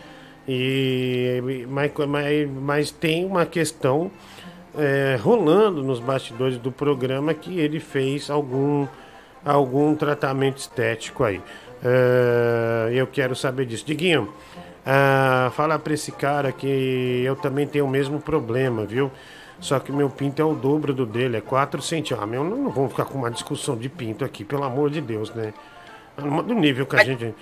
E, mas, mas, mas tem uma questão é, rolando nos bastidores do programa que ele fez algum, algum tratamento estético aí. É, eu quero saber disso. Diguinho, ah, fala pra esse cara que eu também tenho o mesmo problema, viu? Só que meu pinto é o dobro do dele, é 4 centímetros. Ah, meu, não, vamos ficar com uma discussão de pinto aqui, pelo amor de Deus, né? Do nível que a gente.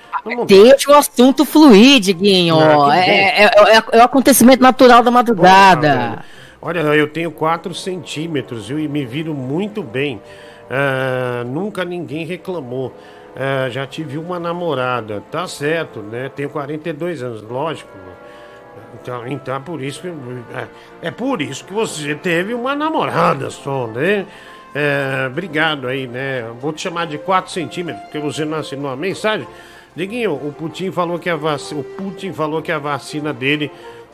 Deixa o assunto fluir, Diguinho. Ah, é, é, é- é o acontecimento natural da madrugada. Olha, eu tenho 4 centímetros viu, e me viro muito bem. Ah, nunca ninguém reclamou. Ah, já tive uma namorada, tá certo, né? Tenho 42 anos, lógico. Então, então é por isso que é, é por isso que você teve uma namorada só, né? É, obrigado aí, né? Vou te chamar de 4 centímetros, porque você não assinou a mensagem. Diguinho, o Putin falou que a vacina, o Putin falou que a vacina dele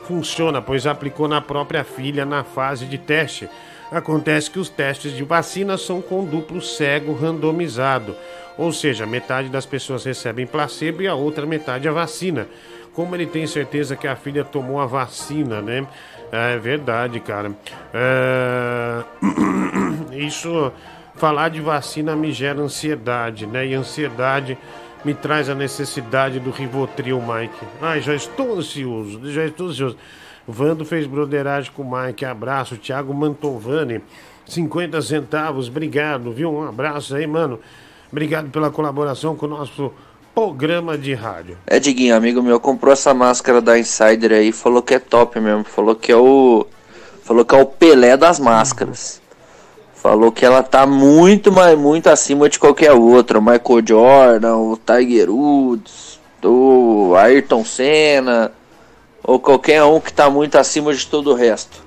funciona, pois aplicou na própria filha na fase de teste. Acontece que os testes de vacina são com duplo cego randomizado, ou seja, metade das pessoas recebem placebo e a outra metade a vacina. Como ele tem certeza que a filha tomou a vacina, né? É verdade, cara. É, *coughs* Isso, falar de vacina me gera ansiedade, né? E ansiedade me traz a necessidade do Rivotril, Mike. Ai, já estou ansioso, já estou ansioso. Vando fez broderagem com o Mike, abraço. Thiago Mantovani, 50 centavos, obrigado, viu? Um abraço aí, mano. Obrigado pela colaboração com o nosso programa de rádio. É, Diguinho, amigo meu, comprou essa máscara da Insider aí, falou que é top mesmo. Falou que é o. Falou que é o Pelé das máscaras. Falou que ela tá muito, mas muito acima de qualquer outra. Michael Jordan, o Tiger Woods, o Ayrton Senna, ou qualquer um que tá muito acima de todo o resto.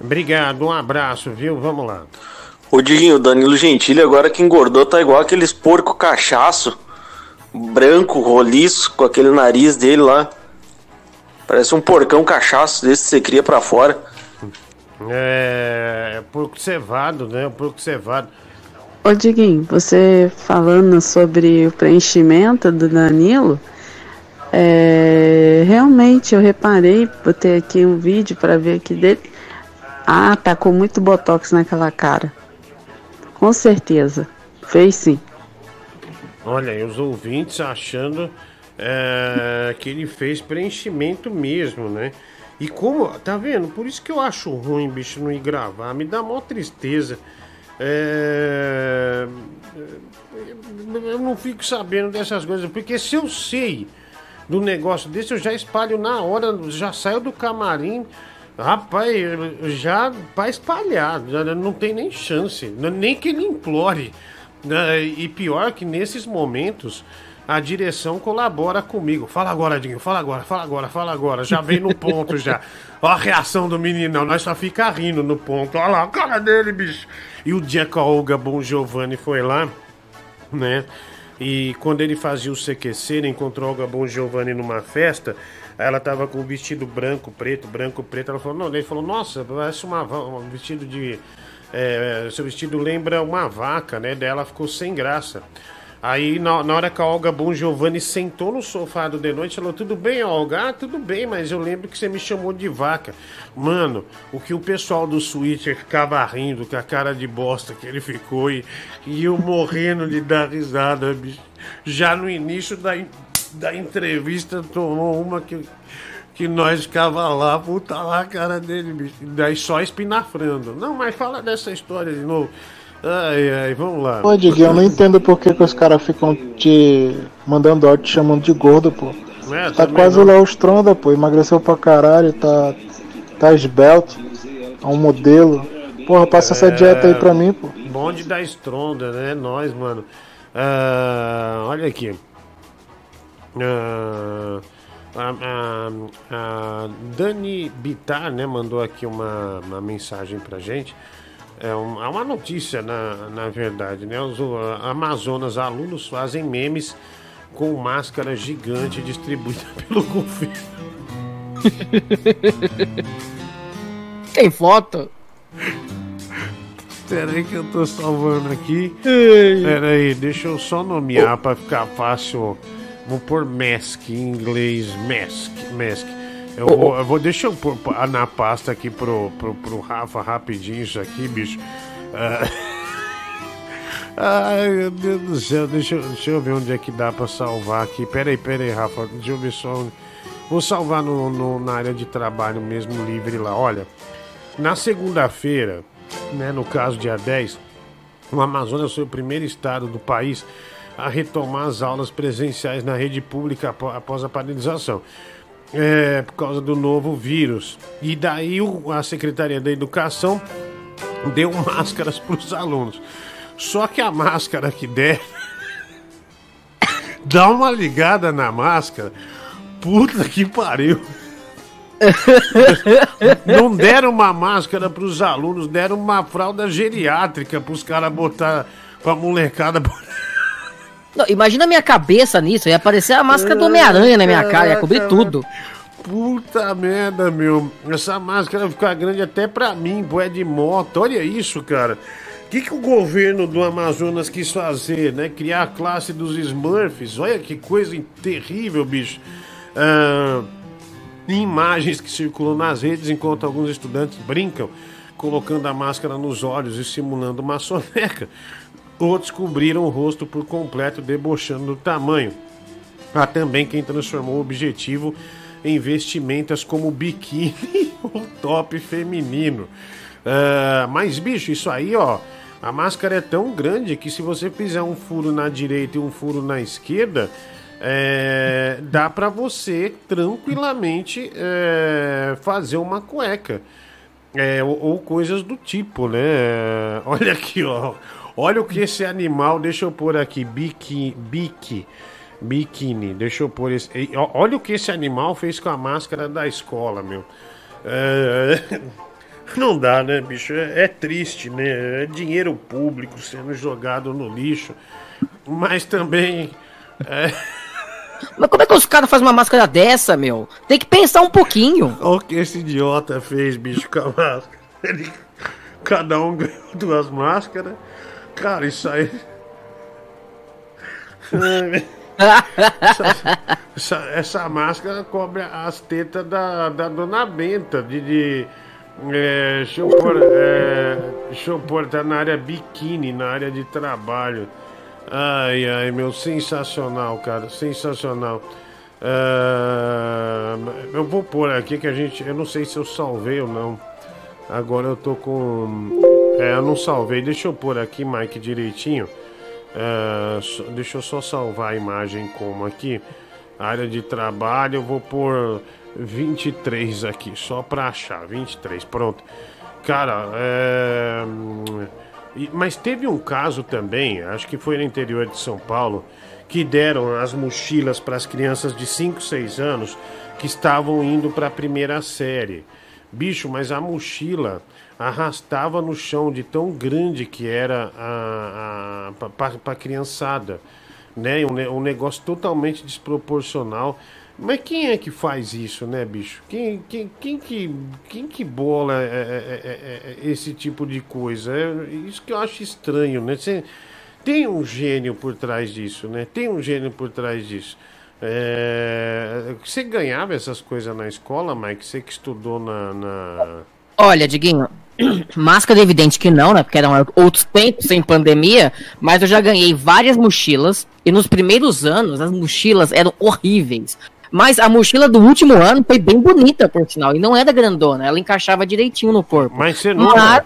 Obrigado, um abraço, viu? Vamos lá. Ô Diguinho, o Danilo Gentili agora que engordou tá igual aqueles porco cachaço, branco, roliço, com aquele nariz dele lá. Parece um porcão cachaço desse que você cria pra fora. É. Porco cevado, né? O porco cevado. Ô Diguinho, você falando sobre o preenchimento do Danilo, é, realmente eu reparei, botei aqui um vídeo para ver aqui dele. Ah, tá com muito botox naquela cara. Com certeza. Fez sim. Olha, e os ouvintes achando é, que ele fez preenchimento mesmo, né? E como, tá vendo? Por isso que eu acho ruim, bicho, não ir gravar. Me dá mó tristeza. É, eu não fico sabendo dessas coisas, porque se eu sei do negócio desse, eu já espalho na hora, já saio do camarim. Rapaz, já para espalhar, não tem nem chance, nem que ele implore. né? E pior que nesses momentos a direção colabora comigo. Fala agora, Dinho, fala agora, fala agora, fala agora. Já vem no ponto já. *laughs* Ó a reação do meninão, nós só fica rindo no ponto. Olha lá, a cara dele, bicho. E o dia que a Olga Bon Giovanni foi lá, né? E quando ele fazia o CQC, ele encontrou Olga Bon Giovanni numa festa. Ela tava com um vestido branco, preto, branco, preto. Ela falou, não, ele falou, nossa, parece uma, um vestido de. é, seu vestido lembra uma vaca, né? Daí ela ficou sem graça. Aí, na, na hora que a Olga Bon Giovanni sentou no sofá do The Noite, falou: Tudo bem, Olga? Ah, tudo bem, mas eu lembro que você me chamou de vaca. Mano, o que o pessoal do Twitter ficava rindo com a cara de bosta que ele ficou e, e eu morrendo de dar risada, bicho. Já no início da, da entrevista, tomou uma que, que nós ficava lá, puta lá a cara dele, bicho. Daí só espinafrando. Não, mas fala dessa história de novo. Ai, ai, vamos lá. Pô, Diguinho, eu não entendo por que, que os caras ficam te mandando áudio te chamando de gordo, pô. É, tá quase não. o Stronda, pô. Emagreceu pra caralho, tá, tá esbelto. É um modelo. Porra, passa essa É. dieta aí pra mim, pô. Bonde da Stronda, né? Nós, mano. Ah, olha aqui. Ah, a, a- a Dani Bitar, né, mandou aqui uma, uma mensagem pra gente. É um- é uma notícia, na, na verdade, né? Os uh, Amazonas alunos fazem memes com máscara gigante distribuída *laughs* pelo governo. *laughs* Tem foto? Peraí que eu tô salvando aqui. Peraí, deixa eu só nomear pra ficar fácil. Vou pôr mask em inglês, mask, mask. Eu vou, eu vou deixa eu pôr pa- na pasta aqui pro, pro, pro Rafa rapidinho isso aqui, bicho. Ah, *laughs* Ai, meu Deus do céu, deixa, eu- deixa eu ver onde é que dá pra salvar aqui. Peraí, peraí, Rafa, deixa eu ver só. onde- Vou salvar no, no- na área de trabalho mesmo, livre lá. Olha, na segunda-feira, né, no caso dia 10, o Amazonas foi o primeiro estado do país a retomar as aulas presenciais na rede pública após a paralisação. É, por causa do novo vírus. E daí a Secretaria da Educação deu *laughs* máscaras para os alunos. Só que a máscara que der. *coughs* dá uma ligada na máscara. Puta que pariu. *laughs* Não deram uma máscara para os alunos, deram uma fralda geriátrica para os caras botar. Pra molecada. Não, imagina a minha cabeça nisso, ia aparecer a máscara do Homem-Aranha na minha cara, ia cobrir tudo. Puta merda, meu. Essa máscara vai ficar grande até pra mim, pô, é de moto. Olha isso, cara. O que, que o governo do Amazonas quis fazer, né? Criar a classe dos Smurfs. Olha que coisa terrível, bicho. Ah, imagens que circulam nas redes enquanto alguns estudantes brincam, colocando a máscara nos olhos e simulando uma soneca. Outros cobriram o rosto por completo, debochando do tamanho. Há também quem transformou o objetivo em vestimentas como biquíni *laughs* ou top feminino. Ah, mas, bicho, isso aí, ó. A máscara é tão grande que se você fizer um furo na direita e um furo na esquerda, é, dá pra você tranquilamente é, fazer uma cueca. É, ou, ou coisas do tipo, né? Olha aqui, ó. Olha o que esse animal. Deixa eu pôr aqui. Biqui. Biqui. Biquíni. Deixa eu pôr esse. Olha o que esse animal fez com a máscara da escola, meu. É, *laughs* Não dá, né, bicho? É, é triste, né? É dinheiro público sendo jogado no lixo. Mas também. é, *laughs* Mas como é que os caras fazem uma máscara dessa, meu? Tem que pensar um pouquinho. Olha o que esse idiota fez, bicho, com a máscara. Ele- cada um ganhou duas máscaras. Cara, isso aí. essa, essa- essa máscara cobre as tetas da, da dona Benta, de. de é, deixa eu pôr. é, deixa eu tá na área biquíni, na área de trabalho. Ai, ai, meu, sensacional, cara, sensacional. Ah, eu vou pôr aqui que a gente. Eu não sei se eu salvei ou não. Agora eu tô com. É, eu não salvei. Deixa eu pôr aqui, Mike, direitinho. Só- deixa eu só salvar a imagem como aqui. Área de trabalho, eu vou pôr 23 aqui, só pra achar. 23, pronto. Cara, é. Mas teve um caso também, acho que foi no interior de São Paulo, que deram as mochilas para as crianças de 5, 6 anos que estavam indo para a primeira série. Bicho, mas a mochila arrastava no chão de tão grande que era a, a, para a criançada. Né? Um, um negócio totalmente desproporcional. Mas quem é que faz isso, né, bicho? Quem, quem, quem, que, quem que bola é, é, é, é, é, esse tipo de coisa? É isso que eu acho estranho, né? Você tem um gênio por trás disso, né? Tem um gênio por trás disso. É, Você ganhava essas coisas na escola, Mike? Você que estudou na. na... Olha, Diguinho, *clears throat* máscara é evidente que não, né? Porque eram outros tempos sem pandemia, mas eu já ganhei várias mochilas e nos primeiros anos as mochilas eram horríveis. Mas a mochila do último ano foi bem bonita, por sinal, e não era grandona, ela encaixava direitinho no corpo. Mas você não. Mas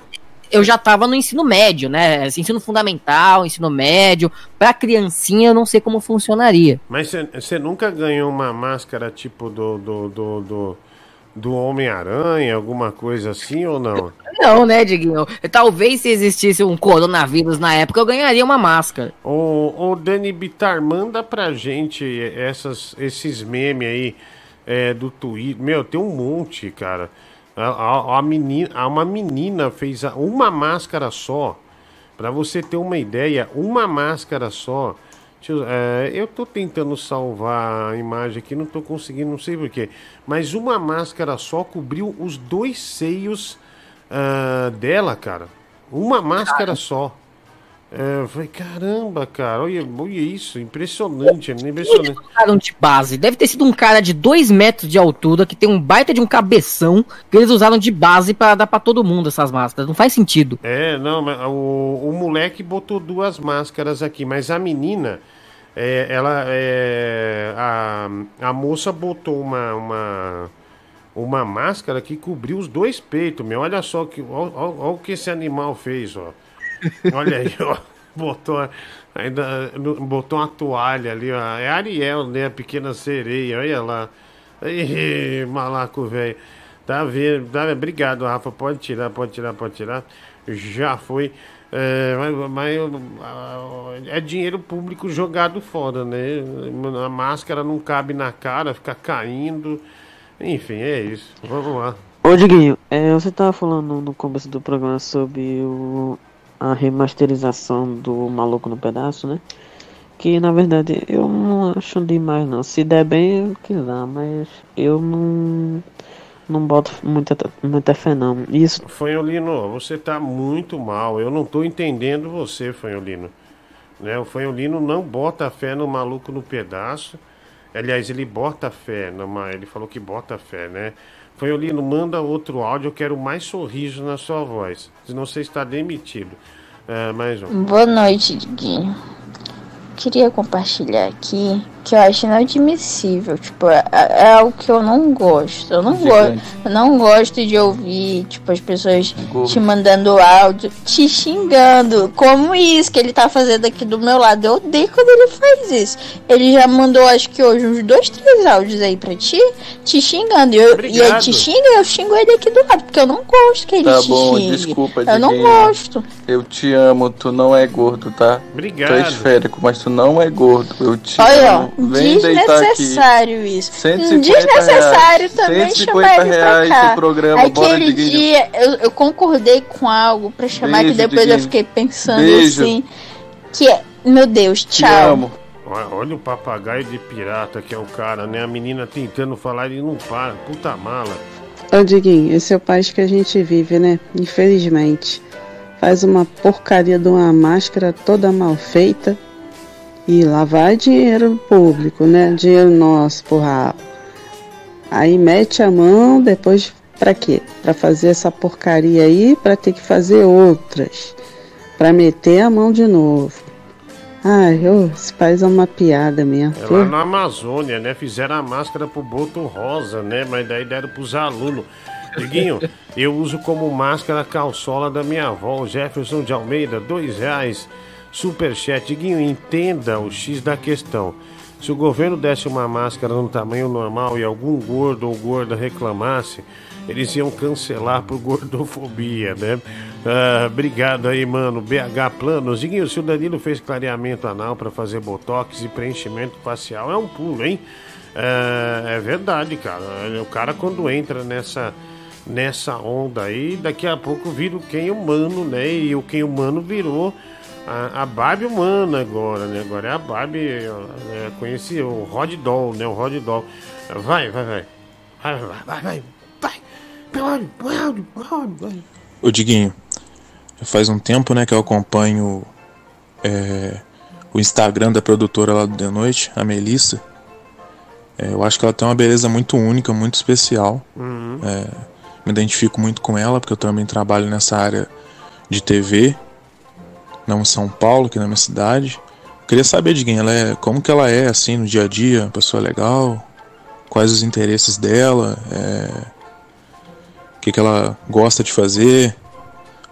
eu já tava no ensino médio, né? Ensino fundamental, ensino médio. Pra criancinha eu não sei como funcionaria. Mas você- você nunca ganhou uma máscara tipo do. do, do, do, do Homem-Aranha, alguma coisa assim ou não? Não, né, Diguinho? Talvez se existisse um coronavírus na época, eu ganharia uma máscara. Ô, ô Dani Bitar, manda pra gente essas, esses memes aí é, do Twitter. Meu, tem um monte, cara. A, a, a menina, uma menina fez uma máscara só. Pra você ter uma ideia, uma máscara só. Eu, é, eu tô tentando salvar a imagem aqui, não tô conseguindo, não sei porquê. Mas uma máscara só cobriu os dois seios ah, dela, cara. Uma máscara só. É, eu falei, caramba, cara, olha, olha isso, impressionante, impressionante. usaram de base. Deve ter sido um cara de 2 metros de altura, que tem um baita de um cabeção, que eles usaram de base pra dar pra todo mundo essas máscaras. Não faz sentido. É, não, mas o, o moleque botou duas máscaras aqui, mas a menina, é, ela, é, a, a moça botou uma, uma, uma máscara que cobriu os dois peitos, meu, olha só que, olha o que esse animal fez, ó. Olha aí, ó. Botou, ainda, botou uma toalha ali, ó. É Ariel, né? A pequena sereia, olha lá. Ih, malaco, velho. Tá vendo? Tá, obrigado, Rafa. Pode tirar, pode tirar, pode tirar. Já foi. É, mas, mas, ah, é dinheiro público jogado fora, né? A máscara não cabe na cara, fica caindo. Enfim, é isso. Vamos lá. Ô Diguinho, é, você tava falando no começo do programa sobre o, a remasterização do Maluco no Pedaço, né? Que na verdade eu não acho demais não. Se der bem, eu quiser, mas eu não, não boto muita, muita fé não. Isso Fanholino, você tá muito mal. Eu não tô entendendo você, Fanholino. Né? O Fanholino não bota fé no maluco no pedaço. Aliás, ele bota fé, numa... ele falou que bota fé, né? Fanholino, manda outro áudio, eu quero mais sorriso na sua voz. Senão você está demitido. É, mais um. Boa noite, Diguinho. Queria compartilhar aqui que eu acho inadmissível. Tipo, é, é algo que eu não gosto. Eu não gosto. Eu não gosto de ouvir, tipo, as pessoas Gordo. te mandando áudio, te xingando. Como isso que ele tá fazendo aqui do meu lado. Eu odeio quando ele faz isso. Ele já mandou, acho que hoje, uns dois, três áudios aí pra ti, te xingando. E, eu, e ele te xinga e eu xingo ele aqui do lado, porque eu não gosto que ele Tá te bom, xingue. desculpa, Eu não gosto. Eu te amo, tu não é gordo, tá? Obrigado. Tu é esférico, mas tu não é gordo. Eu te Olha, ó, amo. Vem desnecessário isso. 150 Desnecessário reais. também 150 chamar ele pra reais cá. esse programa, Aquele dia eu, eu concordei com algo pra chamar Beijo, que depois eu Diguinho. fiquei pensando Beijo. assim. Que é, meu Deus, tchau. Olha, olha o papagaio de pirata que é o cara, né? A menina tentando falar e não para. Puta mala. Ô Diguinho, esse é o país que a gente vive, né? Infelizmente. Faz uma porcaria de uma máscara toda mal feita e lá vai dinheiro público, né? Dinheiro nosso, porra. Aí mete a mão, depois pra quê? Pra fazer essa porcaria aí, pra ter que fazer outras. Pra meter a mão de novo. Ai, ô, esse país é uma piada mesmo. É lá na Amazônia, né? Fizeram a máscara pro Boto Rosa, né? Mas daí deram pros alunos. Diguinho, *laughs* eu uso como máscara a calçola da minha avó, o Jefferson de Almeida, dois reais. Superchat. Diguinho, entenda o X da questão. Se o governo desse uma máscara no tamanho normal e algum gordo ou gorda reclamasse, eles iam cancelar por gordofobia, né? Ah, obrigado aí, mano. BH Planos. Diguinho, se o Danilo fez clareamento anal para fazer botox e preenchimento facial, é um pulo, hein? É, é verdade, cara. O cara quando entra nessa nessa onda aí, daqui a pouco vira o quem humano, né? E o quem humano virou a, a Barbie humana agora, né? Agora é a Barbie, é, conheci o Rod Doll, né? O Rod Doll. Vai, vai, vai. Vai, vai, vai, vai. vai. Ô Diguinho, faz um tempo né, que eu acompanho é, o Instagram da produtora lá do The Noite, a Melissa. É, eu acho que ela tem uma beleza muito única, muito especial. Uhum. É, me identifico muito com ela, porque eu também trabalho nessa área de TV, não em São Paulo, aqui na minha cidade. Queria saber de quem ela é, como que ela é assim no dia a dia, uma pessoa legal, quais os interesses dela, é, o que, que ela gosta de fazer.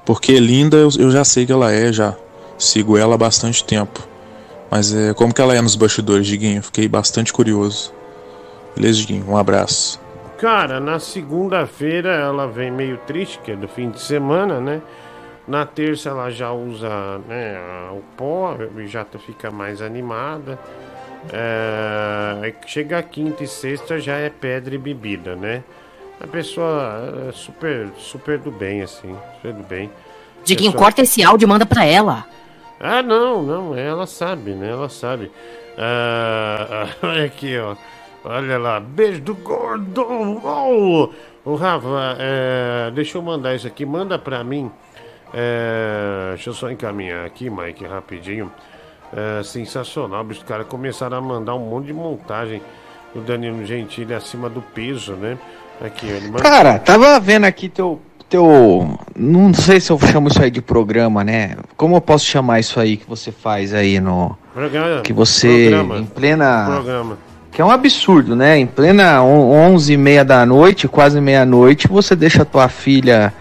Porque linda eu, eu já sei que ela é, já sigo ela há bastante tempo. Mas é, como que ela é nos bastidores, Diguinho? Fiquei bastante curioso. Beleza, Diguinho? Um abraço. Cara, na segunda-feira ela vem meio triste, que é do fim de semana, né? Na terça ela já usa né, o pó e já tá- fica mais animada. É, chega a quinta e sexta já é pedra e bebida, né? A pessoa é super, super do bem, assim, super do bem. Diguinho, Pessoa- corta esse áudio e manda pra ela. ah, não, não, ela sabe, né? Ela sabe. Ah, *laughs* olha aqui, ó. Olha lá, beijo do gordo. Oh! Ô, Rafa, é, deixa eu mandar isso aqui. Manda pra mim. É, deixa eu só encaminhar aqui, Mike, rapidinho. É, sensacional. Os caras começaram a mandar um monte de montagem do Danilo Gentili acima do peso, né? Aqui, ele manda... Cara, tava vendo aqui teu. teu. Não sei se eu chamo isso aí de programa, né? Como eu posso chamar isso aí que você faz aí no. Programa, Que você, programa, em plena. Programa. Que é um absurdo, né? Em plena on- 11 e meia da noite, quase meia-noite, você deixa a tua filha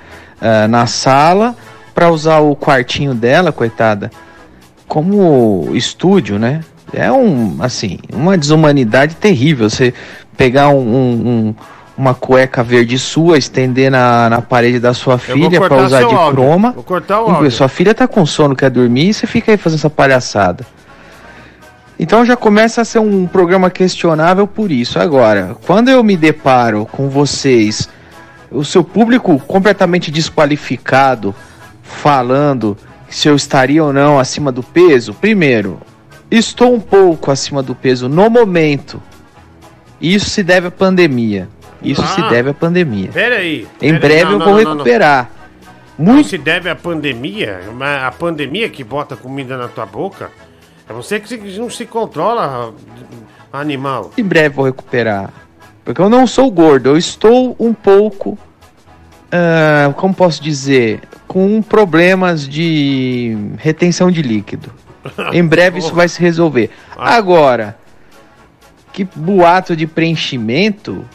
ah, na sala pra usar o quartinho dela, coitada, como estúdio, né? É um, assim, uma desumanidade terrível. Você pegar um, um- um- uma cueca verde sua, estender na, na parede da sua filha pra cortar usar de áudio. croma. Vou cortar o áudio. Sua filha tá com sono, quer dormir, e você fica aí fazendo essa palhaçada. Então já começa a ser um programa questionável por isso. Agora, quando eu me deparo com vocês, o seu público completamente desqualificado, falando se eu estaria ou não acima do peso, primeiro, estou um pouco acima do peso no momento. Isso se deve à pandemia. Isso Ah. se deve à pandemia. Pera aí. Em breve Não, eu vou não, recuperar. Não se deve à pandemia, mas a pandemia que bota comida na tua boca. É você que não se controla, animal. Em breve vou recuperar. Porque eu não sou gordo, eu estou um pouco. Ah, como posso dizer? Com problemas de retenção de líquido. Em breve isso *laughs* vai se resolver. Agora, que boato de preenchimento.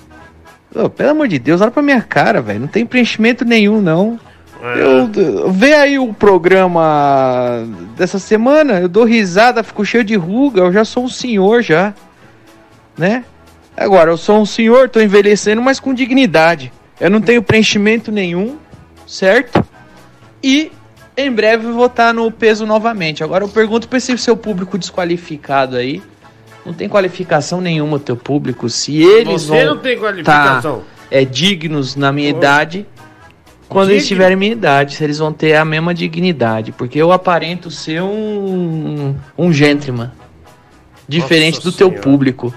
Ô, pelo amor de Deus, olha pra minha cara, velho. Não tem preenchimento nenhum, não. Eu, eu- vê aí o programa dessa semana, eu dou risada, fico cheio de ruga, eu já sou um senhor já, né? Agora, eu sou um senhor, tô envelhecendo, mas com dignidade. Eu não tenho preenchimento nenhum, certo? E em breve eu vou estar no peso novamente. Agora eu pergunto pra esse seu público desqualificado aí. Não tem qualificação nenhuma o teu público. Se eles Você vão não tem qualificação. tá, é, dignos na minha idade, quando eles Digno? tiverem minha idade, se eles vão ter a mesma dignidade. Porque eu aparento ser um, um gentleman. Diferente Nossa do teu Senhora. público.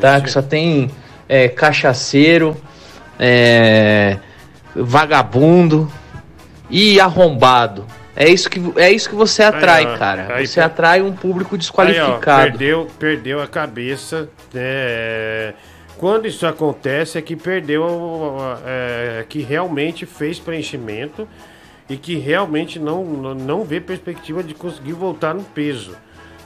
Tá? Que só tem é, cachaceiro, é, vagabundo e arrombado. É isso que, é isso que você atrai, ó, cara. aí você per- atrai um público Aí, ó, desqualificado. perdeu, perdeu a cabeça. né? Quando isso acontece é que perdeu, é, que realmente fez preenchimento e que realmente não, não- não vê perspectiva de conseguir voltar no peso.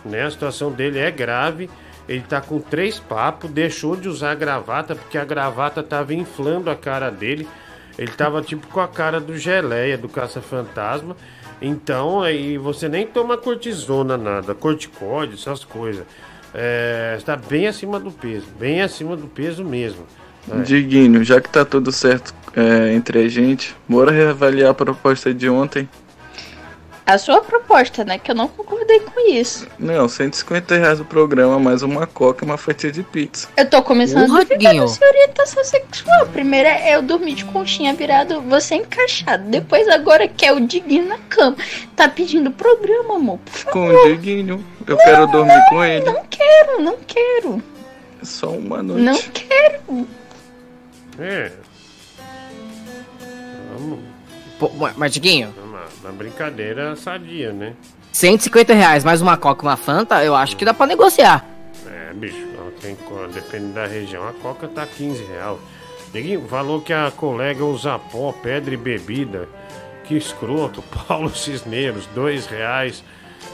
Né? A situação dele é grave. Ele tá com três papos, deixou de usar a gravata porque a gravata tava inflando a cara dele. Ele tava tipo com a cara do geleia, do caça-fantasma. Então, aí você nem toma cortisona, nada, corticóide, essas coisas. É, está bem acima do peso, bem acima do peso mesmo. É. Diguinho, já que tá tudo certo é, entre a gente, bora reavaliar a proposta de ontem. A sua proposta, né? Que eu não concordei com isso. Não, 150 reais o programa, mais uma coca e uma fatia de pizza. Eu tô começando Porra, a duvidar Diguinho. da sua orientação sexual. Primeiro é eu dormir de conchinha virado, você encaixado. Depois agora quer o Diguinho na cama. Tá pedindo programa, amor. Por Com favor. o Diguinho, eu quero dormir com ele. Não quero, não quero. É só uma noite. Não quero. É. Vamos. Pô, mas, Diguinho, Uma, brincadeira sadia, né? 150 reais mais uma coca e uma fanta, eu acho que dá pra negociar. É, bicho, tem, depende da região. A coca tá 15 reais. Diguinho falou que a colega usa pó, pedra e bebida. Que escroto. *laughs* Paulo Cisneiros, dois reais.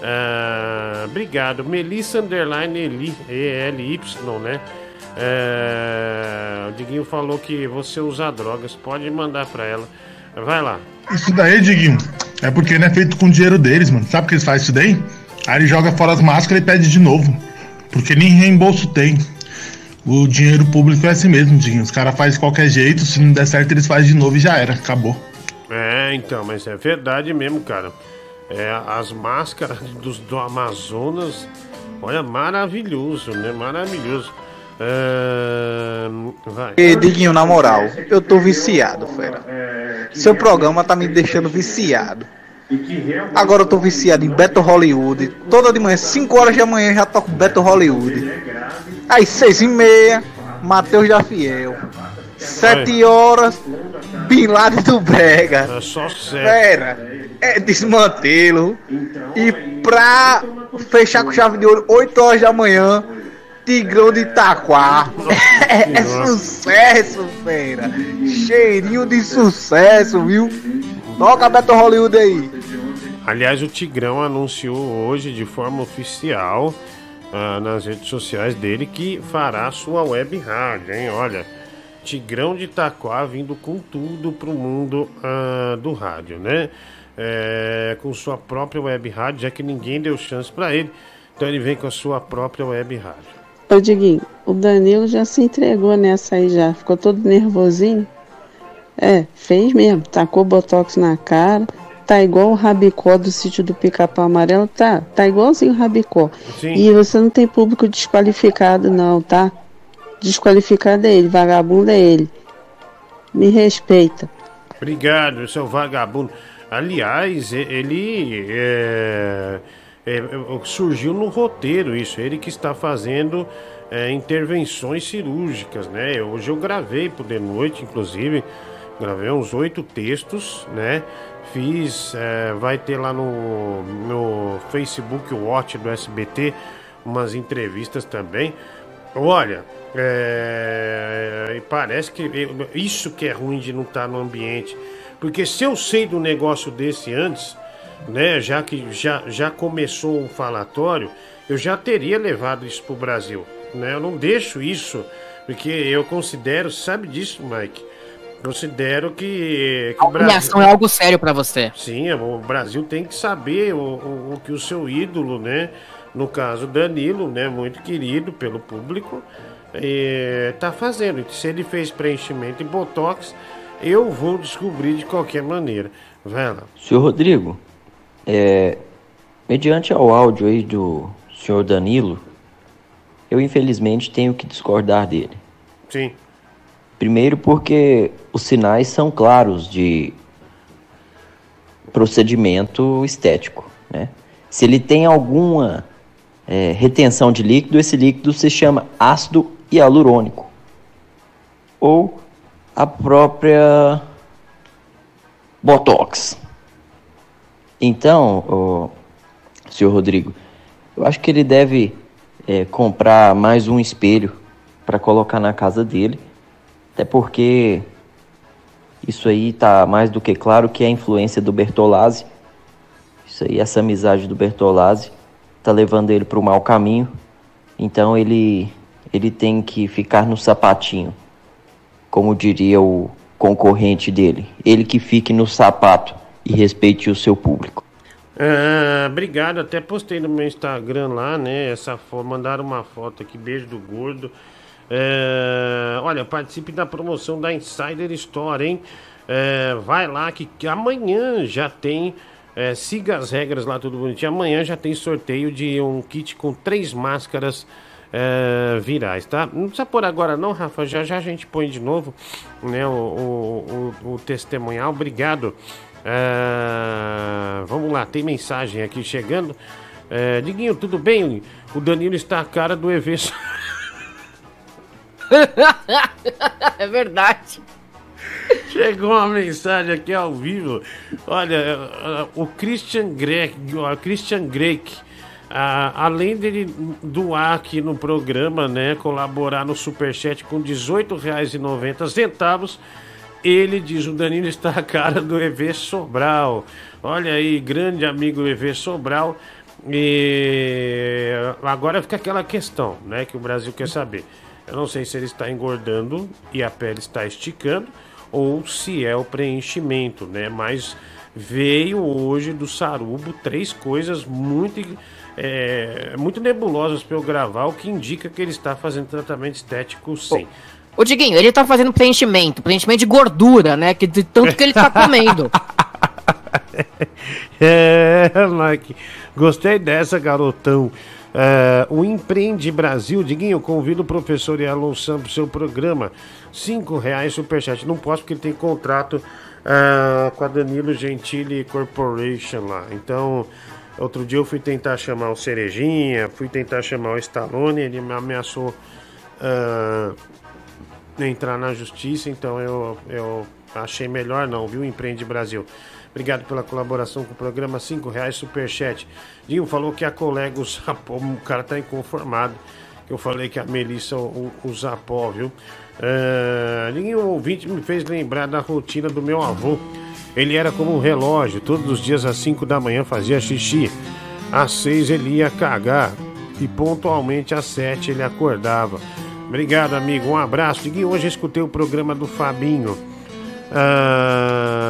Ah, obrigado. Melissa Underline Eli, ELY, né? É, o Diguinho falou que você usa drogas. Pode mandar pra ela. Vai lá. Isso daí, Diguinho, é porque não é feito com o dinheiro deles, mano. Sabe o que eles fazem isso daí? Aí ele joga fora as máscaras e pede de novo. Porque nem reembolso tem. O dinheiro público é assim mesmo, Diguinho. Os caras fazem de qualquer jeito, se não der certo, eles fazem de novo e já era. Acabou. É, então, mas é verdade mesmo, cara. É, as máscaras dos, do Amazonas, olha, maravilhoso, né? Maravilhoso. Vai. E Diguinho, na moral, eu tô viciado, fera. Seu programa tá me deixando viciado. Agora eu tô viciado em Beto Hollywood. Toda de manhã, 5 horas da manhã, eu já toco Beto Hollywood. Às 6 e meia, Matheus da Fiel. 7 horas, Bin Laden do Brega. É só. Fera, é desmantê-lo. E pra fechar com chave de ouro, 8 horas da manhã, Tigrão de Itaquá. *laughs* É, sucesso, fera. Cheirinho de sucesso, viu? Toca Beto Hollywood aí. Aliás, o Tigrão anunciou hoje de forma oficial ah, nas redes sociais dele que fará sua web rádio, hein? Olha, Tigrão de Itaquá vindo com tudo pro mundo ah, do rádio, né? É, com sua própria web rádio, já que ninguém deu chance pra ele. Então ele vem com a sua própria web rádio. Ô Diguinho, o Danilo já se entregou nessa aí já. Ficou todo nervosinho. É, fez mesmo. Tacou botox na cara. Tá igual o Rabicó do sítio do Pica-Pau Amarelo. Tá, tá igualzinho o Rabicó. Sim. E você não tem público desqualificado, não, tá? Desqualificado é ele, vagabundo é ele. Me respeita. Obrigado, seu vagabundo. Aliás, ele é, é, é, surgiu no roteiro isso. Ele que está fazendo é, intervenções cirúrgicas, né? Hoje eu gravei pro de noite, inclusive, gravei uns oito textos, né? Fiz, é, vai ter lá no, no Facebook Watch do SBT umas entrevistas também. Olha, é, parece que isso que é ruim de não estar no ambiente. Porque se eu sei do negócio desse antes, né, já que já, já começou o falatório, eu já teria levado isso pro Brasil. Né? Eu não deixo isso, porque eu considero, sabe disso, Mike? Considero que, que A humilhação é algo sério pra você. Sim, o Brasil tem que saber o, o, o que o seu ídolo, né? No caso Danilo, né? Muito querido pelo público, eh, tá fazendo. Se ele fez preenchimento e botox, eu vou descobrir de qualquer maneira. Vai lá. Senhor Rodrigo, é, mediante ao áudio aí do senhor Danilo, eu infelizmente tenho que discordar dele. Sim. Primeiro porque os sinais são claros de procedimento estético, né? Se ele tem alguma é, retenção de líquido, esse líquido se chama ácido hialurônico ou a própria botox. Então, senhor Rodrigo, eu acho que ele deve é, comprar mais um espelho para colocar na casa dele, até porque isso aí tá mais do que claro que é a influência do Bertolazzi. Isso aí, essa amizade do Bertolazzi tá levando ele para o mau caminho. Então ele ele tem que ficar no sapatinho, como diria o concorrente dele. Ele que fique no sapato e respeite o seu público. Ah, obrigado, até postei no meu Instagram lá, né? Essa mandaram uma foto aqui, beijo do gordo. É, olha, participe da promoção da Insider Store, hein? É, vai lá que, que amanhã já tem. é, siga as regras lá, tudo bonitinho. Amanhã já tem sorteio de um kit com três máscaras é, virais, tá? Não precisa pôr agora, não, Rafa. Já já a gente põe de novo né, o, o, o, o testemunhal. Obrigado. É, vamos lá, tem mensagem aqui chegando. É, Diguinho, tudo bem? O Danilo está a cara do EV. *laughs* é verdade. Chegou uma mensagem aqui ao vivo. Olha, eh, o Christian Greg, o Christian Greg, ah, além dele doar aqui no programa, né, colaborar no Superchat com R$ 18,90, ele diz, o Danilo está a cara do EV Sobral. Olha aí, grande amigo EV Sobral. E agora fica aquela questão, né, que o Brasil quer saber. Eu não sei se ele está engordando e a pele está esticando ou se é o preenchimento, né? Mas veio hoje do Sarubo três coisas muito é, muito nebulosas para eu gravar, o que indica que ele está fazendo tratamento estético sim. Ô Diguinho, ele tá fazendo preenchimento, preenchimento de gordura, né? Que de tanto que ele tá comendo. *laughs* é, Mike, gostei dessa, garotão. É, o Empreende Brasil, Diguinho, convido o professor Elon Sam para o seu programa. Cinco reais superchat. Não posso porque ele tem contrato é, com a Danilo Gentili Corporation lá. Então, outro dia eu fui tentar chamar o Cerejinha, fui tentar chamar o Stallone, ele me ameaçou é, entrar na justiça, então eu, eu achei melhor não, viu, Empreende Brasil. Obrigado pela colaboração com o programa, cinco reais superchat. Dinho falou que a colega o Zapó, o cara tá inconformado, que eu falei que a Melissa o, o Zapó, viu? Uh, Dinho, um ouvinte me fez lembrar da rotina do meu avô. Ele era como um relógio, todos os dias às 5 da manhã fazia xixi, às 6 ele ia cagar e pontualmente às 7 ele acordava. Obrigado, amigo. Um abraço. Diguinho, hoje escutei o programa do Fabinho. Ah,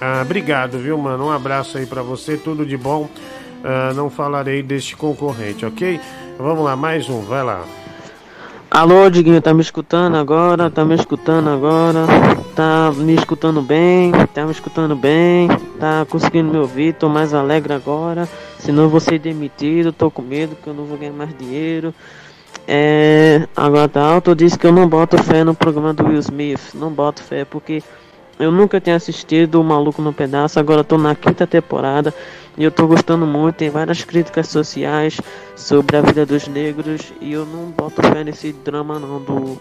ah, obrigado, viu, mano? Um abraço aí pra você, tudo de bom. Ah, não falarei deste concorrente, ok? Vamos lá, mais um, vai lá. Alô, Diguinho, tá me escutando agora? Tá me escutando agora? Tá me escutando bem? Tá me escutando bem? Tá conseguindo me ouvir? Tô mais alegre agora. Senão eu vou ser demitido, tô com medo que eu não vou ganhar mais dinheiro. É, agora tá alto, disse que eu não boto fé no programa do Will Smith. Não boto fé porque eu nunca tinha assistido o Maluco no Pedaço. Agora tô na quinta temporada e eu tô gostando muito. Tem várias críticas sociais sobre a vida dos negros e eu não boto fé nesse drama não do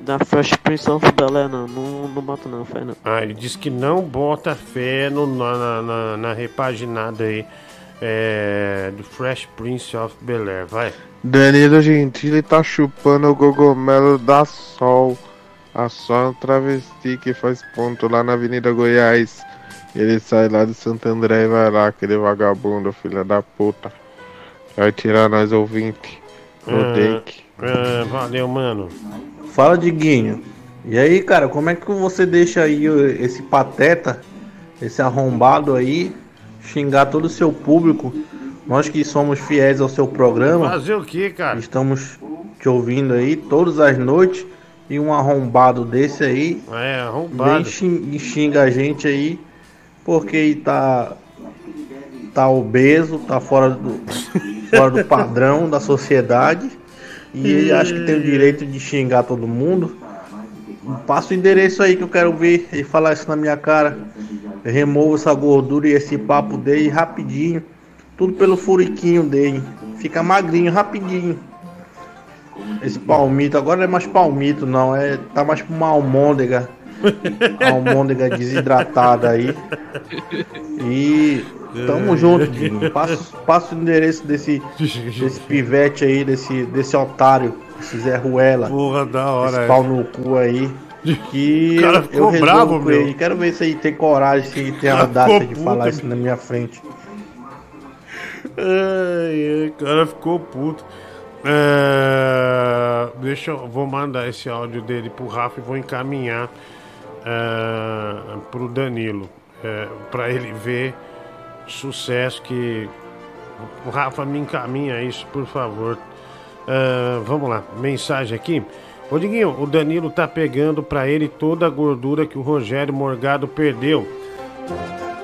da Fresh Prince of Bel Air não. não. Não boto não fé não. Ah, ele disse que não bota fé no, na, na, na repaginada aí é, do Fresh Prince of Bel Air. Vai. Danilo Gentili tá chupando o gogomelo da Sol. A Sol é um travesti que faz ponto lá na Avenida Goiás. Ele sai lá de Santo André e vai lá, aquele vagabundo, filha da puta. Vai tirar nós ouvinte. No Ah, take. ah, valeu, mano. Fala, Diguinho. E aí, cara, como é que você deixa aí esse pateta, esse arrombado aí, xingar todo o seu público? Nós que somos fiéis ao seu programa. Fazer o que, cara? Estamos te ouvindo aí todas as noites. E um arrombado desse aí. É, arrombado. Vem xin- e xinga a gente aí. Porque tá. Tá obeso, tá fora do, *laughs* fora do padrão da sociedade. E ele acha que tem o direito de xingar todo mundo. Passa o endereço aí que eu quero ver ele falar isso na minha cara. Eu removo essa gordura e esse papo dele rapidinho. Tudo pelo furiquinho dele. Fica magrinho rapidinho. Esse palmito, agora não é mais palmito não, é tá mais pra uma almôndega. *laughs* almôndega desidratada aí. E tamo junto, Dinho. Passa, passa o endereço desse, desse *laughs* pivete aí, desse, desse otário, esse Zé Ruela. Porra, da hora. Esse pau no cu aí. *laughs* Que eu, eu bravo, meu. ele. Quero ver se ele tem coragem, se ele tem audácia de falar isso na minha frente. O cara ficou puto. É, deixa eu. Vou mandar esse áudio dele pro Rafa e vou encaminhar é, pro Danilo. É, para ele ver sucesso que. O Rafa me encaminha isso, por favor. É, vamos lá, mensagem aqui. Ô Diguinho, o Danilo tá pegando pra ele toda a gordura que o Rogério Morgado perdeu.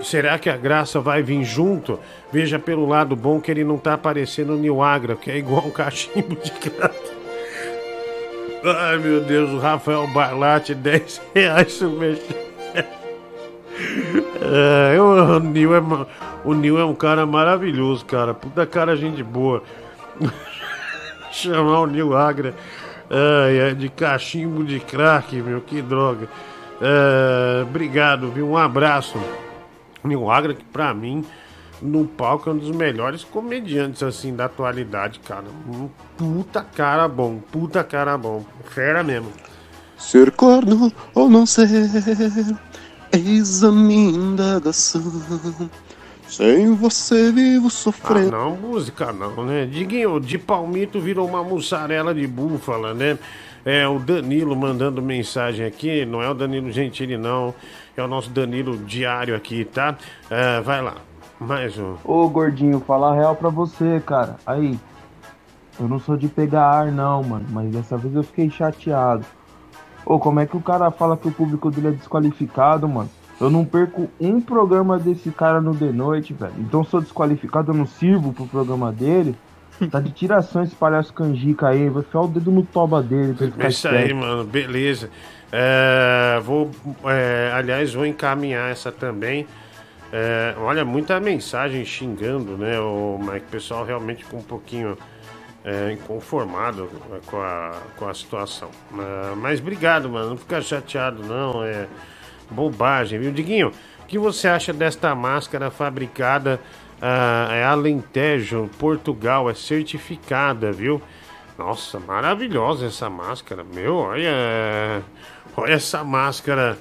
Será que a graça vai vir junto? Veja pelo lado bom que ele não tá aparecendo no Agra, que é igual um cachimbo de crack. Ai meu Deus, o Rafael Barlate, 10 reais superchat. É, o, Nil é, o Nil é um cara maravilhoso, cara. Puta cara, gente boa. *laughs* Chamar o Nil Agra é de cachimbo de crack, meu, que droga. É, obrigado, viu? Um abraço. Nil Agra, que pra mim, no palco, é um dos melhores comediantes, assim, da atualidade, cara. Um puta cara bom, puta cara bom. Fera mesmo. Ser corno ou não ser, eis a minha indagação. Sem você vivo Ah, sofrendo. não, música não, né? Diguinho, de palmito virou uma mussarela de búfala, né? É o Danilo mandando mensagem aqui, não é o Danilo Gentili, não. É o nosso Danilo diário aqui, tá? É, vai lá, mais um. Ô gordinho, falar real pra você, cara. Aí, eu não sou de pegar ar, não, mano. Mas dessa vez eu fiquei chateado. Ô, como é que o cara fala que o público dele é desqualificado, mano? Eu não perco um programa desse cara no The Noite, velho. Então sou desqualificado, eu não sirvo pro programa dele. *laughs* Tá de tiração esse palhaço canjica aí, vai enfiar o dedo no toba dele pra ele ficar É isso aí, mano, beleza. É, vou, é, aliás, vou encaminhar essa também. É, olha, muita mensagem xingando, né? O Mike, pessoal realmente ficou um pouquinho é, inconformado com a, com a situação. Ah, mas obrigado, mano. Não fica chateado, não. É bobagem, viu? Diguinho, o que você acha desta máscara fabricada ah, é Alentejo, Portugal? É certificada, viu? Nossa, maravilhosa essa máscara, meu. Olha, olha essa máscara.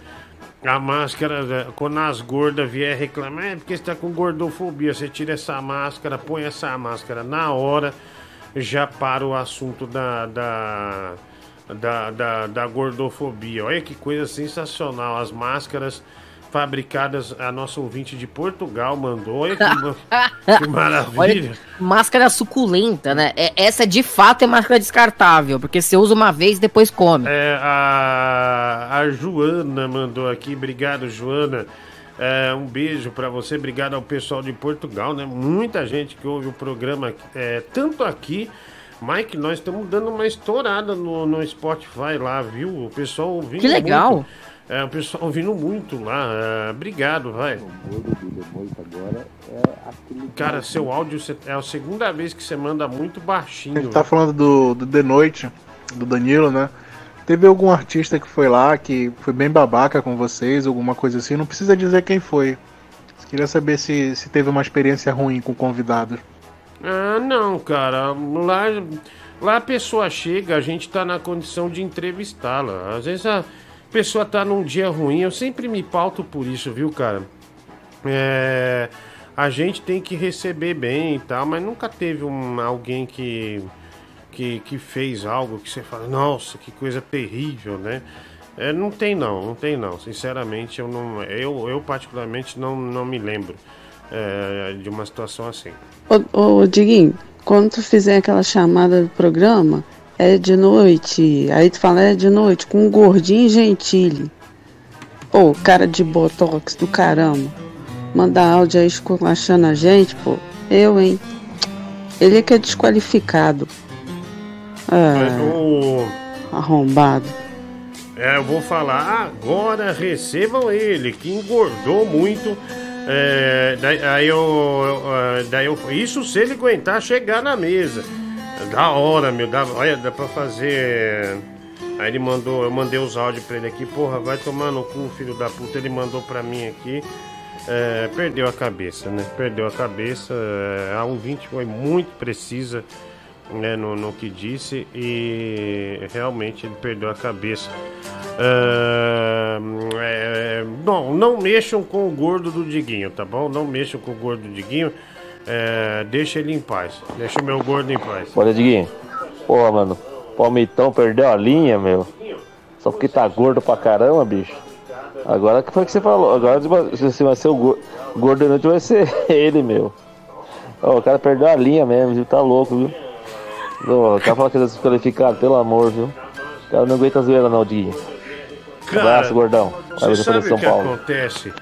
A máscara, quando as gordas vier reclamar, é porque você tá com gordofobia. Você tira essa máscara, põe essa máscara na hora, já para o assunto da, da, da, da, da gordofobia. Olha que coisa sensacional. As máscaras fabricadas, a nossa ouvinte de Portugal mandou. Olha *laughs* que, que maravilha. Olha, máscara suculenta, né? É- essa de fato é máscara descartável, porque você usa uma vez e depois come. É, a, a Joana mandou aqui, obrigado Joana. É, um beijo pra você, obrigado ao pessoal de Portugal, né? Muita gente que ouve o programa, é, tanto aqui, Mike, nós estamos dando uma estourada no, no Spotify lá, viu? O pessoal ouvindo Que legal. muito. É, o pessoal ouvindo muito lá. é, obrigado, vai. Cara, seu áudio é a segunda vez que você manda muito A baixinho. gente tá falando do, do The Noite, do Danilo, né? Teve algum artista que foi lá, que foi bem babaca com vocês, alguma coisa assim? Não precisa dizer quem foi. Queria saber se, se teve uma experiência ruim com o convidado. Ah, não, cara. Lá, lá a pessoa chega, a gente tá na condição de entrevistá-la. Às vezes a pessoa tá num dia ruim, eu sempre me pauto por isso, viu, cara? É, a gente tem que receber bem e tal, mas nunca teve um, alguém que, que, que fez algo que você fala, nossa, que coisa terrível, né? É, não tem não, não tem não. Sinceramente, eu não, eu, eu particularmente não, não me lembro é, de uma situação assim. Ô, ô Diguinho, quando tu fizer aquela chamada do programa, é de noite. Aí tu fala, é de noite, com um gordinho gentile. Pô, cara de botox do caramba. Manda áudio aí esculachando a gente, pô. Eu, hein? Ele é que é desqualificado. Mas Ah, o- arrombado. É, eu vou falar agora, recebam ele, que engordou muito. É, daí, aí eu, ah, daí eu. Isso se ele aguentar chegar na mesa. Da hora, meu. Dá, olha, dá pra fazer. Aí ele mandou, eu mandei os áudios pra ele aqui, porra, vai tomar no cu, filho da puta. Ele mandou pra mim aqui. É, perdeu a cabeça, né? Perdeu a cabeça. É, a ouvinte foi muito precisa né, no, no que disse e realmente ele perdeu a cabeça. Ah, é, não, não mexam com o gordo do Diguinho, tá bom? Não mexam com o gordo do Diguinho. É, deixa ele em paz. Deixa o meu gordo em paz. Olha, Diguinho. Porra, mano. Palmitão perdeu a linha, meu. Só porque tá gordo pra caramba, bicho. Agora que foi que você falou. Agora se vai ser o gordo. Noite vai ser *laughs* ele, meu. Ó, o cara perdeu a linha mesmo, viu? Tá louco, viu? O cara fala que ele é desqualificado, pelo amor, viu? O cara não aguenta a zoeira não, Diguinho. Abraço, gordão. Vai Você sabe o que Paulo. acontece?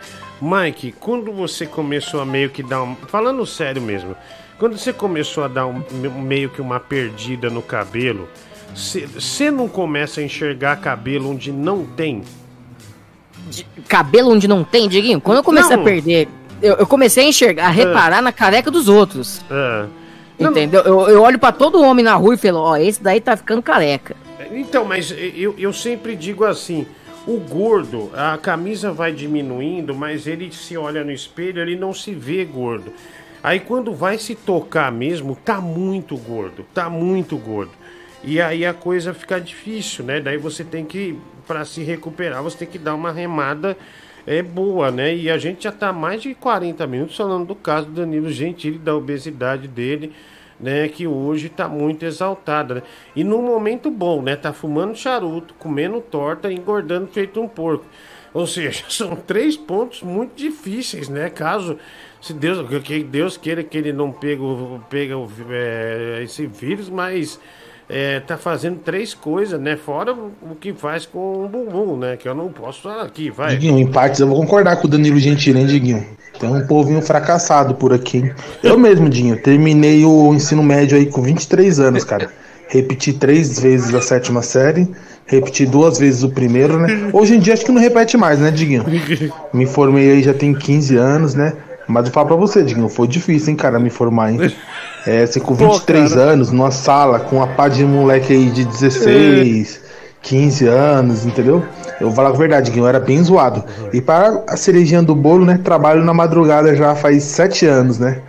Mike, quando você começou a meio que dar um. Falando sério mesmo, quando você começou a dar um, meio que uma perdida no cabelo, você não começa a enxergar cabelo onde não tem? Cabelo onde não tem, Diguinho? Quando eu comecei Não. a perder, eu, eu comecei a enxergar, a reparar na careca dos outros. É. Entendeu? Eu, eu olho pra todo homem na rua e falo, ó, esse daí tá ficando careca. Então, mas eu, eu sempre digo assim: O gordo, a camisa vai diminuindo, mas ele se olha no espelho, ele não se vê gordo. Aí quando vai se tocar mesmo, tá muito gordo, tá muito gordo. E aí a coisa fica difícil, né? Daí você tem que, para se recuperar, você tem que dar uma remada é boa, né? E a gente já tá mais de 40 minutos falando do caso do Danilo Gentili, da obesidade dele, né? Que hoje tá muito exaltada, né? E num momento bom, né? Tá fumando charuto, comendo torta, engordando feito um porco. Ou seja, *laughs* são três pontos muito difíceis, né? Caso se Deus, que Deus queira que ele não pegue, o- é, esse vírus, mas é, tá fazendo três coisas, né? Fora o que faz com o bumbum, né? Que eu não posso falar aqui, vai. Diguinho, em partes eu vou concordar com o Danilo Gentili, Diguinho? Tem um povinho fracassado por aqui, hein? Eu mesmo, Dinho, terminei o ensino médio aí com 23 anos, cara. Repeti três vezes a sétima série, repeti duas vezes o primeiro, né? Hoje em dia acho que não repete mais, né, Diguinho? *laughs* Me formei aí já tem 15 anos, né? Mas eu falo pra você, Diguinho, foi difícil, hein, cara, me formar, hein? *laughs* É, você com 23 anos, numa sala, com uma pá de moleque aí de 16, 15 anos, entendeu? Eu vou falar a verdade, Diguinho, eu era bem zoado. E para a cerejinha do bolo, né, trabalho na madrugada já faz 7 anos, né?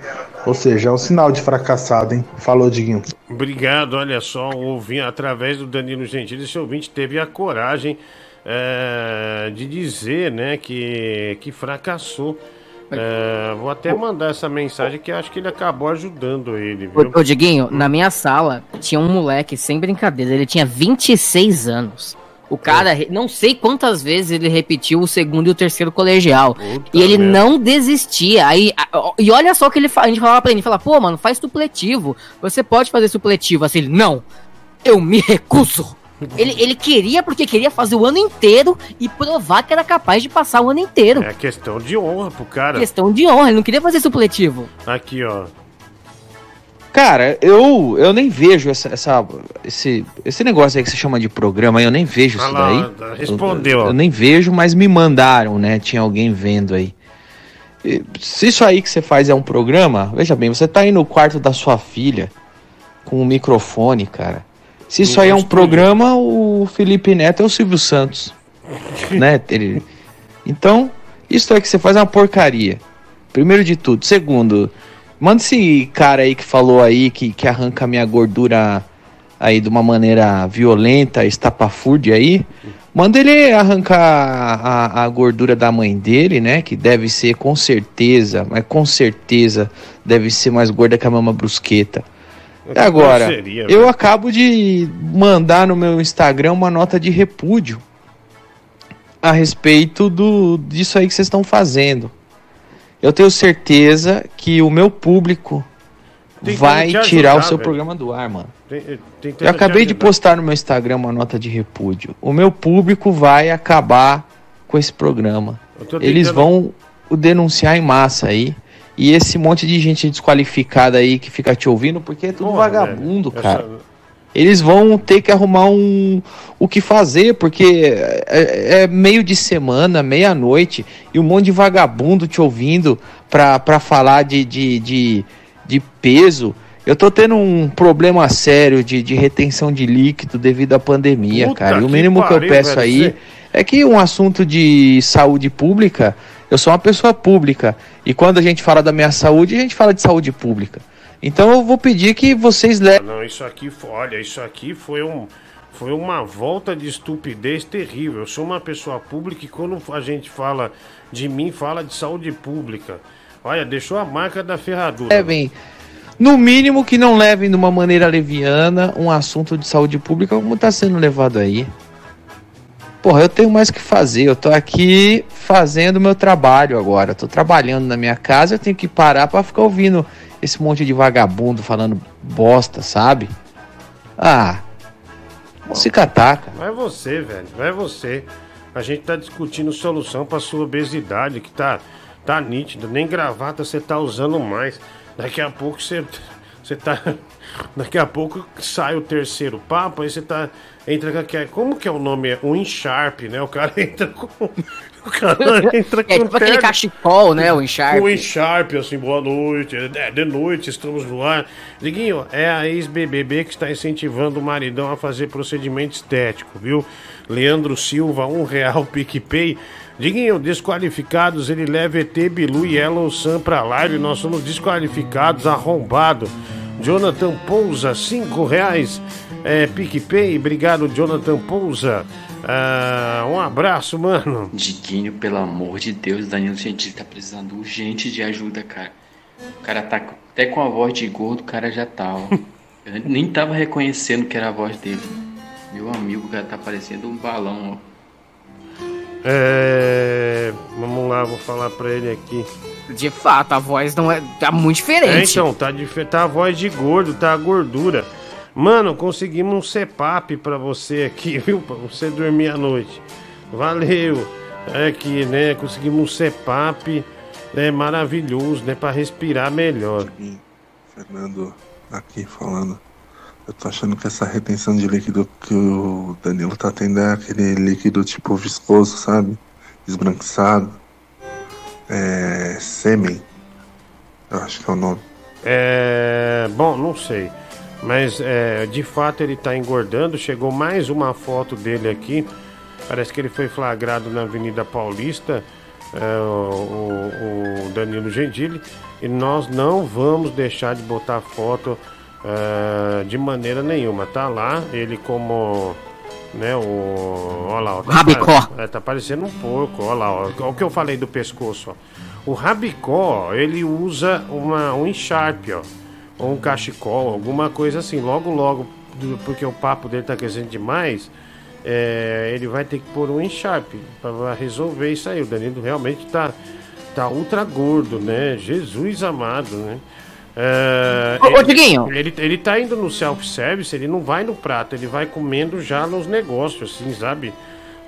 Ou seja, é um sinal de fracassado, hein? Falou, Diguinho. Obrigado, olha só, o ouvinte, através do Danilo Gentili, esse ouvinte teve a coragem é, de dizer, né, que, que fracassou. É, vou até mandar essa mensagem que acho que ele acabou ajudando ele, viu? Ô, ô, Diguinho, na minha sala tinha um moleque, sem brincadeira, ele tinha 26 anos. O cara, re- não sei quantas vezes ele repetiu o segundo e o terceiro colegial. e ele merda. não desistia. Aí, e olha só o que ele a gente falava pra ele, fala, pô, mano, faz supletivo. Você pode fazer supletivo. Assim, ele, não, eu me recuso. *laughs* Ele, ele queria porque queria fazer o ano inteiro e provar que era capaz de passar o ano inteiro. É questão de honra pro cara. Questão de honra, ele não queria fazer supletivo. Aqui, ó. Cara, eu, eu nem vejo essa, essa- esse, esse negócio aí que você chama de programa, eu nem vejo isso Ah lá, daí. respondeu, Eu, eu nem vejo, mas me mandaram, né? Tinha alguém vendo aí. E Se isso aí que você faz é um programa, veja bem, você tá aí no quarto da sua filha com um microfone, cara. Se isso aí é um programa, o Felipe Neto é o Silvio Santos. *laughs* né? Ele... Então, isso aí que você faz é uma porcaria. Primeiro de tudo. Segundo, manda esse cara aí que falou aí que, que arranca a minha gordura aí de uma maneira violenta, estapafúrdia aí. Manda ele arrancar a, a gordura da mãe dele, né? Que deve ser com certeza, mas com certeza deve ser mais gorda que a mama brusqueta. E agora, grosseria, eu velho. acabo de mandar no meu Instagram uma nota de repúdio a respeito do disso aí que vocês estão fazendo. Eu tenho certeza que o meu público Tentando vai te tirar o ajudar, seu velho. programa do ar, mano. Tem- tem- Eu acabei de postar no meu Instagram uma nota de repúdio. O meu público vai acabar com esse programa. Tô Eles tentando- vão o denunciar em massa aí. E esse monte de gente desqualificada aí que fica te ouvindo, porque é tudo Porra, vagabundo, velho. cara. Essa- Eles vão ter que arrumar um o que fazer, porque é, é meio de semana, meia-noite, e um monte de vagabundo te ouvindo pra, pra falar de, de, de, de peso. Eu tô tendo um problema sério de, de retenção de líquido devido à pandemia, Puta cara. E o que mínimo que eu pariu, peço aí você- é que um assunto de saúde pública, eu sou uma pessoa pública. E quando a gente fala da minha saúde, a gente fala de saúde pública. Então eu vou pedir que vocês levem. Não, isso aqui, foi- olha, isso aqui foi um foi uma volta de estupidez terrível. Eu sou uma pessoa pública e quando a gente fala de mim, fala de saúde pública. Olha, deixou a marca da ferradura. levem, no mínimo que não levem de uma maneira leviana um assunto de saúde pública como está sendo levado aí. Porra, eu tenho mais o que fazer. Eu tô aqui fazendo meu trabalho agora. Eu tô trabalhando na minha casa, eu tenho que parar para ficar ouvindo esse monte de vagabundo falando bosta, sabe? Ah, se catar, cara. Vai você, velho. Vai você. A gente tá discutindo solução pra sua obesidade, que tá, tá nítido. Nem gravata você tá usando mais. Daqui a pouco você, Você tá. *laughs* Daqui a pouco sai o terceiro papo, aí você tá. Entra com aquele. Como que é o nome? O Incharp, né? O cara *laughs* entra com. O cara *laughs* entra com É tipo aquele cachecol, né? O Encharp. O Encharp, assim, boa noite. É, de noite, estamos no ar. Diguinho, é a ex-BBB que está incentivando o maridão a fazer procedimento estético, viu? Leandro Silva, um real PicPay. Diguinho, desqualificados, ele leva ET, Bilu e Yellow Sun pra live. Nós somos desqualificados, arrombado. Jonathan Pousa, cinco reais. É, PicPay, obrigado, Jonathan Pousa. Ah, um abraço, mano. Diguinho, pelo amor de Deus, Danilo Gentili tá precisando urgente de ajuda, cara. O cara tá até com a voz de gordo, o cara já tá, ó. *laughs* Eu nem tava reconhecendo que era a voz dele. Meu amigo, o cara tá parecendo um balão, ó. É, vamos lá, vou falar pra ele aqui. De fato, a voz não é. tá muito É, diferente. então, tá, dif- tá a voz de gordo, tá a gordura. Mano, conseguimos um CEPAP pra você aqui, *laughs* viu? Pra você dormir à noite. Valeu. É aqui, né? Conseguimos um CEPAP. É maravilhoso, né? Pra respirar melhor. Fernando, aqui falando. Eu tô achando que essa retenção de líquido que o Danilo tá tendo é aquele líquido tipo viscoso, sabe? Esbranquiçado. É. sêmen. Eu acho que é o nome. É. Bom, não sei. Mas é, de fato ele tá engordando. Chegou mais uma foto dele aqui. Parece que ele foi flagrado na Avenida Paulista. é, o, o- Danilo Gentili. E nós não vamos deixar de botar foto é, de maneira nenhuma. Tá lá, ele como. Né, o. Olha lá, ó, tá, Rabicó. é, tá parecendo um porco, olha lá, ó, o que eu falei do pescoço, ó. O rabicó, ele usa uma, um encharpe, ó, ou um cachecol, alguma coisa assim. Logo, logo, porque o papo dele tá crescendo demais, é, ele vai ter que pôr um encharpe para resolver isso aí. O Danilo realmente tá, tá ultra gordo, né? Jesus amado, né? É, Ô, ô, ele- Diguinho. Ele, ele tá indo no self-service, ele não vai no prato, ele vai comendo já nos negócios, assim, sabe?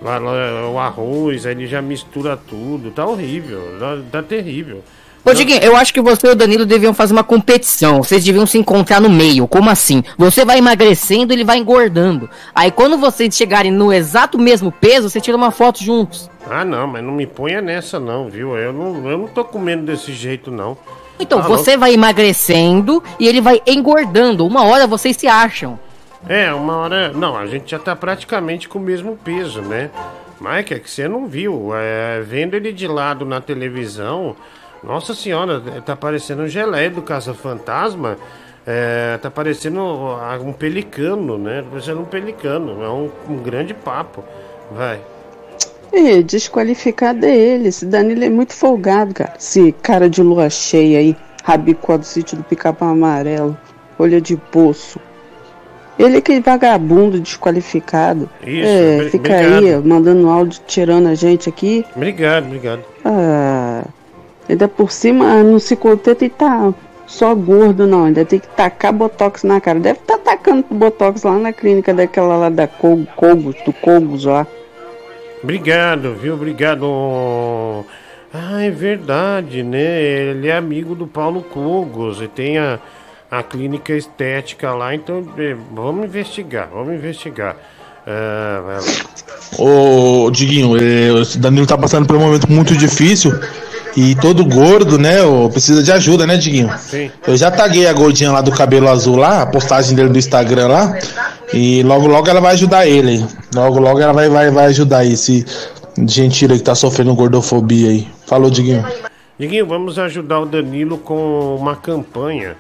Lá, lá, o arroz, aí ele já mistura tudo, tá horrível, tá, tá terrível. Ô, Diguinho, eu acho que você e o Danilo deviam fazer uma competição. Vocês deviam se encontrar no meio. Como assim? Você vai emagrecendo, ele vai engordando. Aí quando vocês chegarem no exato mesmo peso, você tira uma foto juntos. Ah, não, mas não me ponha nessa não, viu? Eu não, eu não tô comendo desse jeito, não. Então, Tá você louco. vai emagrecendo e ele vai engordando. Uma hora vocês se acham. É, uma hora. Não, a gente já tá praticamente com o mesmo peso, né? Mike, é que você não viu. É, vendo ele de lado na televisão, nossa senhora, tá parecendo um geleia do Caça-Fantasma. É, tá parecendo ah, um pelicano, né? Tá parecendo um pelicano. É um, um grande papo. Vai. Ih, desqualificado é ele. Esse Danilo é muito folgado, cara. Esse cara de lua cheia aí, rabicó do sítio do pica-pau amarelo, olho de poço. Ele é aquele vagabundo desqualificado. Isso, é, fica obrigado. aí, mandando áudio, tirando a gente aqui. Obrigado, obrigado. Ah, ainda por cima ah, não se contenta e tá só gordo, não. Ainda tem que tacar botox na cara. Deve estar tá tacando botox lá na clínica daquela lá da Cog- Cogos, do Cogos lá. Obrigado, viu? Obrigado. Ah, é verdade, né? Ele é amigo do Paulo Cogos e tem a, a clínica estética lá, então eh, vamos investigar, vamos investigar. Ah. Ô, Diguinho, eh, o Danilo tá passando por um momento muito difícil e todo gordo, né? precisa de ajuda, né, Diguinho? Sim. Eu já taguei a gordinha lá do cabelo azul lá, a postagem dele do Instagram lá, e logo logo ela vai ajudar ele. Logo logo ela vai, vai, vai ajudar esse gentile que tá sofrendo gordofobia aí. Falou, Diguinho. Diguinho, vamos ajudar o Danilo com uma campanha,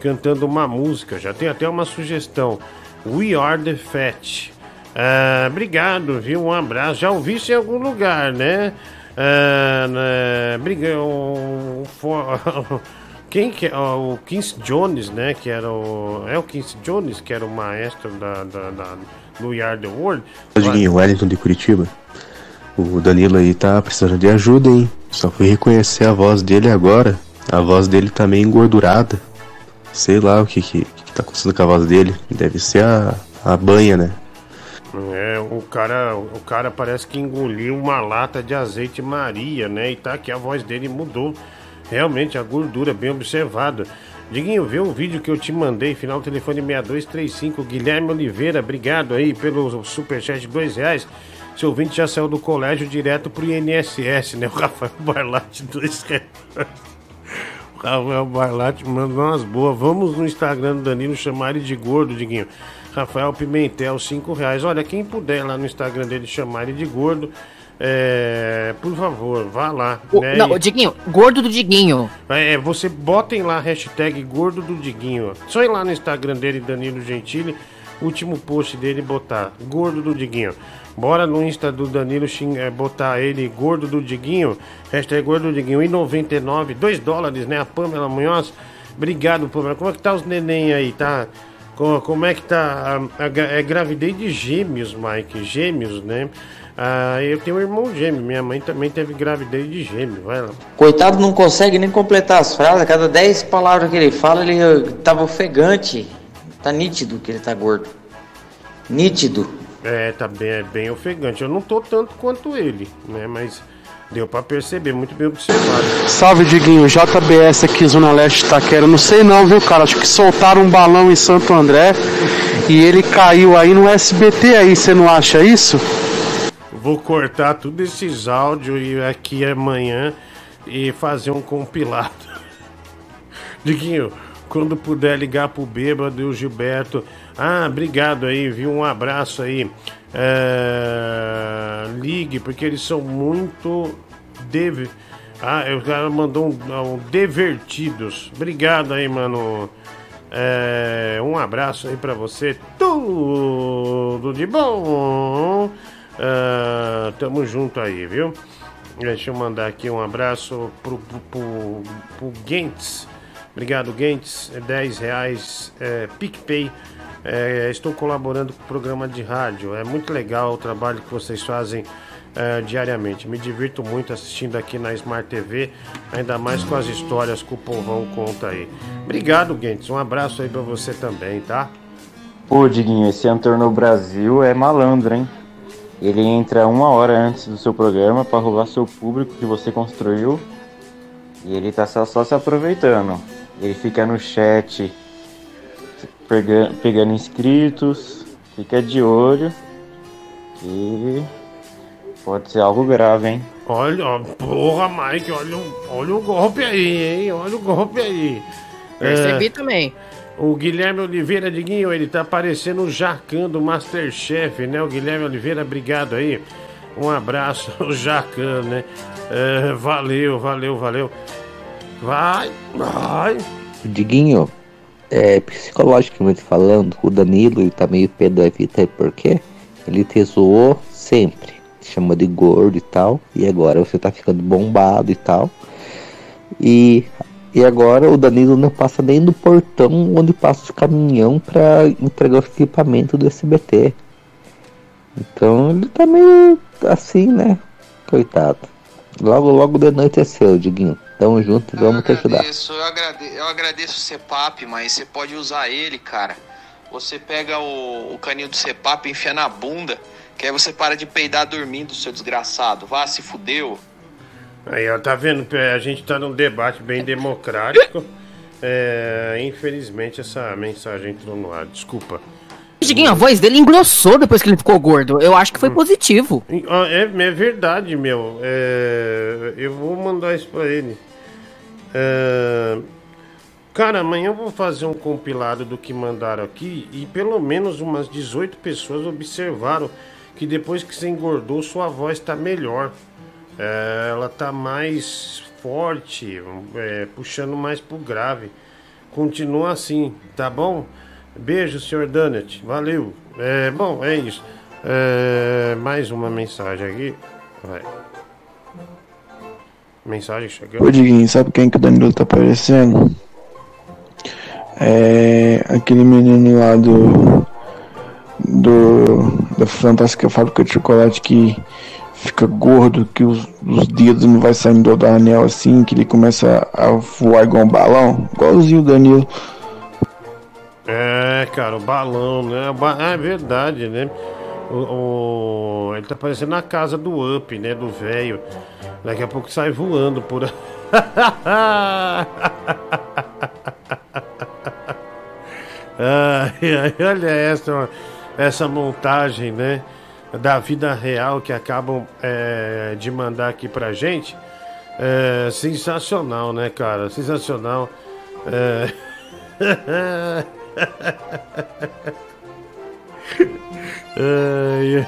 cantando uma música. Já tem até uma sugestão. We Are The Fat. Ah, obrigado, viu? Um abraço. Já ouvi isso em algum lugar, né? Né, briga- o- o *laughs* Quem que é? O Quincy Jones, né? Que era o. É o Quincy Jones, que era o maestro da, da, da, do The World. Diguinho, Wellington de Curitiba. O Danilo aí tá precisando de ajuda, hein? Só fui reconhecer a voz dele agora. A voz dele tá meio engordurada. Sei lá o que que, que tá acontecendo com a voz dele. Deve ser a, a banha, né? É, o cara, o cara parece que engoliu uma lata de azeite Maria, né? E tá aqui a voz dele mudou. Realmente a gordura bem observada. Diguinho, vê o vídeo que eu te mandei, final telefone 6235. Guilherme Oliveira, obrigado aí pelo superchat de dois reais. Seu ouvinte já saiu do colégio direto pro INSS, né? O Rafael Barlatti, dois reais. O Rafael Barlatti mandou umas boas. Vamos no Instagram do Danilo chamar ele de gordo, Diguinho. Rafael Pimentel, cinco reais. Olha, quem puder lá no Instagram dele chamar ele de gordo, é, por favor, vá lá. O- né? não, E- o Diguinho, gordo do Diguinho. é, você botem lá a hashtag gordo do Diguinho. Só ir lá no Instagram dele, Danilo Gentili, último post dele botar gordo do Diguinho. Bora no Insta do Danilo é, botar ele gordo do Diguinho, hashtag gordo do Diguinho, e 99, 2 dólares, né? A Pamela Munhoz. Obrigado, Pamela. Como é que tá os neném aí, tá? Co- Como é que tá a, a é gravidez de gêmeos, Mike? Gêmeos, né? Ah, eu tenho um irmão gêmeo, minha mãe também teve gravidez de gêmeo, vai lá. Coitado não consegue nem completar as frases. Cada 10 palavras que ele fala, ele eh, tava ofegante. Tá nítido que ele tá gordo. Nítido. É, tá bem, é bem ofegante. Eu não tô tanto quanto ele, né? Mas deu pra perceber, muito bem observado. Salve, Diguinho. JBS aqui, Zona Leste Taquera. Não sei não, viu, cara? Acho que soltaram um balão em Santo André e ele caiu aí no SBT aí, você não acha isso? Vou cortar todos esses áudios e aqui amanhã e fazer um compilado. *laughs* Diguinho, quando puder ligar pro bêbado e o Gilberto. Ah, obrigado aí, viu? Um abraço aí. É, Ligue, porque eles são muito. Deve... Ah, o cara mandou um, um divertidos. Obrigado aí, mano. É, um abraço aí pra você. Tudo de bom. Ah, tamo junto aí, viu? Deixa eu mandar aqui um abraço pro, pro, pro, pro Gentes. Obrigado, Gentes. É 10 reais. É, PicPay. É, estou colaborando com o programa de rádio. É muito legal o trabalho que vocês fazem é, diariamente. Me divirto muito assistindo aqui na Smart TV, ainda mais com as histórias que o povão conta aí. Obrigado, Gentes. Um abraço aí pra você também, tá? Pô, Diguinho, esse Antorno Brasil é malandro, hein? Ele entra uma hora antes do seu programa pra roubar seu público que você construiu. E ele tá só, só se aproveitando. Ele fica no chat pega- pegando inscritos. Fica de olho. Que pode ser algo grave, hein? Olha, ó, porra, Mike, olha, o- olha o golpe aí, hein? Olha o golpe aí. Percebi É, também. O Guilherme Oliveira, Diguinho, ele tá parecendo o Jacan do Masterchef, né? O Guilherme Oliveira, obrigado aí. Um abraço, *laughs* o Jacan, né? É, valeu, valeu, valeu. Vai, vai. Diguinho, é, psicologicamente falando, o Danilo ele tá meio pé da vida, sabe por quê? Ele te zoou sempre, te chamou de gordo e tal, e agora você tá ficando bombado e tal. E, e agora o Danilo não passa nem do portão onde passa o caminhão pra entregar o equipamento do SBT. Então ele tá meio assim, né? Coitado. Logo, logo de é seu, Diguinho. Tamo junto vamos te ajudar. Agradeço, eu, agrade- eu agradeço o CEPAP, mas você pode usar ele, cara. Você pega o, o caninho do CEPAP e enfia na bunda, que aí você para de peidar dormindo, seu desgraçado. Vá, se fudeu. Aí, ó, tá vendo? A gente tá num debate bem democrático. É, infelizmente, essa mensagem entrou no ar. Desculpa. Diguinho, a voz dele engrossou depois que ele ficou gordo. Eu acho que foi positivo. Ah, É, é verdade, meu. É, eu vou mandar isso pra ele. É, cara, amanhã eu vou fazer um compilado do que mandaram aqui e pelo menos umas 18 pessoas observaram que depois que você engordou, sua voz tá melhor. É, ela tá mais forte, é, puxando mais pro grave. Continua assim, tá bom? Beijo, senhor Dunnett. Valeu. É, bom, é isso. É, mais uma mensagem aqui. Vai. Mensagem chegando. Ô Diguinho, sabe quem que o Danilo tá parecendo? É aquele menino lá do. do. da Fantástica Fábrica de Chocolate que fica gordo, que os, os dedos não vai saindo do anel assim, que ele começa a voar igual um balão, igualzinho o Danilo. É, cara, o balão, né? Ba- É verdade, né? O, o- Ele tá parecendo na casa do Up, né? Do velho. Daqui a pouco sai voando por *laughs* ai, olha essa, essa montagem, né? Da vida real que acabam é, de mandar aqui pra gente. É, sensacional, né, cara? Sensacional. É... *laughs* Ai,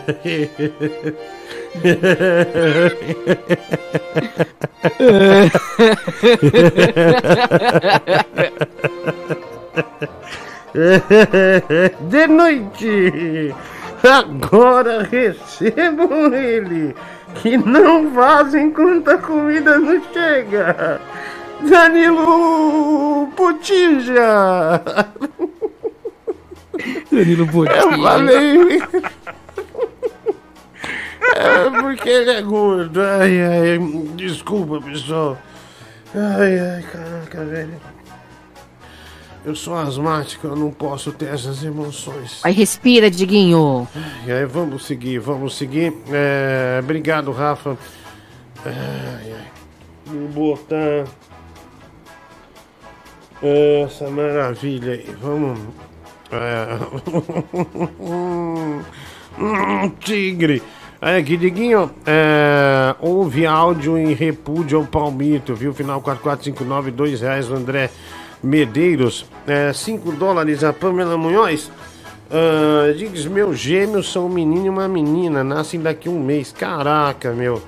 De noite, agora recebo ele, que não vaza enquanto a comida não chega. Danilo Potija! Danilo Potija. Eu falei. É porque ele é gordo. Ai, ai, desculpa, pessoal. Ai, ai, caraca, velho. Eu sou asmático, eu não posso ter essas emoções. Vai, respira, Diguinho. E aí, vamos seguir, vamos seguir. É, obrigado, Rafa. Ai, ai. Vou botar essa maravilha aí. Vamos. É... *laughs* Tigre. É, aqui, Diguinho, é, houve áudio em repúdio ao Palmito, viu? Final 4459, dois reais, o André Medeiros. É, 5 dólares a Pamela Munhoz. Uh, diz, meus gêmeos são um menino e uma menina, nascem daqui um mês. Caraca, meu,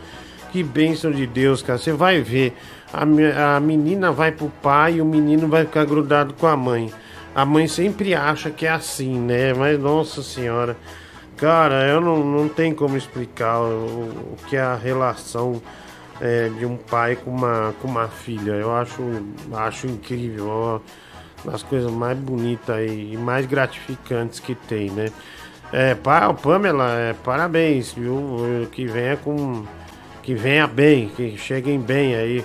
que bênção de Deus, cara. Você vai ver, a, a menina vai pro pai e o menino vai ficar grudado com a mãe. A mãe sempre acha que é assim, né? Mas, nossa senhora, cara, eu não, não tem como explicar o, o que é a relação é, de um pai com uma, com uma filha. Eu acho, acho incrível. ó, das coisas mais bonitas e mais gratificantes que tem, né? É, pa- Pamela, é, parabéns, viu? Que venha com. Que venha bem, que cheguem bem aí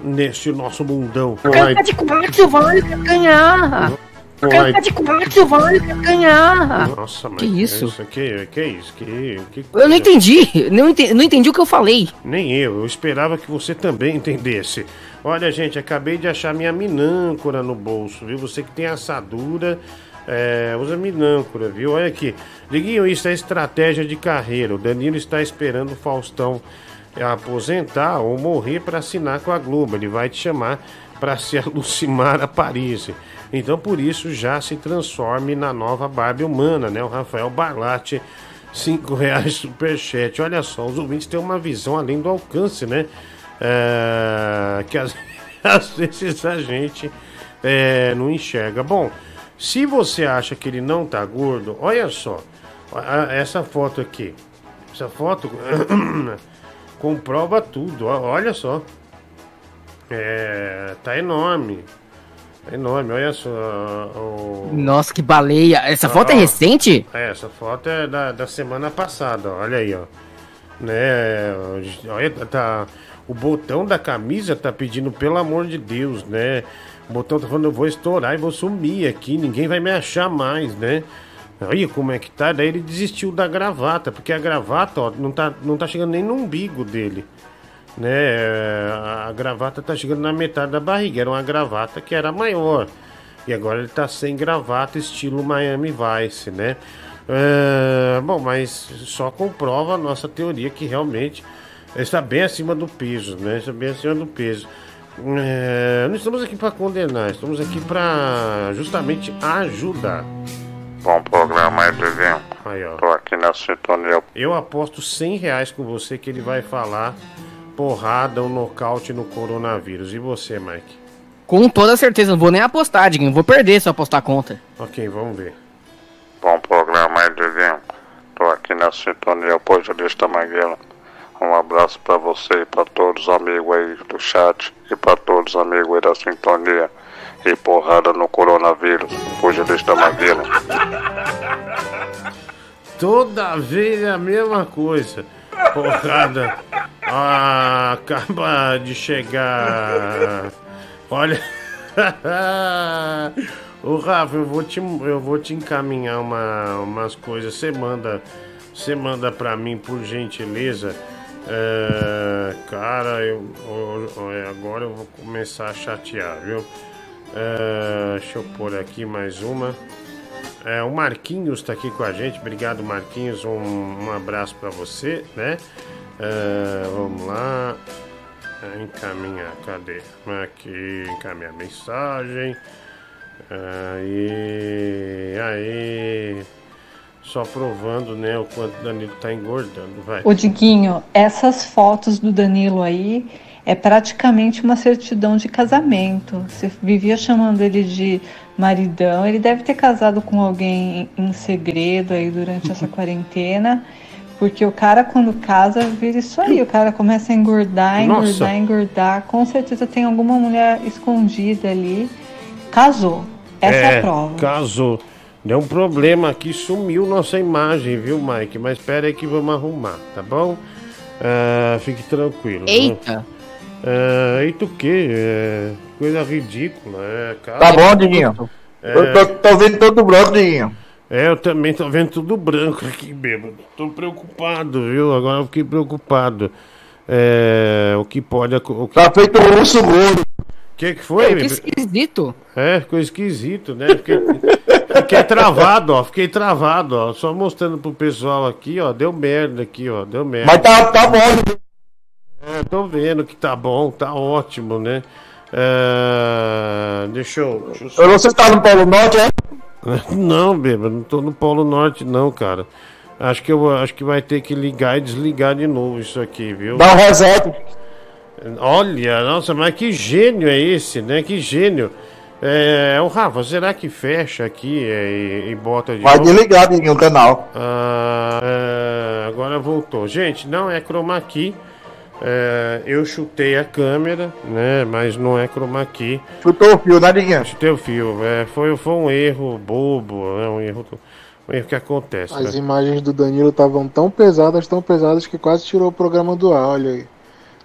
neste nosso mundão. Canta de quatro, vai ganhar. Vai. Canta de quatro, vai ganhar. Nossa, mas Que isso? Que, que isso? Que, que Eu não entendi. Não entendi, não entendi o que eu falei. Nem eu, eu esperava que você também entendesse. Olha, gente, acabei de achar minha minâncora no bolso, viu? Você que tem assadura, é, usa minâncora, viu? Olha aqui. Liguinho, isso é estratégia de carreira. O Danilo está esperando o Faustão aposentar ou morrer para assinar com a Globo. Ele vai te chamar para ser a *laughs* Lucimara Paris. Então, por isso, já se transforme na nova Barbie humana, né? O Rafael Barlatti, 5 reais superchat. Olha só, os ouvintes têm uma visão além do alcance, né? É, que às, *laughs* às vezes a gente é, não enxerga. Bom, se você acha que ele não tá gordo, olha só, a- essa foto aqui. Essa foto *clears throat* comprova tudo, olha só. É, tá enorme. Tá enorme, olha só. o- Nossa, que baleia. Essa foto é recente? É, essa foto é da, da semana passada, ó, olha aí, ó. Né, olha, tá, o botão da camisa tá pedindo, pelo amor de Deus, né? O botão tá falando, eu vou estourar e vou sumir aqui, ninguém vai me achar mais, né? Olha como é que tá, daí ele desistiu da gravata, porque a gravata, ó, não tá, não tá chegando nem no umbigo dele né? A gravata tá chegando na metade da barriga. Era uma gravata que era maior. E agora ele tá sem gravata, estilo Miami Vice, né? É, bom, mas só comprova a nossa teoria que realmente está bem acima do peso, né? Está bem acima do peso. É, não estamos aqui para condenar, estamos aqui para justamente ajudar. Bom programa aí, Diguinho. Aí, ó. Tô aqui na sintonia. Eu aposto 100 reais com você que ele vai falar porrada, um nocaute no coronavírus. E você, Mike? Com toda certeza, não vou nem apostar, Diguinho. Vou perder se eu apostar contra. Ok, vamos ver. Bom programa aí, Diguinho. Tô aqui na sintonia Pugilista Maguila. Um abraço pra você e pra todos os amigos aí do chat e pra todos os amigos aí da sintonia. Porrada no coronavírus. Pugilista Maguila. Toda vez é a mesma coisa. Porrada. Ah, acaba de chegar. Olha. *laughs* Ô Rafa, eu vou te, eu vou te encaminhar uma, umas coisas. Você manda, você manda pra mim por gentileza. É, cara, eu- eu- agora eu vou começar a chatear, viu? É, deixa eu pôr aqui mais uma. É, o Marquinhos está aqui com a gente. Obrigado, Marquinhos. Um, um abraço para você, né? É, vamos lá. Encaminhar, cadê? Aqui, encaminhar mensagem. Aí, aí. Só provando, né, o quanto o Danilo tá engordando, vai. Ô Diguinho, essas fotos do Danilo aí é praticamente uma certidão de casamento. Você vivia chamando ele de maridão. Ele deve ter casado com alguém em segredo aí durante essa quarentena. Porque o cara, quando casa, vira isso aí. O cara começa a engordar, engordar, Nossa. engordar. Com certeza tem alguma mulher escondida ali. Casou. Essa é, a prova. Casou. Deu um problema aqui, sumiu nossa imagem, viu, Mike? Mas espera aí que vamos arrumar, tá bom? Ah, fique tranquilo. Eita. Ah, eita o quê? É, coisa ridícula. É, cara. Tá bom, Diguinho. É. Eu tô, tô vendo todo branco, Diguinho. É, eu também tô vendo tudo branco aqui, bêbado. Tô preocupado, viu? Agora eu fiquei preocupado. É, o que pode acontecer. Tá feito um urso gordo. O que, que foi? É, que esquisito. É, ficou esquisito, né? Fiquei, fiquei travado, ó. Fiquei travado, ó. Só mostrando pro pessoal aqui, ó. Deu merda aqui, ó. Deu merda. Mas tá, tá bom. É, tô vendo que tá bom, tá ótimo, né? É, deixa eu. Deixa eu só- Você tá no Polo Norte, é? *laughs* Não, bêbado, não tô no Polo Norte, não, cara. Acho que eu acho que vai ter que ligar e desligar de novo isso aqui, viu? Dá um reset. Olha, nossa, mas que gênio é esse, né? Que gênio. É, o Rafa, será que fecha aqui é, e, e bota de Vai novo? desligar, o canal. Ah, é, agora voltou. Gente, não é chroma key. É, eu chutei a câmera, né? Mas não é chroma key. Chutou o fio, né, Diguinho? Chutei o fio. É, foi, foi um erro bobo, né? Um erro, um erro que acontece. As né? imagens do Danilo estavam tão pesadas, tão pesadas que quase tirou o programa do ar, olha aí.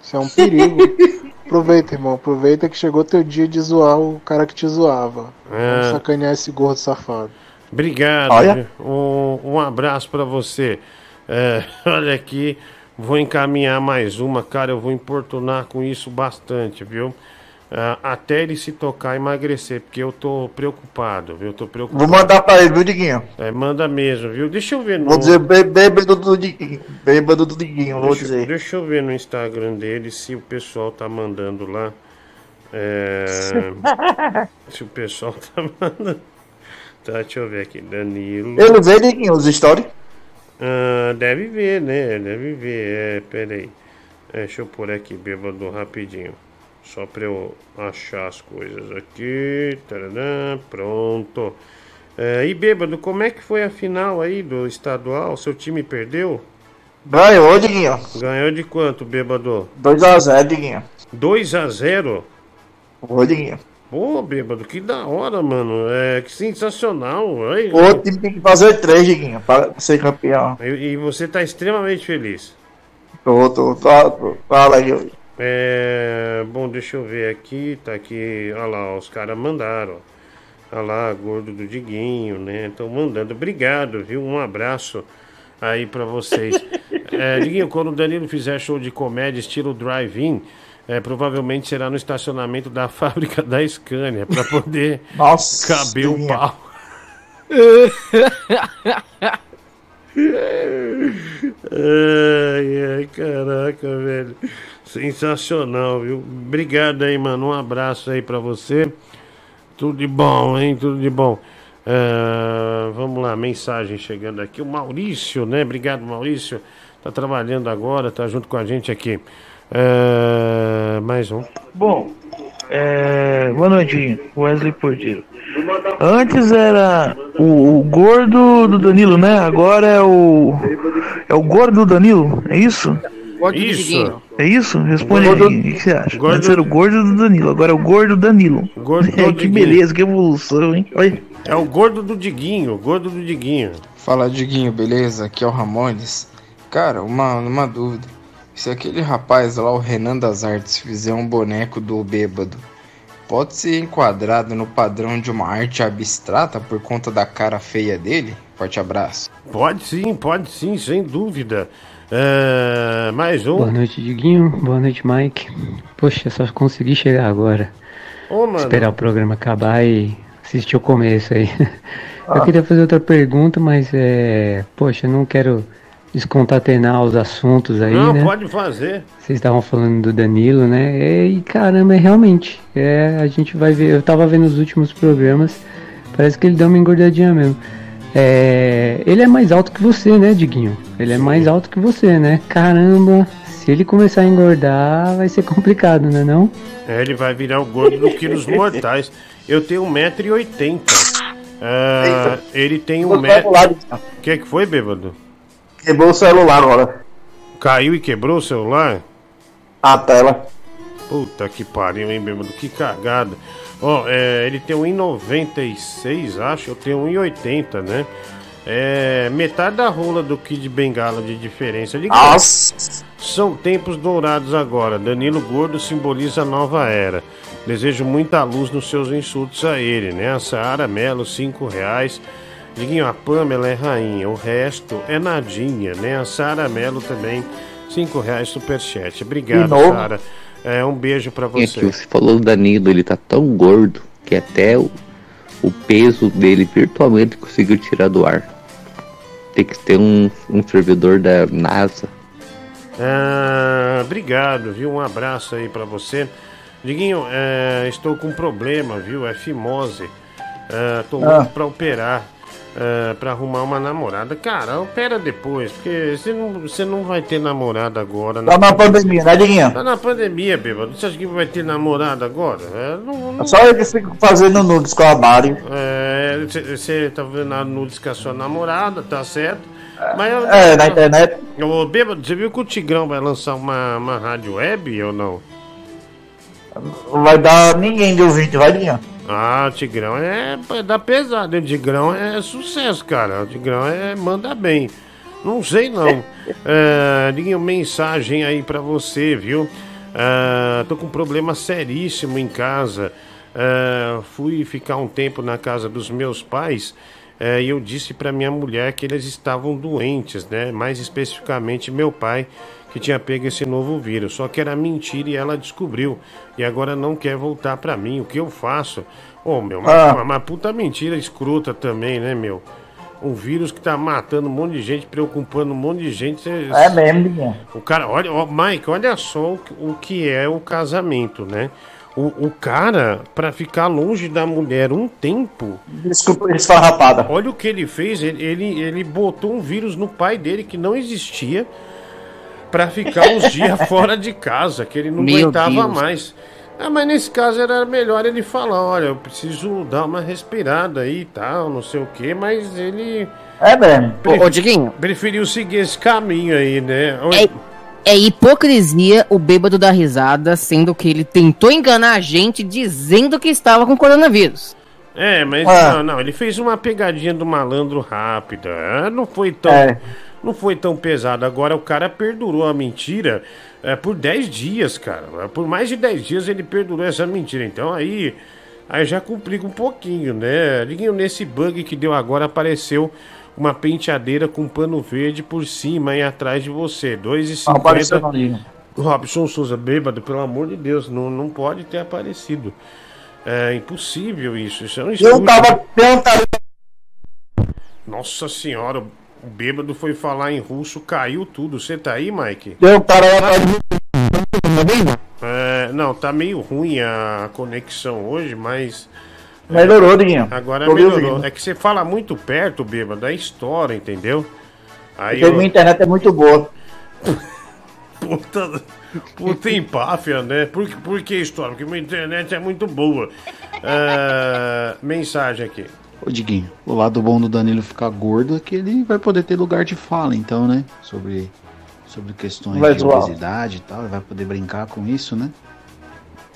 Isso é um perigo. *laughs* aproveita, irmão, aproveita que chegou teu dia de zoar o cara que te zoava. É. Vamos sacanear esse gordo safado. Obrigado. Um, um abraço pra você. É, *laughs* olha aqui, vou encaminhar mais uma, cara. Eu vou importunar com isso bastante, viu? Ah, até ele se tocar emagrecer, porque eu tô preocupado, viu? Eu tô preocupado. Vou mandar pra ele, viu, Diguinho? É, manda mesmo, viu? Deixa eu ver no. Vou dizer bê- bêbado do Diguinho. Bêbado do Diguinho, vou deixa, dizer. deixa eu ver no Instagram dele se o pessoal tá mandando lá. É, *laughs* se o pessoal tá mandando. Tá, deixa eu ver aqui. Danilo. Ele vê, Diguinho, os stories. Ah, deve ver, né? Deve ver. É, peraí. É, deixa eu pôr aqui, bêbado, rapidinho. Só pra eu achar as coisas aqui. Taranã, pronto. É, e bêbado, como é que foi a final aí do estadual? Seu time perdeu? Ganhou, Diguinho. Ganhou de quanto, bêbado? 2x0, Diguinho. 2 a 0 Ô, Diguinho. Pô, bêbado, que da hora, mano. É, que sensacional. Aí, O time tem que fazer 3, Diguinho, pra ser campeão. E, e você tá extremamente feliz. Tô, tô, tô, tô. Fala aí. É, bom, deixa eu ver aqui, tá aqui, olha lá, os caras mandaram, olha lá, gordo do Diguinho, né, estão mandando, obrigado, viu, um abraço aí pra vocês. *laughs* É, Diguinho, quando o Danilo fizer show de comédia estilo drive-in, é, provavelmente será no estacionamento da *laughs* fábrica da Scania, pra poder *laughs* Nossa, caber o pau. Ai, ai, caraca, velho. Sensacional, viu? Obrigado aí, mano. Um abraço aí pra você. Tudo de bom, hein? Tudo de bom. Ah, vamos lá, mensagem chegando aqui. O Maurício, né? Obrigado, Maurício. Tá trabalhando agora, tá junto com a gente aqui. Ah, mais um. Bom, é... boa noite, Wesley Porteiro. Antes era o, o gordo do Danilo, né? Agora é o. É o gordo do Danilo, é isso? Gordo do Isso. É isso? Responde Gordo- aí, o que você acha? gordo- Antes era o gordo do Danilo, agora é o gordo Danilo. Gordo do *laughs* que beleza, que evolução, hein? Olha. É o gordo do Diguinho, o gordo do Diguinho. Fala, Diguinho, beleza? Aqui é o Ramones. Cara, uma, uma dúvida. Se aquele rapaz lá, o Renan das Artes, fizer um boneco do bêbado, pode ser enquadrado no padrão de uma arte abstrata por conta da cara feia dele? Forte abraço. Pode sim, pode sim, sem dúvida. É, mais um. Boa noite, Diguinho. Boa noite, Mike. Poxa, só consegui chegar agora. Ô, mano. Esperar o programa acabar e assistir o começo aí. *laughs* Eu queria fazer outra pergunta, mas é. Poxa, eu não quero descontatenar os assuntos aí, Não, né? pode fazer. Vocês estavam falando do Danilo, né? E caramba, é realmente. É, a gente vai ver. Eu tava vendo os últimos programas. Parece que ele deu uma engordadinha mesmo. É, ele é mais alto que você, né, Diguinho? Ele é mais alto que você, né? Caramba, se ele começar a engordar, vai ser complicado, né não? É, ele vai virar o gordo do quilos mortais. Eu tenho 1,80m. Ah, ele tem um metro. O que, que foi, bêbado? Quebrou o celular agora. Caiu e quebrou o celular? A tela. Puta que pariu, hein, bêbado? Que cagada. Ó, é, ele tem 1,96, acho. Eu tenho 1,80, né? É metade da rola do Kid Bengala de diferença. Ele Nossa. São tempos dourados agora. Danilo Gordo simboliza a nova era. Desejo muita luz nos seus insultos a ele, né? A Saara Melo, 5 reais. Diguinho, a Pamela é rainha, o resto é nadinha, né? A Sara Melo também, 5 reais superchat. Obrigado? Sara. É, um beijo pra Aqui, você. você falou do Danilo, ele tá tão gordo que até o, o peso dele virtualmente conseguiu tirar do ar. Tem que ter um, um servidor da NASA. Ah, obrigado, viu? Um abraço aí pra você. Diguinho, é, estou com um problema, viu? É fimose. É, tô Ah. louco pra operar. É, pra arrumar uma namorada. Cara, opera depois, porque você não, você não vai ter namorada agora. Tá na pandemia, né, Diguinho? Tá na pandemia, bêbado. Você acha que vai ter namorada agora? É, não, não- É só eles ficam fazendo nudes com a Mari. É, você tá vendo nudes com a sua namorada, tá certo? Mas eu- É, na internet. Ô, bêbado, você viu que o Tigrão vai lançar uma, uma rádio web ou não? Não vai dar ninguém de ouvinte, vai, Diguinho? Ah, o Tigrão é, é da pesada. O Tigrão é sucesso, cara. O Tigrão é manda bem. Não sei não. *laughs* é, Diguinho, mensagem aí pra você, viu? É, tô com um problema seríssimo em casa. É, fui ficar um tempo na casa dos meus pais é, e eu disse pra minha mulher que eles estavam doentes, né? Mais especificamente meu pai que tinha pego esse novo vírus. Só que era mentira e ela descobriu. E agora não quer voltar pra mim. O que eu faço? Ô, meu, uma, Ah. uma, uma puta mentira escrota também, né, meu? Um vírus que tá matando um monte de gente, preocupando um monte de gente. É mesmo, o cara, olha, ó, Mike, olha só o, que- o que é o casamento, né? O, o cara, pra ficar longe da mulher um tempo. Desculpa, esfarrapada. Olha o que ele fez. Ele, ele, ele botou um vírus no pai dele que não existia pra ficar uns dias *laughs* fora de casa, que ele não Meu aguentava Deus. mais. Ah, mas nesse caso era melhor ele falar, olha, eu preciso dar uma respirada aí e tal, não sei o que, mas ele. É mesmo. Ô, ô, Diguinho. Preferiu seguir esse caminho aí, né? É hipocrisia o bêbado da risada, sendo que ele tentou enganar a gente dizendo que estava com coronavírus. É, mas Ah. não, não, ele fez uma pegadinha do malandro rápida. ah, Não foi tão. É. Não foi tão pesado. Agora o cara perdurou a mentira é, por 10 dias, cara. Por mais de 10 dias ele perdurou essa mentira. Então aí. Aí já complica um pouquinho, né? Liguinho, nesse bug que deu agora apareceu uma penteadeira com pano verde por cima e atrás de você. Não apareceu não, 2,50. Diguinho. Robson Souza, bêbado, pelo amor de Deus, não, não pode ter aparecido. É impossível isso. Isso é um Eu tava tentando. Nossa senhora, o bêbado foi falar em russo, caiu tudo. Você tá aí, Mike? Deu para lá É, não, tá meio ruim a conexão hoje, mas. é, Melhorou, Diguinho. Agora Tô melhorou. ouvindo. É que você fala muito perto, bêbado, aí estoura, entendeu? Aí Porque minha internet é muito boa. *laughs* Puta, puta empáfia, né? Por, que- por que estoura? Porque minha internet é muito boa. É, mensagem aqui. Ô Diguinho, o lado bom do Danilo ficar gordo é que ele vai poder ter lugar de fala, então, né? Sobre, sobre questões Vai de obesidade e tal, ele vai poder brincar com isso, né?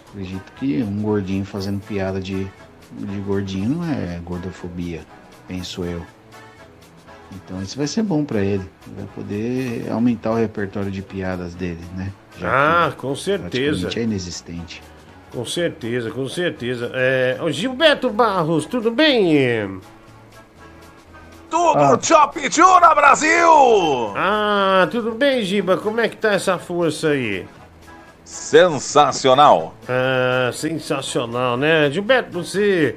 Acredito que um gordinho fazendo piada de, de gordinho não é gordofobia, penso eu. Então isso vai ser bom pra ele. Ele vai poder aumentar o repertório de piadas dele, né? Ah, com certeza. é inexistente. Com certeza, com certeza. É, ô Gilberto Barros, tudo bem? Tudo Ah. Chop Tuna Brasil! Ah, tudo bem, Giba? Como é que tá essa força aí? Sensacional! Ah, sensacional, né? Gilberto, você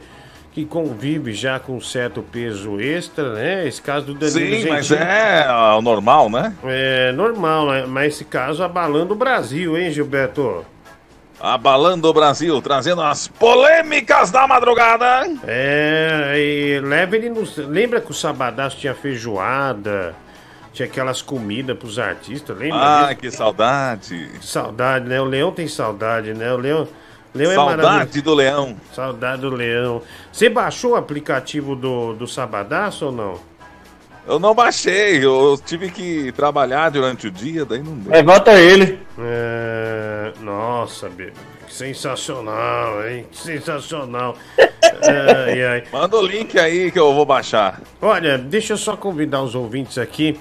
que convive já com certo peso extra, né? Esse caso do Danilo Sim, mas é ah, o normal, né? É normal, né? Mas esse caso abalando o Brasil, hein, Gilberto? Abalando o Brasil, trazendo as polêmicas da madrugada. É, e leva ele no. Lembra que o Sabadaço tinha feijoada? Tinha aquelas comidas pros artistas, lembra? Ah, disso? que saudade. Saudade, né? O Leão tem saudade, né? O Leão. Leão é Saudade maravilhoso. do leão. Saudade do Leão. Você baixou o aplicativo do, do Sabadaço ou não? Eu não baixei, eu tive que trabalhar durante o dia, daí não deu. Levanta ele. É, nossa. Que sensacional, hein? Que sensacional. *laughs* ai, ai. Manda o link aí que eu vou baixar. Olha, deixa eu só convidar os ouvintes aqui.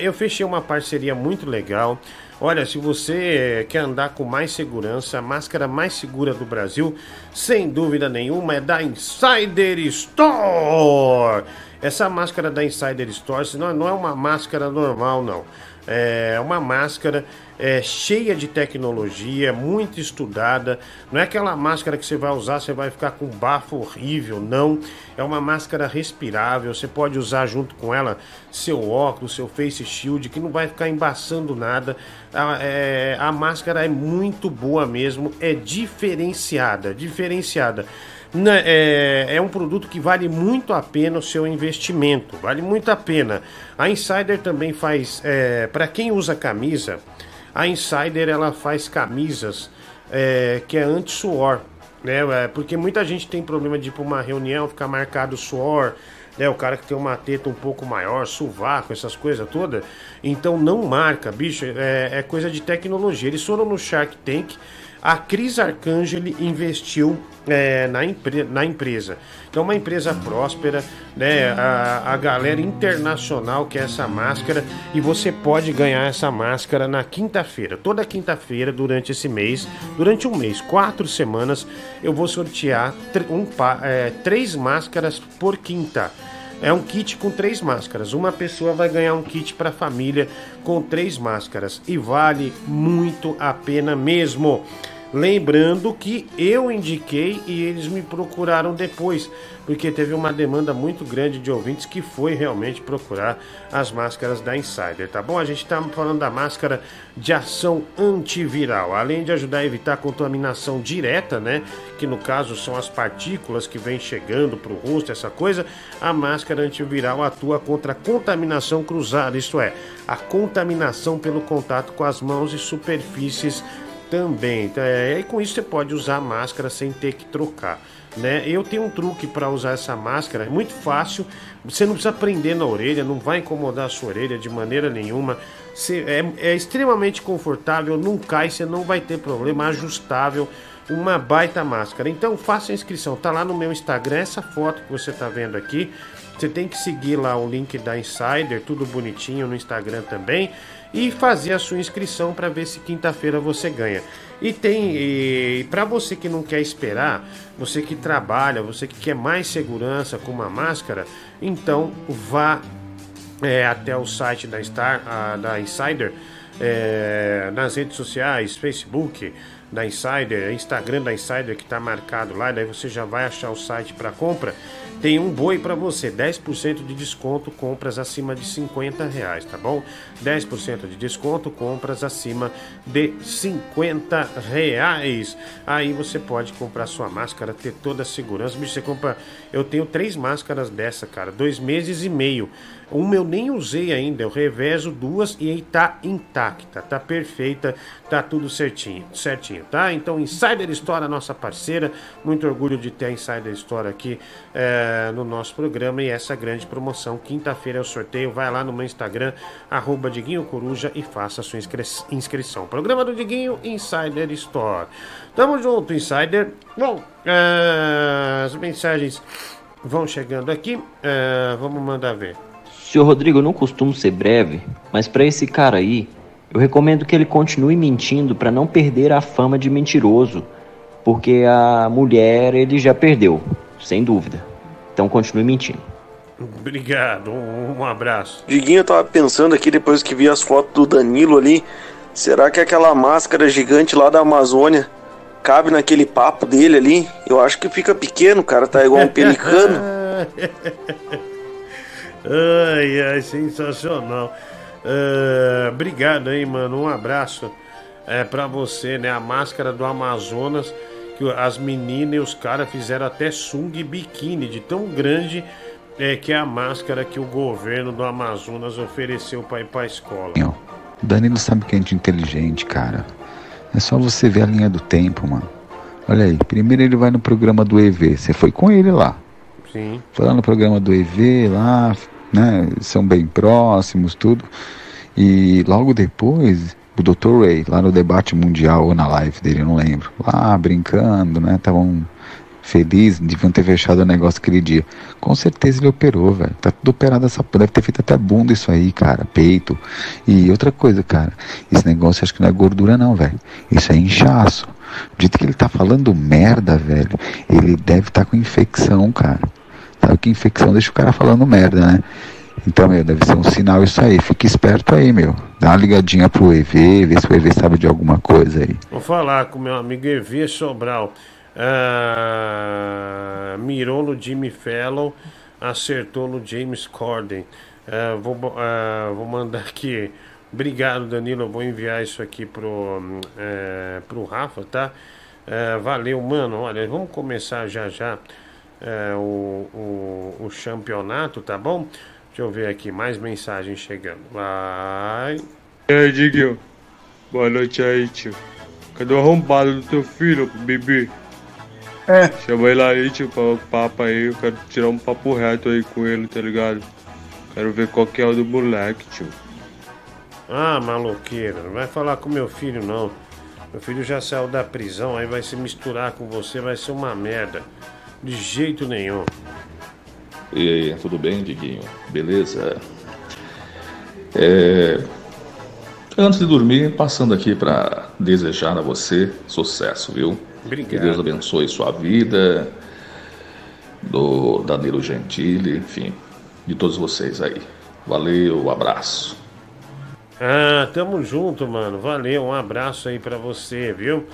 Eu fechei uma parceria muito legal. Olha, se você quer andar com mais segurança, a máscara mais segura do Brasil, sem dúvida nenhuma, é da Insider Store. Essa máscara da Insider Store não, não é uma máscara normal, não. É uma máscara é, cheia de tecnologia, muito estudada. Não é aquela máscara que você vai usar, você vai ficar com bafo horrível, não. É uma máscara respirável, você pode usar junto com ela seu óculos, seu face shield, que não vai ficar embaçando nada. A, é, a máscara é muito boa mesmo, é diferenciada, diferenciada. Na- É, é um produto que vale muito a pena o seu investimento, vale muito a pena. A Insider também faz, para quem usa camisa, a Insider ela faz camisas é, que é anti-suor, né? É, Porque muita gente tem problema de ir para uma reunião, ficar marcado suor, né? O cara que tem uma teta um pouco maior, sovaco, essas coisas todas. Então não marca, bicho, é, é coisa de tecnologia. Eles foram no Shark Tank, a Cris Arcangeli investiu é, na, empre- na empresa. Então, uma empresa próspera, né? A, a galera internacional quer essa máscara e você pode ganhar essa máscara na quinta-feira. Toda quinta-feira, durante esse mês, durante um mês, quatro semanas, eu vou sortear um, é, três máscaras por quinta. É um kit com três máscaras. Uma pessoa vai ganhar um kit para família com três máscaras e vale muito a pena mesmo. Lembrando que eu indiquei e eles me procuraram depois, porque teve uma demanda muito grande de ouvintes que foi realmente procurar as máscaras da Insider, tá bom? A gente está falando da máscara de ação antiviral, além de ajudar a evitar a contaminação direta, né? Que no caso são as partículas que vêm chegando para o rosto, essa coisa. A máscara antiviral atua contra a contaminação cruzada, isto é, a contaminação pelo contato com as mãos e superfícies também. Então, é, e com isso você pode usar a máscara sem ter que trocar. Né? Eu tenho um truque para usar essa máscara, é muito fácil. Você não precisa prender na orelha, não vai incomodar a sua orelha de maneira nenhuma. Você- é, é extremamente confortável, não cai, você não vai ter problema, ajustável. Uma baita máscara. Então faça a inscrição, tá lá no meu Instagram, essa foto que você tá vendo aqui. Você tem que seguir lá o link da Insider, tudo bonitinho no Instagram também, e fazer a sua inscrição para ver se quinta-feira você ganha. E tem para você que não quer esperar, você que trabalha, você que quer mais segurança com uma máscara, então vá é, até o site da, Star, ah, da Insider, é, nas redes sociais, Facebook da Insider, Instagram da Insider que está marcado lá, daí você já vai achar o site para compra. Tem um boi para você, 10% de desconto, compras acima de 50 reais, tá bom? 10% de desconto, compras acima de 50 reais. Aí você pode comprar sua máscara, ter toda a segurança. Bicho, você compra. Eu tenho três máscaras dessa, cara, dois meses e meio. Uma eu nem usei ainda, eu revezo duas e aí tá intacta, tá perfeita, tá tudo certinho, certinho, tá? Então, Insider Store, nossa parceira, muito orgulho de ter a Insider Store aqui eh, no nosso programa e essa grande promoção. Quinta-feira é o sorteio, vai lá no meu Instagram, arroba Diguinho Coruja e faça a sua inscri- inscrição. Programa do Diguinho, Insider Store. Tamo junto, Insider. Bom, eh, as mensagens vão chegando aqui, eh, vamos mandar ver. Senhor Rodrigo, eu não costumo ser breve, mas para esse cara aí, eu recomendo que ele continue mentindo para não perder a fama de mentiroso, porque a mulher ele já perdeu, sem dúvida. Então continue mentindo. Obrigado, um, um abraço. Diguinho, eu tava pensando aqui depois que vi as fotos do Danilo ali. Será que aquela máscara gigante lá da Amazônia cabe naquele papo dele ali. Eu acho que fica pequeno, cara. Tá igual um *laughs* pelicano. *laughs* ai, ai, sensacional. Ah, obrigado aí, mano. Um abraço é, pra você, né? A máscara do Amazonas, que as meninas e os caras fizeram até sunga e biquíni, de tão grande é, que é a máscara que o governo do Amazonas ofereceu pra ir pra escola. O Danilo sabe que é gente inteligente, cara. É só você ver a linha do tempo, mano. Olha aí, primeiro ele vai no programa do EV. Você foi com ele lá. Sim. Foi lá no programa do EV, lá, né? São bem próximos, tudo. E logo depois, o Dr. Ray, lá no debate mundial ou na live dele, eu não lembro. Lá brincando, né? Estavam felizes, deviam ter fechado o negócio aquele dia. Com certeza ele operou, velho. Tá tudo operado essa. Deve ter feito até bunda isso aí, cara. Peito. E outra coisa, cara. Esse negócio acho que não é gordura, não, velho. Isso é inchaço. Do jeito que ele tá falando merda, velho, ele deve estar tá com infecção, cara. Sabe que infecção deixa o cara falando merda, né? Então, meu, deve ser um sinal isso aí. Fique esperto aí, meu. Dá uma ligadinha pro EV, vê se o EV sabe de alguma coisa aí. Vou falar com meu amigo EV Sobral. Ah, mirou no Jimmy Fallon, acertou no James Corden. Ah, vou, ah, vou mandar aqui. Obrigado, Danilo. Eu vou enviar isso aqui pro, eh, pro Rafa, tá? Eh, valeu, mano. Olha, vamos começar já já eh, o, o, o campeonato, tá bom? Deixa eu ver aqui, mais mensagens chegando. Vai. E aí, Diguinho? Boa noite aí, tio. Cadê o arrombado do teu filho, bebê? É. Chama ele aí, tio, pra um papo aí. Eu quero tirar um papo reto aí com ele, tá ligado? Quero ver qual que é o do moleque, tio. Ah, maloqueira, não vai falar com meu filho não. Meu filho já saiu da prisão, aí vai se misturar com você, vai ser uma merda. De jeito nenhum. E aí, tudo bem, Diguinho? Beleza? É, Antes de dormir, passando aqui para desejar a você sucesso, viu? Obrigado. Que Deus abençoe sua vida, do Danilo Gentili, enfim, de todos vocês aí. Valeu, abraço. Ah, tamo junto, mano. Valeu, um abraço aí pra você, viu?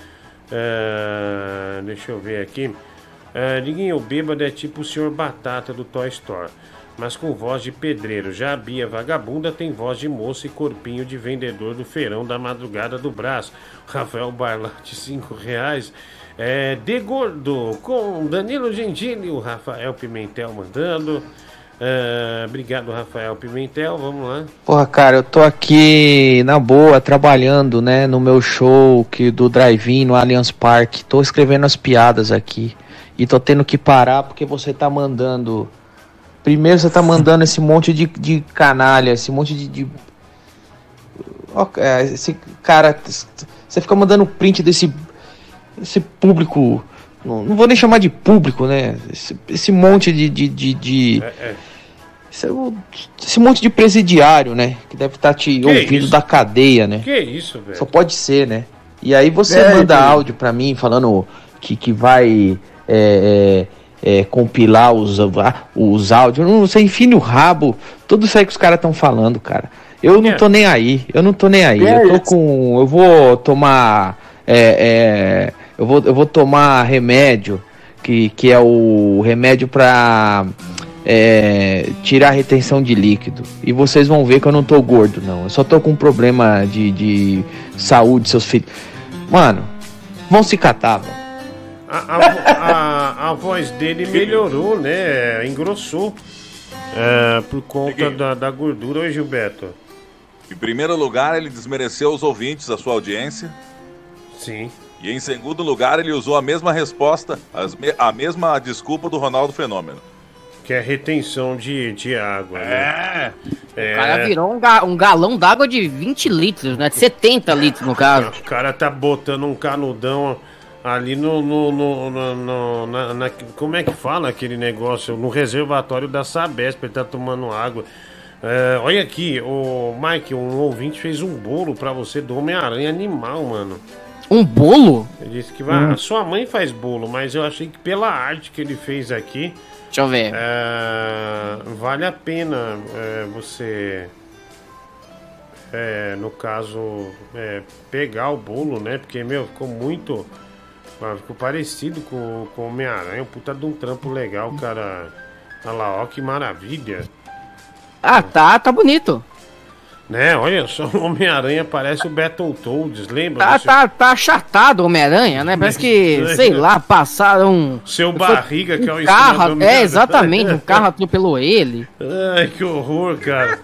Ah, deixa eu ver aqui. Ah, Diguinho, o bêbado é tipo o senhor Batata do Toy Store, mas com voz de pedreiro. Já a Bia Vagabunda tem voz de moça e corpinho de vendedor do feirão da madrugada do braço. Rafael Barlate, 5 reais. É, de gordo, com Danilo Gentili, o Rafael Pimentel mandando. Ah, obrigado, Rafael Pimentel. Vamos lá. Porra, cara, eu tô aqui na boa, trabalhando, né, no meu show que, do drive-in no Allianz Parque. Tô escrevendo as piadas aqui. E tô tendo que parar porque você tá mandando. Primeiro você tá mandando esse monte de, de canalha, esse monte de. de... É, esse cara. Você fica mandando print desse. Esse público. Não, não vou nem chamar de público, né? Esse, esse monte de. de, de, de- esse, esse monte de presidiário, né? Que deve estar te Que ouvindo isso? da cadeia, né? Que isso, velho? Só pode ser, né? E aí você É, manda então. áudio pra mim falando que, que vai é, é, é, compilar os, os áudios. Não sei, enfim no rabo. Tudo isso aí que os caras estão falando, cara. Eu não tô nem aí. Eu não tô nem aí. É Eu tô isso. com. Eu vou tomar. é, é, eu, vou, eu vou tomar remédio. Que, que é o remédio pra é, tirar a retenção de líquido. E vocês vão ver que eu não tô gordo, não. Eu só tô com um problema de, de saúde, seus filhos. Mano, vão se catar, velho. A, a a- a voz dele melhorou, né? Engrossou. É, por conta da, da gordura, Oi, Gilberto. Em primeiro lugar, ele desmereceu os ouvintes, a sua audiência. Sim. E em segundo lugar, ele usou a mesma resposta, as me- a mesma desculpa do Ronaldo Fenômeno. Que é retenção de, de água, né? É. O cara virou um, ga- um galão d'água de 20 litros, né? De 70 litros, no caso. O cara tá botando um canudão ali no. no, no- no- no- na, na- como é que fala aquele negócio? No reservatório da Sabesp, ele tá tomando água. É, olha aqui, o Mike, um ouvinte fez um bolo pra você do Homem-Aranha animal, mano. Um bolo? Ele disse que vai, Hum. a sua mãe faz bolo, mas eu achei que pela arte que ele fez aqui. Deixa eu ver. é, vale a pena é, você. é, no caso, é, pegar o bolo, né? Porque, meu, ficou muito. Ficou parecido com, com o Homem-Aranha. Um puta de um trampo legal, cara. Olha lá, ó, que maravilha. Ah, tá, tá bonito. Né, olha só, *laughs* o Homem-Aranha parece o Battletoads, lembra? Tá, tá, tá achatado o Homem-Aranha, né? Parece que, *laughs* sei lá, passaram. Seu barriga, que é o um carro. É, exatamente, um *laughs* carro atropelou ele. Ai, que horror, cara.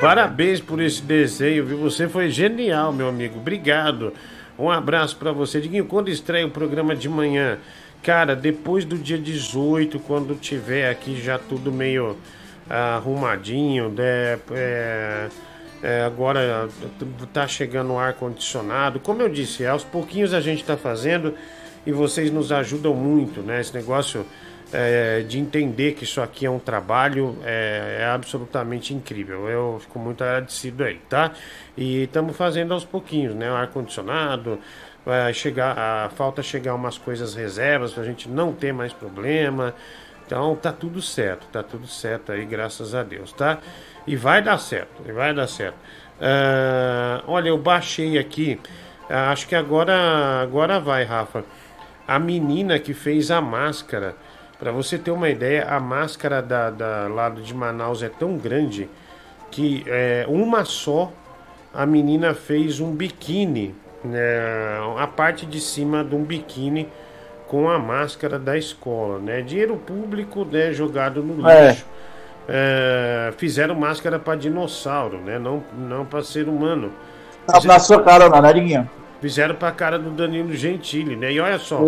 Parabéns por esse desenho, viu? Você foi genial, meu amigo. Obrigado. Um abraço pra você. Diguinho, quando estreia o programa de manhã? Cara, depois do dia 18, quando tiver aqui já tudo meio arrumadinho, né? É, é, agora tá chegando o ar-condicionado. Como eu disse, aos pouquinhos a gente tá fazendo e vocês nos ajudam muito, né? Esse negócio é, de entender que isso aqui é um trabalho é, é absolutamente incrível. Eu fico muito agradecido aí, tá? E estamos fazendo aos pouquinhos, né? O ar-condicionado, vai chegar, a, falta chegar umas coisas reservas pra gente não ter mais problema. Então tá tudo certo, tá tudo certo aí, graças a Deus, tá? E vai dar certo, e vai dar certo. Ah, olha, eu baixei aqui, acho que agora, agora vai, Rafa. A menina que fez a máscara, para você ter uma ideia, a máscara da, da lado de Manaus é tão grande que é, uma só a menina fez um biquíni, né, a parte de cima de um biquíni com a máscara da escola, né? Dinheiro público, né, jogado no É. lixo. É, fizeram máscara para dinossauro, né? Não, não para ser humano. Na, na sua cara, né, Diguinho? Fizeram pra cara do Danilo Gentili, né? E olha só.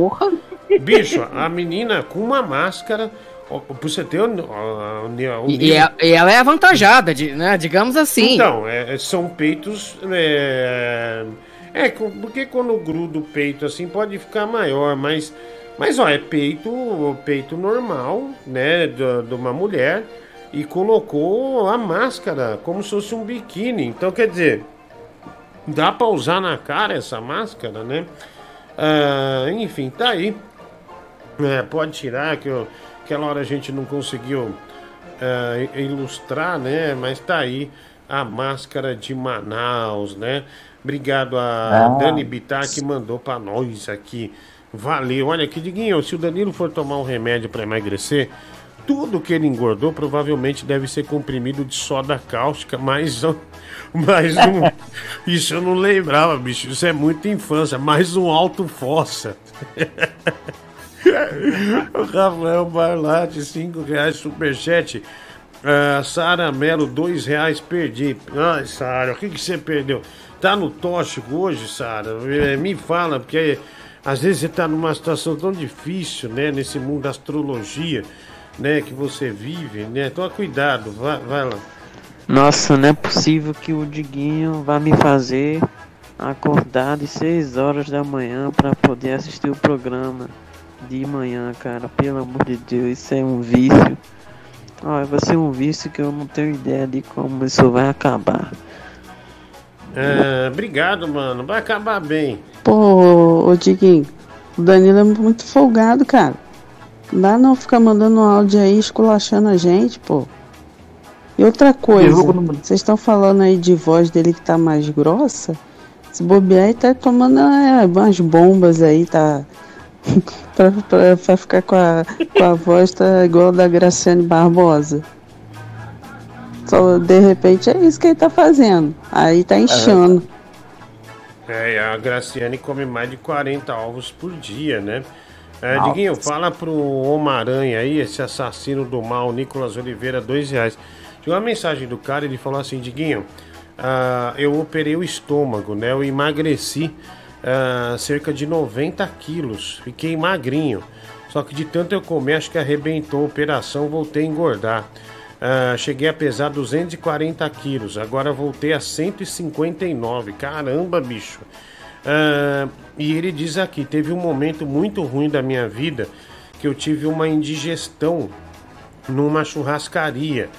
Bicho, a menina com uma máscara. Pra você ter o, o- o- E, e a- e ela é avantajada, de- né? Digamos assim. Então, é- é- são peitos. É, é, co- porque quando gruda o peito assim pode ficar maior, mas. Mas ó, é peito, peito normal, né? da- De uma mulher. E colocou a máscara como se fosse um biquíni. Então quer dizer. Dá pra usar na cara essa máscara, né? Ah, enfim, tá aí. É, pode tirar, que eu, aquela hora a gente não conseguiu é, ilustrar, né? Mas tá aí a máscara de Manaus, né? Obrigado a Ah. Dani Bittar que mandou pra nós aqui. Valeu. Olha aqui, Diguinho, se o Danilo for tomar um remédio pra emagrecer, tudo que ele engordou provavelmente deve ser comprimido de soda cáustica, mas, *laughs* mas um, isso eu não lembrava, bicho. Isso é muita infância. Mais um alto fossa. *laughs* *laughs* o Rafael Barlatti, 5 reais, superchat. Ah, Sara Melo, 2 reais, perdi. Ai, Sara, o que, que você perdeu? Tá no tóxico hoje, Sara? Eh, Me fala, porque às vezes você tá numa situação tão difícil, né? Nesse mundo da astrologia, né? Que você vive, né? Toma cuidado, vai, vai lá. Nossa, não é possível que o Diguinho vá me fazer acordar de 6 horas da manhã para poder assistir o programa de manhã, cara. Pelo amor de Deus, isso é um vício. Olha, vai ser um vício que eu não tenho ideia de como isso vai acabar. Ah, obrigado, mano. Vai acabar bem. Pô, ô Diguinho, o Danilo é muito folgado, cara. Não dá não ficar mandando um áudio aí esculachando a gente, pô. E outra coisa, vocês estão falando aí de voz dele que tá mais grossa? Se bobear, ele tá tomando é, umas bombas aí, tá. *laughs* pra, pra, pra ficar com a, com a voz tá igual a da Graciane Barbosa. Só de repente é isso que ele tá fazendo. Aí tá inchando. É, a Graciane come mais de 40 ovos por dia, né? É, Nossa. Diguinho, fala pro Homem-Aranha aí, esse assassino do mal, Nicolas Oliveira, dois reais. Chegou uma mensagem do cara, ele falou assim, Diguinho, ah, eu operei o estômago, né? Eu emagreci ah, cerca de 90 quilos, fiquei magrinho. Só que de tanto eu comer, acho que arrebentou a operação, voltei a engordar. Ah, cheguei a pesar 240 quilos, agora voltei a 159. Caramba, bicho. Ah, e ele diz aqui: teve um momento muito ruim da minha vida que eu tive uma indigestão numa churrascaria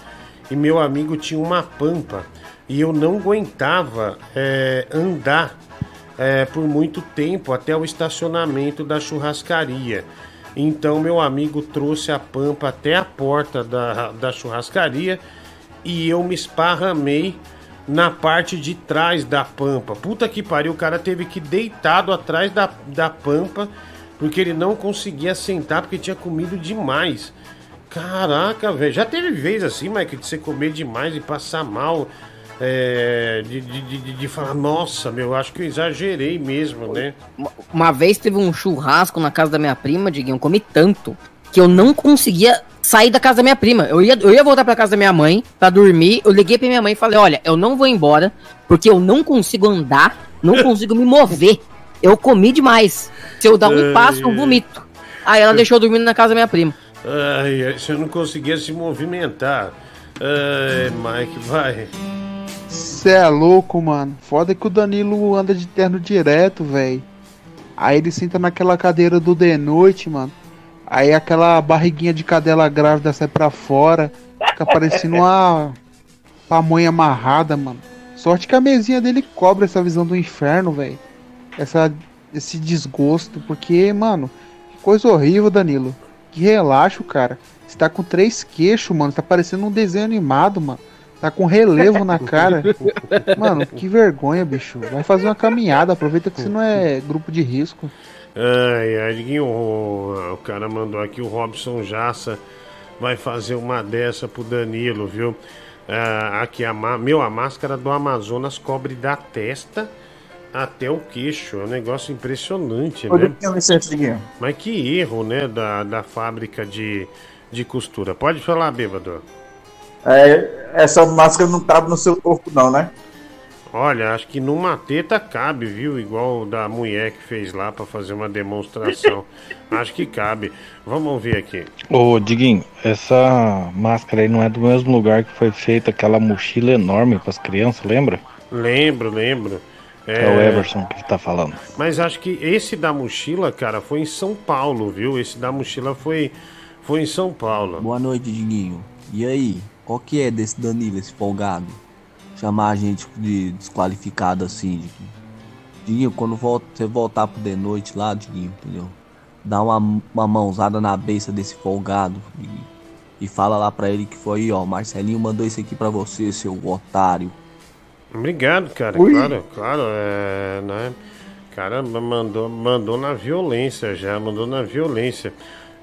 e meu amigo tinha uma pampa e eu não aguentava eh, andar eh, por muito tempo até o estacionamento da churrascaria. Então meu amigo trouxe a pampa até a porta da, da churrascaria e eu me esparramei na parte de trás da pampa. Puta que pariu, o cara teve que ir deitado atrás da, da pampa porque ele não conseguia sentar porque tinha comido demais. Caraca, velho. Já teve vez assim, Mike, de você comer demais e passar mal. É, de, de, de, de falar, nossa, meu, acho que eu exagerei mesmo, né? Uma vez teve um churrasco na casa da minha prima, Diguinho, eu comi tanto que eu não conseguia sair da casa da minha prima. Eu ia, eu ia voltar pra casa da minha mãe pra dormir. Eu liguei pra minha mãe e falei: Olha, eu não vou embora porque eu não consigo andar, não *laughs* consigo me mover. Eu comi demais. Se eu dar um passo, eu vomito. Aí ela deixou eu dormindo na casa da minha prima. Ai, ai, você não conseguia se movimentar. Ai, Mike, vai. Cê é louco, mano. Foda que o Danilo anda de terno direto, velho. Aí ele senta naquela cadeira do de noite, mano. Aí aquela barriguinha de cadela grávida sai pra fora. Fica parecendo uma *laughs* pamonha amarrada, mano. Sorte que a mesinha dele cobra essa visão do inferno, velho. Essa esse desgosto, porque, mano, que coisa horrível, Danilo. Que relaxo, cara. Você tá com três queixos, mano. Tá parecendo um desenho animado, mano. Tá com relevo na cara. Mano, que vergonha, bicho. Vai fazer uma caminhada. Aproveita que você não é grupo de risco. Ai, ai, o, o cara mandou aqui, o Robson Jassa vai fazer uma dessa pro Danilo, viu? Ah, aqui, a, meu, a máscara do Amazonas cobre da testa até o queixo. É um negócio impressionante, Ô, né? Licença, Diguinho. Mas que erro, né, da, da fábrica de, de costura. Pode falar, bêbado. É, essa máscara não cabe no seu corpo, não, né? Olha, acho que numa teta cabe, viu? Igual o da mulher que fez lá pra fazer uma demonstração. *laughs* acho que cabe. Vamos ver aqui. Ô, Diguinho, essa máscara aí não é do mesmo lugar que foi feita aquela mochila enorme pras crianças, lembra? Lembro, lembro. É, o Everson que tá falando. Mas acho que esse da mochila, cara, foi em São Paulo, viu? Esse da mochila foi, foi em São Paulo. Boa noite, Diguinho. E aí, qual que é desse Danilo, esse folgado? Chamar a gente de desqualificado assim, Diguinho. Diguinho, quando volta, você voltar pro de noite lá, Diguinho, entendeu? Dá uma, uma mãozada na beça desse folgado, Diguinho. E fala lá pra ele que foi aí, ó. Marcelinho mandou isso aqui pra você, seu otário. Obrigado, cara. Ui. Claro, claro, é, né? Cara, mandou, mandou na violência já, mandou na violência.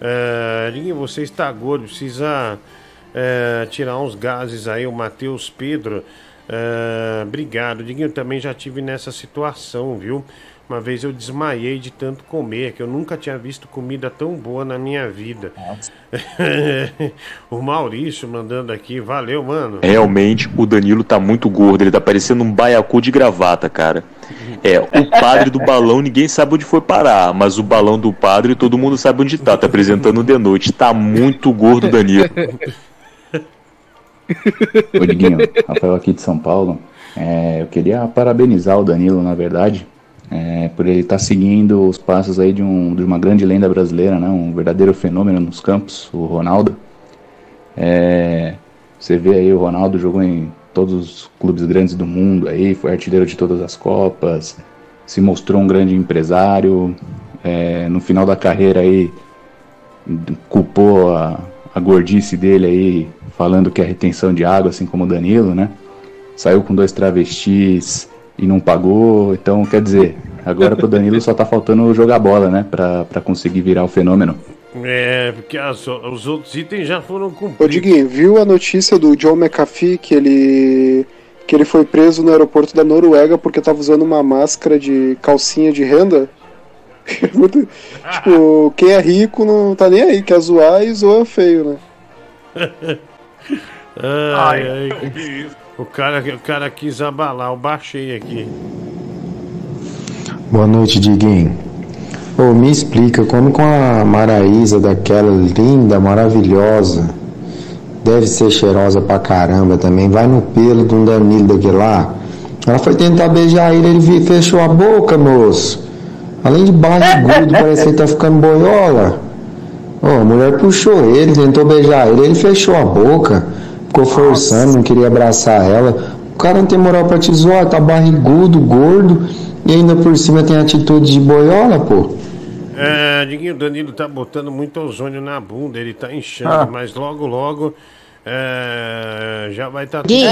É, Diguinho, você está gordo, precisa é, tirar uns gases aí, o Matheus Pedro. É, obrigado. Diguinho, também já tive nessa situação, viu? Uma vez eu desmaiei de tanto comer, que eu nunca tinha visto comida tão boa na minha vida. *laughs* o Maurício mandando aqui, valeu, mano. Realmente, o Danilo tá muito gordo, ele tá parecendo um baiacu de gravata, cara. É, o padre do balão ninguém sabe onde foi parar, mas o balão do padre todo mundo sabe onde tá, tá apresentando de noite. Tá muito gordo o Danilo. *laughs* Ô Diguinho, Rafael aqui de São Paulo. É, eu queria parabenizar o Danilo, na verdade, é, por ele estar seguindo os passos aí de, um, de uma grande lenda brasileira, né, um verdadeiro fenômeno nos campos, o Ronaldo. É, você vê aí o Ronaldo jogou em todos os clubes grandes do mundo aí, foi artilheiro de todas as copas, se mostrou um grande empresário. é, no final da carreira aí culpou a, a gordice dele aí, falando que é retenção de água, assim como o Danilo, né? Saiu com dois travestis e não pagou, então quer dizer, agora pro Danilo só tá faltando jogar bola, né? Pra, pra conseguir virar o fenômeno. É, porque as- os outros itens já foram Ô cumpridos. Diguinho, viu a notícia do John McAfee que ele que ele foi preso no aeroporto da Noruega porque tava usando uma máscara de calcinha de renda? *laughs* Muito- tipo, quem é rico não tá nem aí, quer zoar e zoa feio, né? *laughs* Ai, ai, o, cara, o cara quis abalar, eu baixei aqui. Boa noite, Diguinho. Ô, me explica como com a Maraísa daquela linda, maravilhosa, deve ser cheirosa pra caramba também, vai no pelo de um Danilo daquele lá. Ela foi tentar beijar ele, ele fechou a boca, moço. Além de barrigudo, parece que ele tá ficando boiola. Ô, a mulher puxou ele, tentou beijar ele, ele fechou a boca, ficou forçando, não queria abraçar ela. O cara não tem moral pra te zoar, tá barrigudo, gordo, e ainda por cima tem atitude de boiola, pô. É, Diguinho, o Danilo tá botando muito ozônio na bunda, ele tá inchando, Ah. mas logo, logo é, já vai estar tudo Gui,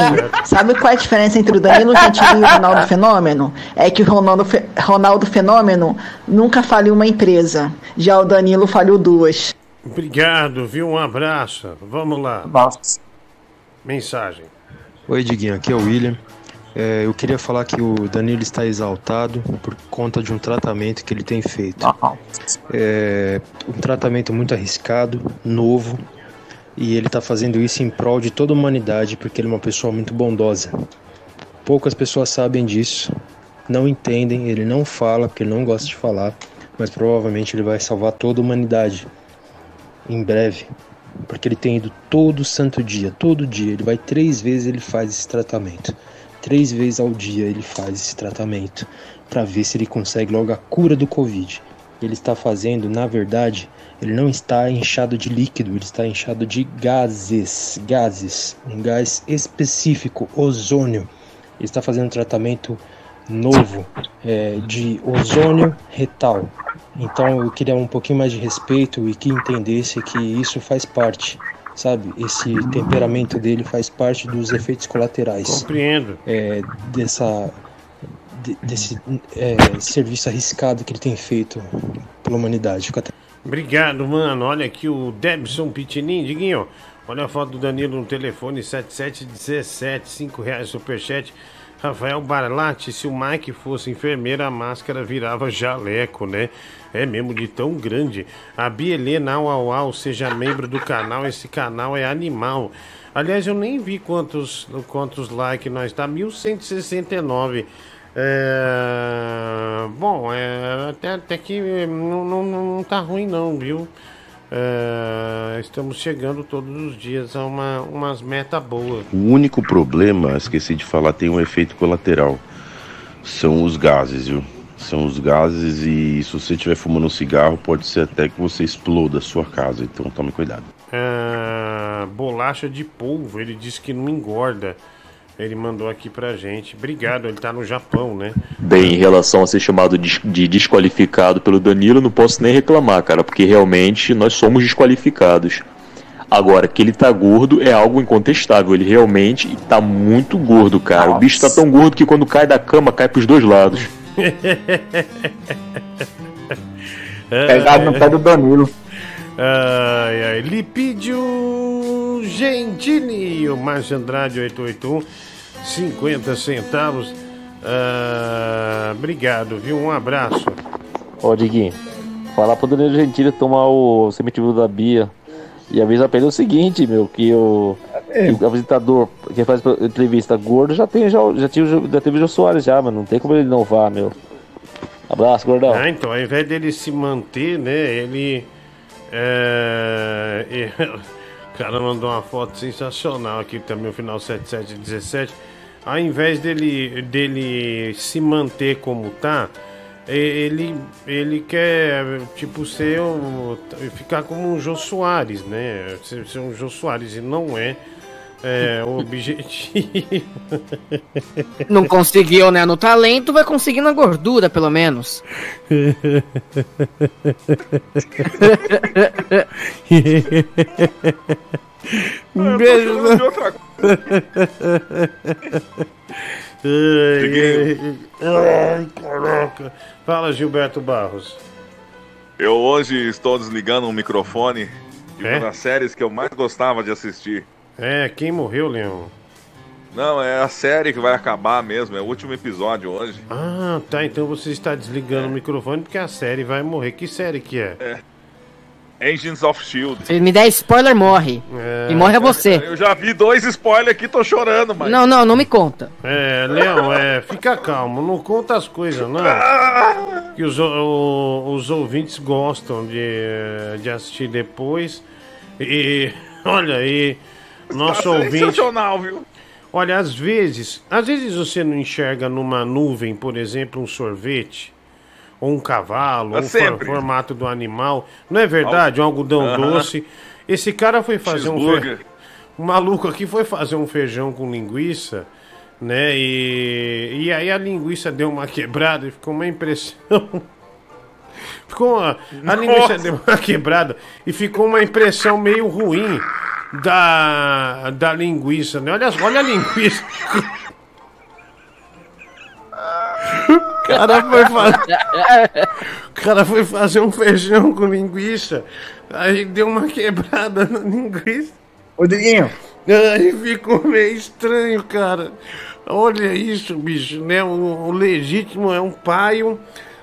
sabe qual é a diferença entre o Danilo Gentili e o Ronaldo Fenômeno? É que o Ronaldo, Fe- Ronaldo Fenômeno nunca faliu uma empresa. Já o Danilo faliu duas. Obrigado, viu? Um abraço. Vamos lá. Mensagem. Oi, Diguinho, aqui é o William. É, eu queria falar que o Danilo está exaltado por conta de um tratamento que ele tem feito. É um tratamento muito arriscado, novo, e ele está fazendo isso em prol de toda a humanidade porque ele é uma pessoa muito bondosa. Poucas pessoas sabem disso, não entendem, ele não fala porque ele não gosta de falar, mas provavelmente ele vai salvar toda a humanidade em breve, porque ele tem ido todo santo dia, todo dia, ele vai três vezes ele faz esse tratamento, três vezes ao dia ele faz esse tratamento para ver se ele consegue logo a cura do Covid. Ele está fazendo, na verdade, ele não está inchado de líquido, ele está inchado de gases, gases, um gás específico, ozônio. Ele está fazendo um tratamento novo é, de ozônio retal. Então eu queria um pouquinho mais de respeito e que entendesse que isso faz parte, sabe? Esse temperamento dele faz parte dos efeitos colaterais. Compreendo. É, dessa de- desse é, serviço arriscado que ele tem feito pela humanidade. Fica até- Obrigado, mano. Olha aqui o Debson Pitinim, Diguinho. Olha a foto do Danilo no telefone 7717, 5 reais superchat. Rafael Barlatti, se o Mike fosse enfermeira, a máscara virava jaleco, né? É mesmo de tão grande. A Bielena au, au, au, seja membro do canal, esse canal é animal. Aliás, eu nem vi quantos, quantos likes nós tá, 1169. É... Bom, é... até, até que não, não, não tá ruim não, viu? É, Estamos chegando todos os dias a uma, umas metas boas. O único problema, esqueci de falar, tem um efeito colateral. São os gases, viu? São os gases e se você estiver fumando um cigarro, pode ser até que você exploda a sua casa. Então tome cuidado. É, bolacha de polvo, ele disse que não engorda. Ele mandou aqui pra gente. Obrigado, ele tá no Japão, né? Bem, em relação a ser chamado de, de desqualificado pelo Danilo, não posso nem reclamar, cara, porque realmente nós somos desqualificados. Agora, que ele tá gordo é algo incontestável. Ele realmente tá muito gordo, cara. O bicho tá tão gordo que quando cai da cama, cai pros dois lados. *laughs* Pegado no pé do Danilo. Ai, ai. Lipídio Gentili, o Márcio Andrade 881, 50 centavos. Ah, obrigado, viu? Um abraço. Ó, Diguinho, falar pro Danilo Gentili tomar o semitivo da Bia e avisar pra ele o seguinte, meu, que o, que o apresentador que faz entrevista gordo já tem, já, já, tinha, já teve o Jô Soares já, mano, não tem como ele não vá, meu. Abraço, gordão. Ah, então, ao invés dele se manter, né, ele. É, *laughs* o cara mandou uma foto sensacional aqui também, o final 7717. Ao invés dele, dele se manter como tá, ele, ele quer, tipo, ser ficar como um Jô Soares, né? Ser, ser um Jô Soares, e não é, é o objetivo. Não conseguiu, né? No talento, vai conseguir na gordura, pelo menos. Um beijo. Ai, ai, caraca. Fala, Gilberto Barros. Eu hoje estou desligando um microfone de É? uma das séries que eu mais gostava de assistir. É, quem morreu, Leão? Não, é a série que vai acabar mesmo, é o último episódio hoje. Ah, tá. Então você está desligando o microfone porque a série vai morrer. Que série que é? É. Agents of Shield. Se me der spoiler, morre. E morre é você. Eu já vi dois spoilers aqui, tô chorando, mas. Não, não, não me conta. É, Leão, é, fica calmo, não conta as coisas, não. Que os, o- os ouvintes gostam de, de assistir depois. E olha aí, nosso Tá ouvinte. sensacional, viu? Olha, às vezes, às vezes você não enxerga numa nuvem, por exemplo, um sorvete, ou um cavalo, É ou o formato do animal. Não é verdade? Um algodão Aham. doce. Esse cara foi fazer um. Fe- *laughs* O maluco aqui foi fazer um feijão com linguiça, né? E, e aí a linguiça deu uma quebrada e ficou uma impressão. *laughs* Ficou uma, a linguiça deu uma quebrada e ficou uma impressão meio ruim da, da linguiça, né? Olha, olha a linguiça. O cara foi fazer. Cara foi fazer um feijão com linguiça. Aí deu uma quebrada na linguiça. Ô, Diguinho. Aí ficou meio estranho, cara. Olha isso, bicho, né? O, o legítimo é um paio,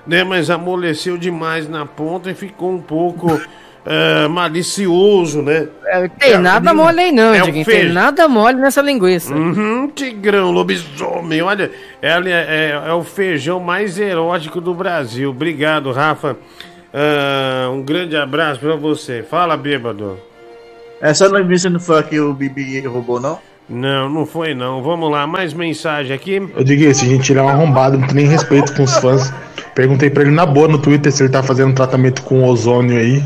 né? Mas amoleceu demais na ponta e ficou um pouco eh, malicioso, né? Tem nada mole aí não, é um Diguinho. Tem nada mole nessa linguiça. Uhum, tigrão, lobisomem. Olha, é, é- é o feijão mais erótico do Brasil. Obrigado, Rafa. Ah, um grande abraço pra você. Fala, bêbado. Essa linguiça não foi a que o Bibi roubou, não? Não, não foi não. Vamos lá, mais mensagem aqui. Eu digo se a gente tirar um arrombado, não tem nem respeito com os fãs. Perguntei pra ele na boa no Twitter se ele tá fazendo um tratamento com ozônio aí.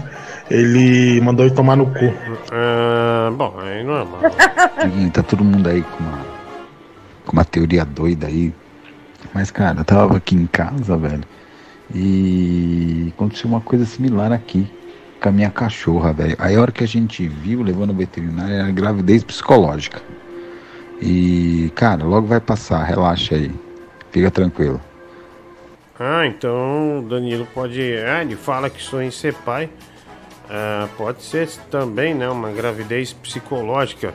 Ele mandou ele tomar no cu. Ah, bom, é normal. Diguinho, tá todo mundo aí com uma, com uma teoria doida aí. Mas, cara, eu tava aqui em casa, velho. E aconteceu uma coisa similar aqui com a minha cachorra, velho. Aí a hora que a gente viu, levando o veterinário, era gravidez psicológica. E, cara, logo vai passar, relaxa aí. Fica tranquilo. Ah, então o Danilo pode. Ah, ele fala que sonha em ser pai. Ah, pode ser também, né? Uma gravidez psicológica.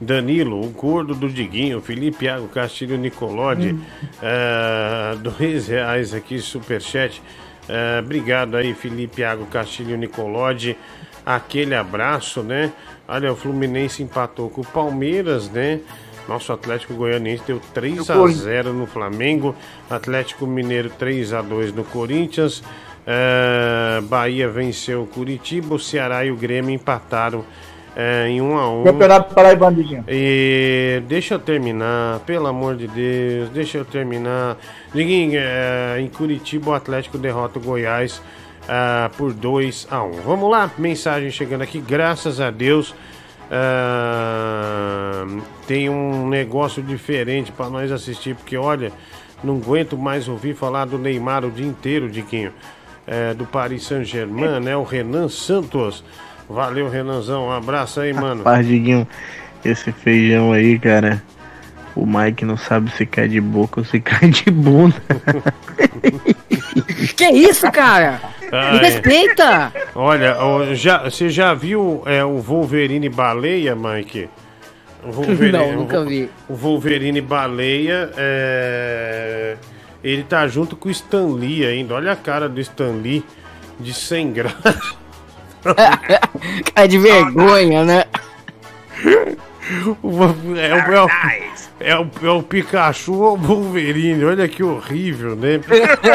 Danilo, o gordo do Diguinho, Felipe Iago Castilho Nicolodi, ah, dois reais aqui, superchat. Ah, obrigado aí, Felipe Iago Castilho Nicolodi. Aquele abraço, né? Olha, o Fluminense empatou com o Palmeiras, né? Nosso Atlético Goianiense deu 3 a 0 no Flamengo, Atlético Mineiro 3 a 2 no Corinthians, eh, Bahia venceu o Curitiba, o Ceará e o Grêmio empataram eh, em 1 a 1 Campeonato Paraibano, Diguinho. e deixa eu terminar, pelo amor de Deus, deixa eu terminar. Diguinho, eh, em Curitiba o Atlético derrota o Goiás por 2 a 1 Vamos lá, mensagem chegando aqui, graças a Deus. tem um negócio diferente para nós assistir, porque olha, não aguento mais ouvir falar do Neymar o dia inteiro, Diguinho. Eh, do Paris Saint-Germain, né? O Renan Santos. Valeu, Renanzão. Um abraço aí, mano. Rapaz, Diguinho, esse feijão aí, cara. O Mike não sabe se cai de boca ou se *laughs* cai de bunda. *laughs* Que isso, cara? Ah, Me é. respeita! Olha, já, você já viu é, o Wolverine Baleia, Mike? O *laughs* Não, nunca vi. O Wolverine Baleia, é, ele tá junto com o Stan Lee ainda. Olha a cara do Stan Lee de sem graça. *laughs* Cara de vergonha, né? *laughs* É o, é, o, é, o, é o Pikachu ou o Wolverine? Olha que horrível, né?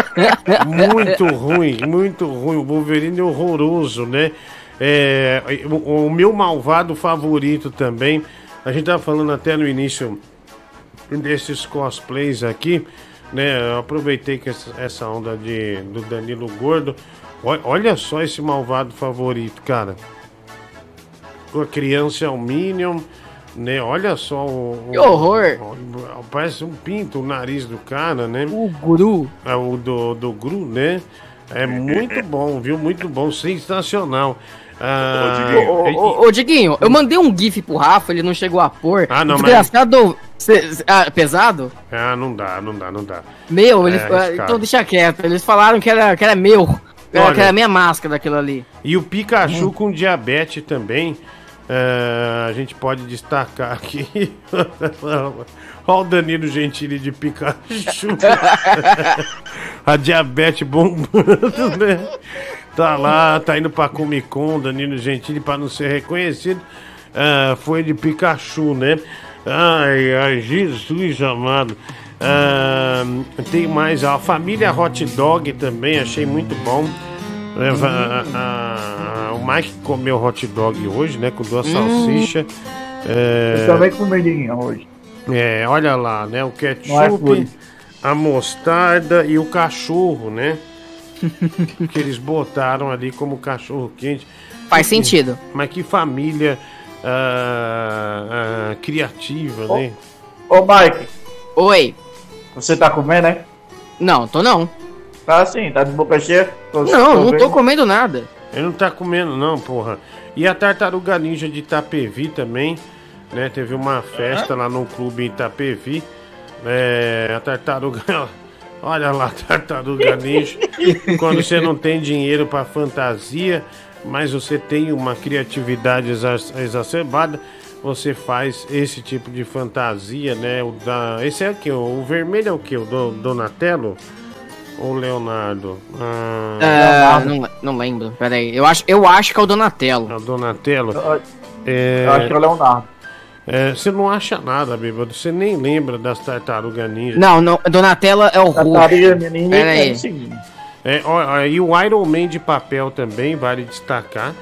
*laughs* muito ruim, muito ruim. O Wolverine é horroroso, né? É, o, o meu malvado favorito também. A gente tava falando até no início desses cosplays aqui, né? Eu aproveitei que essa, onda de, do Danilo Gordo. Ol- Olha só esse malvado favorito, cara a criança é um Minion, né? Olha só o. Que horror! o- parece um pinto o nariz do cara, né? O Gru. É o do, do Gru, né? É muito bom, viu? Muito bom, sensacional. Ah, Ô, ô, ô, Diguinho, eu mandei um GIF pro Rafa, ele não chegou a pôr. Ah, não, mas- Desgraçado. cê- ah, pesado? Ah, não dá, não dá, não dá. Meu, eles, É, então deixa quieto. Eles falaram que era, que era meu. Que era, Olha. que era minha máscara daquilo ali. E o Pikachu com diabetes também. ah, a gente pode destacar aqui. *laughs* Olha o Danilo Gentili de Pikachu. *laughs* *laughs* a diabetes bombando, né? Tá lá, tá indo pra Comic Con, Danilo Gentili, pra não ser reconhecido. ah, foi de Pikachu, né? Ai, ai, Jesus amado. Ah, tem mais a família Hot Dog também, achei muito bom. É, va- a- a- o Mike comeu hot dog hoje, né? Com duas Hum. salsichas. É, Eu também comi Diguinho hoje. é, olha lá, né? O No ketchup, a mostarda e o cachorro, né? *laughs* que eles botaram ali como cachorro quente. Faz sentido. Mas que família ah, ah, criativa, né? Ô, Mike. Oi. Você tá comendo, né? Não, tô não. Tá sim, tá de boca cheia. Tô- Não, não tô comendo nada. Ele não tá comendo, não, porra. E a Tartaruga Ninja de Itapevi também, né? Teve uma festa lá no clube em Itapevi. É, a Tartaruga. *laughs* Olha lá, *laughs* Tartaruga Ninja. Quando você não tem dinheiro pra fantasia, mas você tem uma criatividade exa- exacerbada, você faz esse tipo de fantasia, né? O da... Esse é o que? O vermelho é o que? O do Donatello? Ou Leonardo? Ah, não, não lembro, peraí. Eu acho, eu acho que é o Donatello. É o Donatello? É... Eu acho que é o Leonardo. É, você não acha nada, bêbado. Você nem lembra das tartarugas ninja. Não, não, Donatello é o roxo. Tartaruga Ninja Pera é aí. o seguinte. É, ó, ó, e o Iron Man de papel também, vale destacar.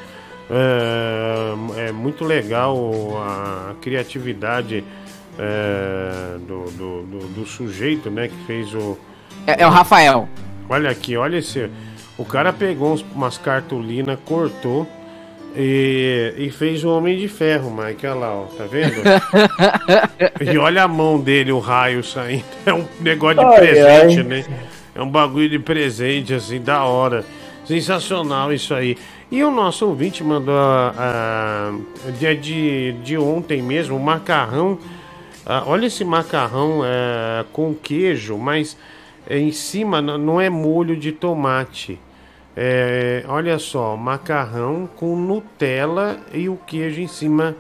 É, é muito legal a criatividade é, do, do, do- do sujeito, né, que fez o... É, é o Rafael. Olha aqui, olha esse... O cara pegou umas cartolinas, cortou e, e fez o Homem de Ferro, Mike. Olha lá, ó, tá vendo? *laughs* e olha a mão dele, o raio saindo. É um negócio de Ai, presente, ai. né? É um bagulho de presente, assim, da hora. Sensacional isso aí. E o nosso ouvinte mandou a, a- de, de, de ontem mesmo, o macarrão. Ah, olha esse macarrão é, com queijo, mas é, em cima não é molho de tomate. É, olha só, macarrão com Nutella e o queijo em cima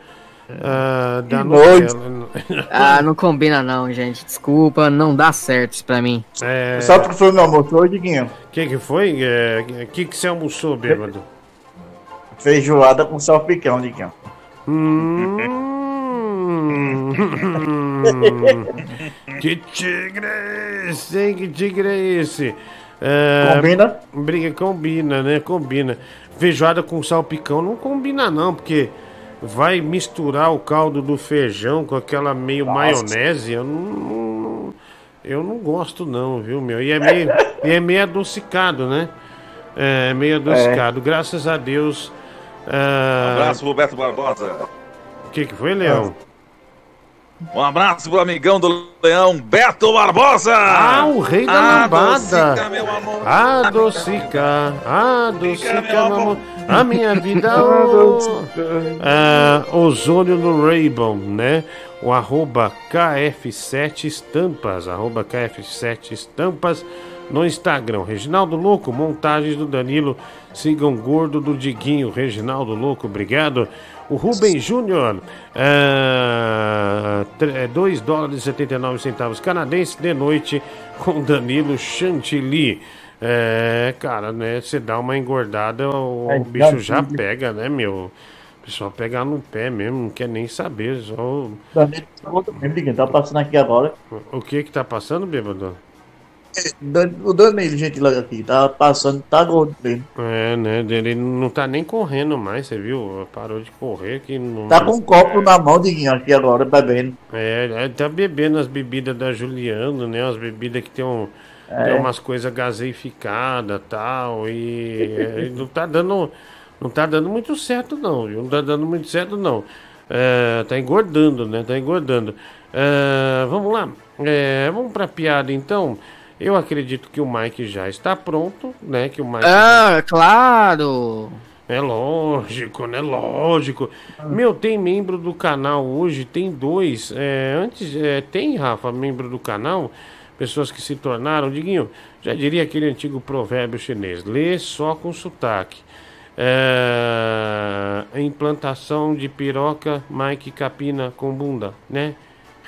ah, da Que Nutella. *laughs* Ah, não combina não, gente. Desculpa, não dá certo isso pra mim. É... Sabe o que foi meu almoço hoje, Diguinho? O que, que foi? O que, que você almoçou, bêbado? Feijoada com salpicão, Diguinho. Hum, *laughs* que tigre é esse, hein? Que tigre é esse? É, Combina? Briga, combina, né? Combina. Feijoada com salpicão não combina, não, porque vai misturar o caldo do feijão com aquela meio Nossa. maionese. Eu não, não- eu não gosto, não, viu, meu? E é meio, e é meio adocicado, né? É meio adocicado. Graças a Deus. Um abraço, Roberto Barbosa. O que, que foi, Leão? Um abraço pro amigão do Leão, Beto Barbosa! Ah, o rei da Adocica, lambada. meu amor. Adocica, adocica, meu amor. A minha vida. oh. *laughs* Ah, ozônio no Rainbow, né? O arroba KF7 Estampas, arroba KF7 Estampas no Instagram. Reginaldo Louco, montagens do Danilo. Sigam Gordo do Diguinho. Reginaldo Louco, obrigado. O Rubem Júnior, ah, 2 dólares e 79 centavos canadense de noite com Danilo Chantilly. É, cara, né? Você dá uma engordada, o, É, bicho já pega, né, meu? O pessoal pega no pé mesmo, não quer nem saber. Só... Tá passando aqui agora. O que que tá passando, bêbado? O Danilo, gente, lá aqui, tá passando, tá gordo mesmo. É, né? Ele não tá nem correndo mais, você viu? Parou de correr que não. Tá com um copo na mão, Diguinho, aqui agora, bebendo. É, ele tá bebendo as bebidas da Juliana, né? As bebidas que tem, um, É. tem umas coisas gaseificadas e tal. E é, não tá dando. Não tá dando muito certo, não, viu? Não tá dando muito certo, não. É, tá engordando, né? Tá engordando. É, vamos lá. É, vamos pra piada, então. Eu acredito que o Mike já está pronto, né? Que o Mike Ah, claro. é lógico, né? Lógico. Meu, tem membro do canal hoje, tem dois. É, antes, é, tem, Rafa, membro do canal, pessoas que se tornaram, Diguinho, já diria aquele antigo provérbio chinês, lê só com sotaque. É, implantação de piroca, Mike Capina com bunda, né?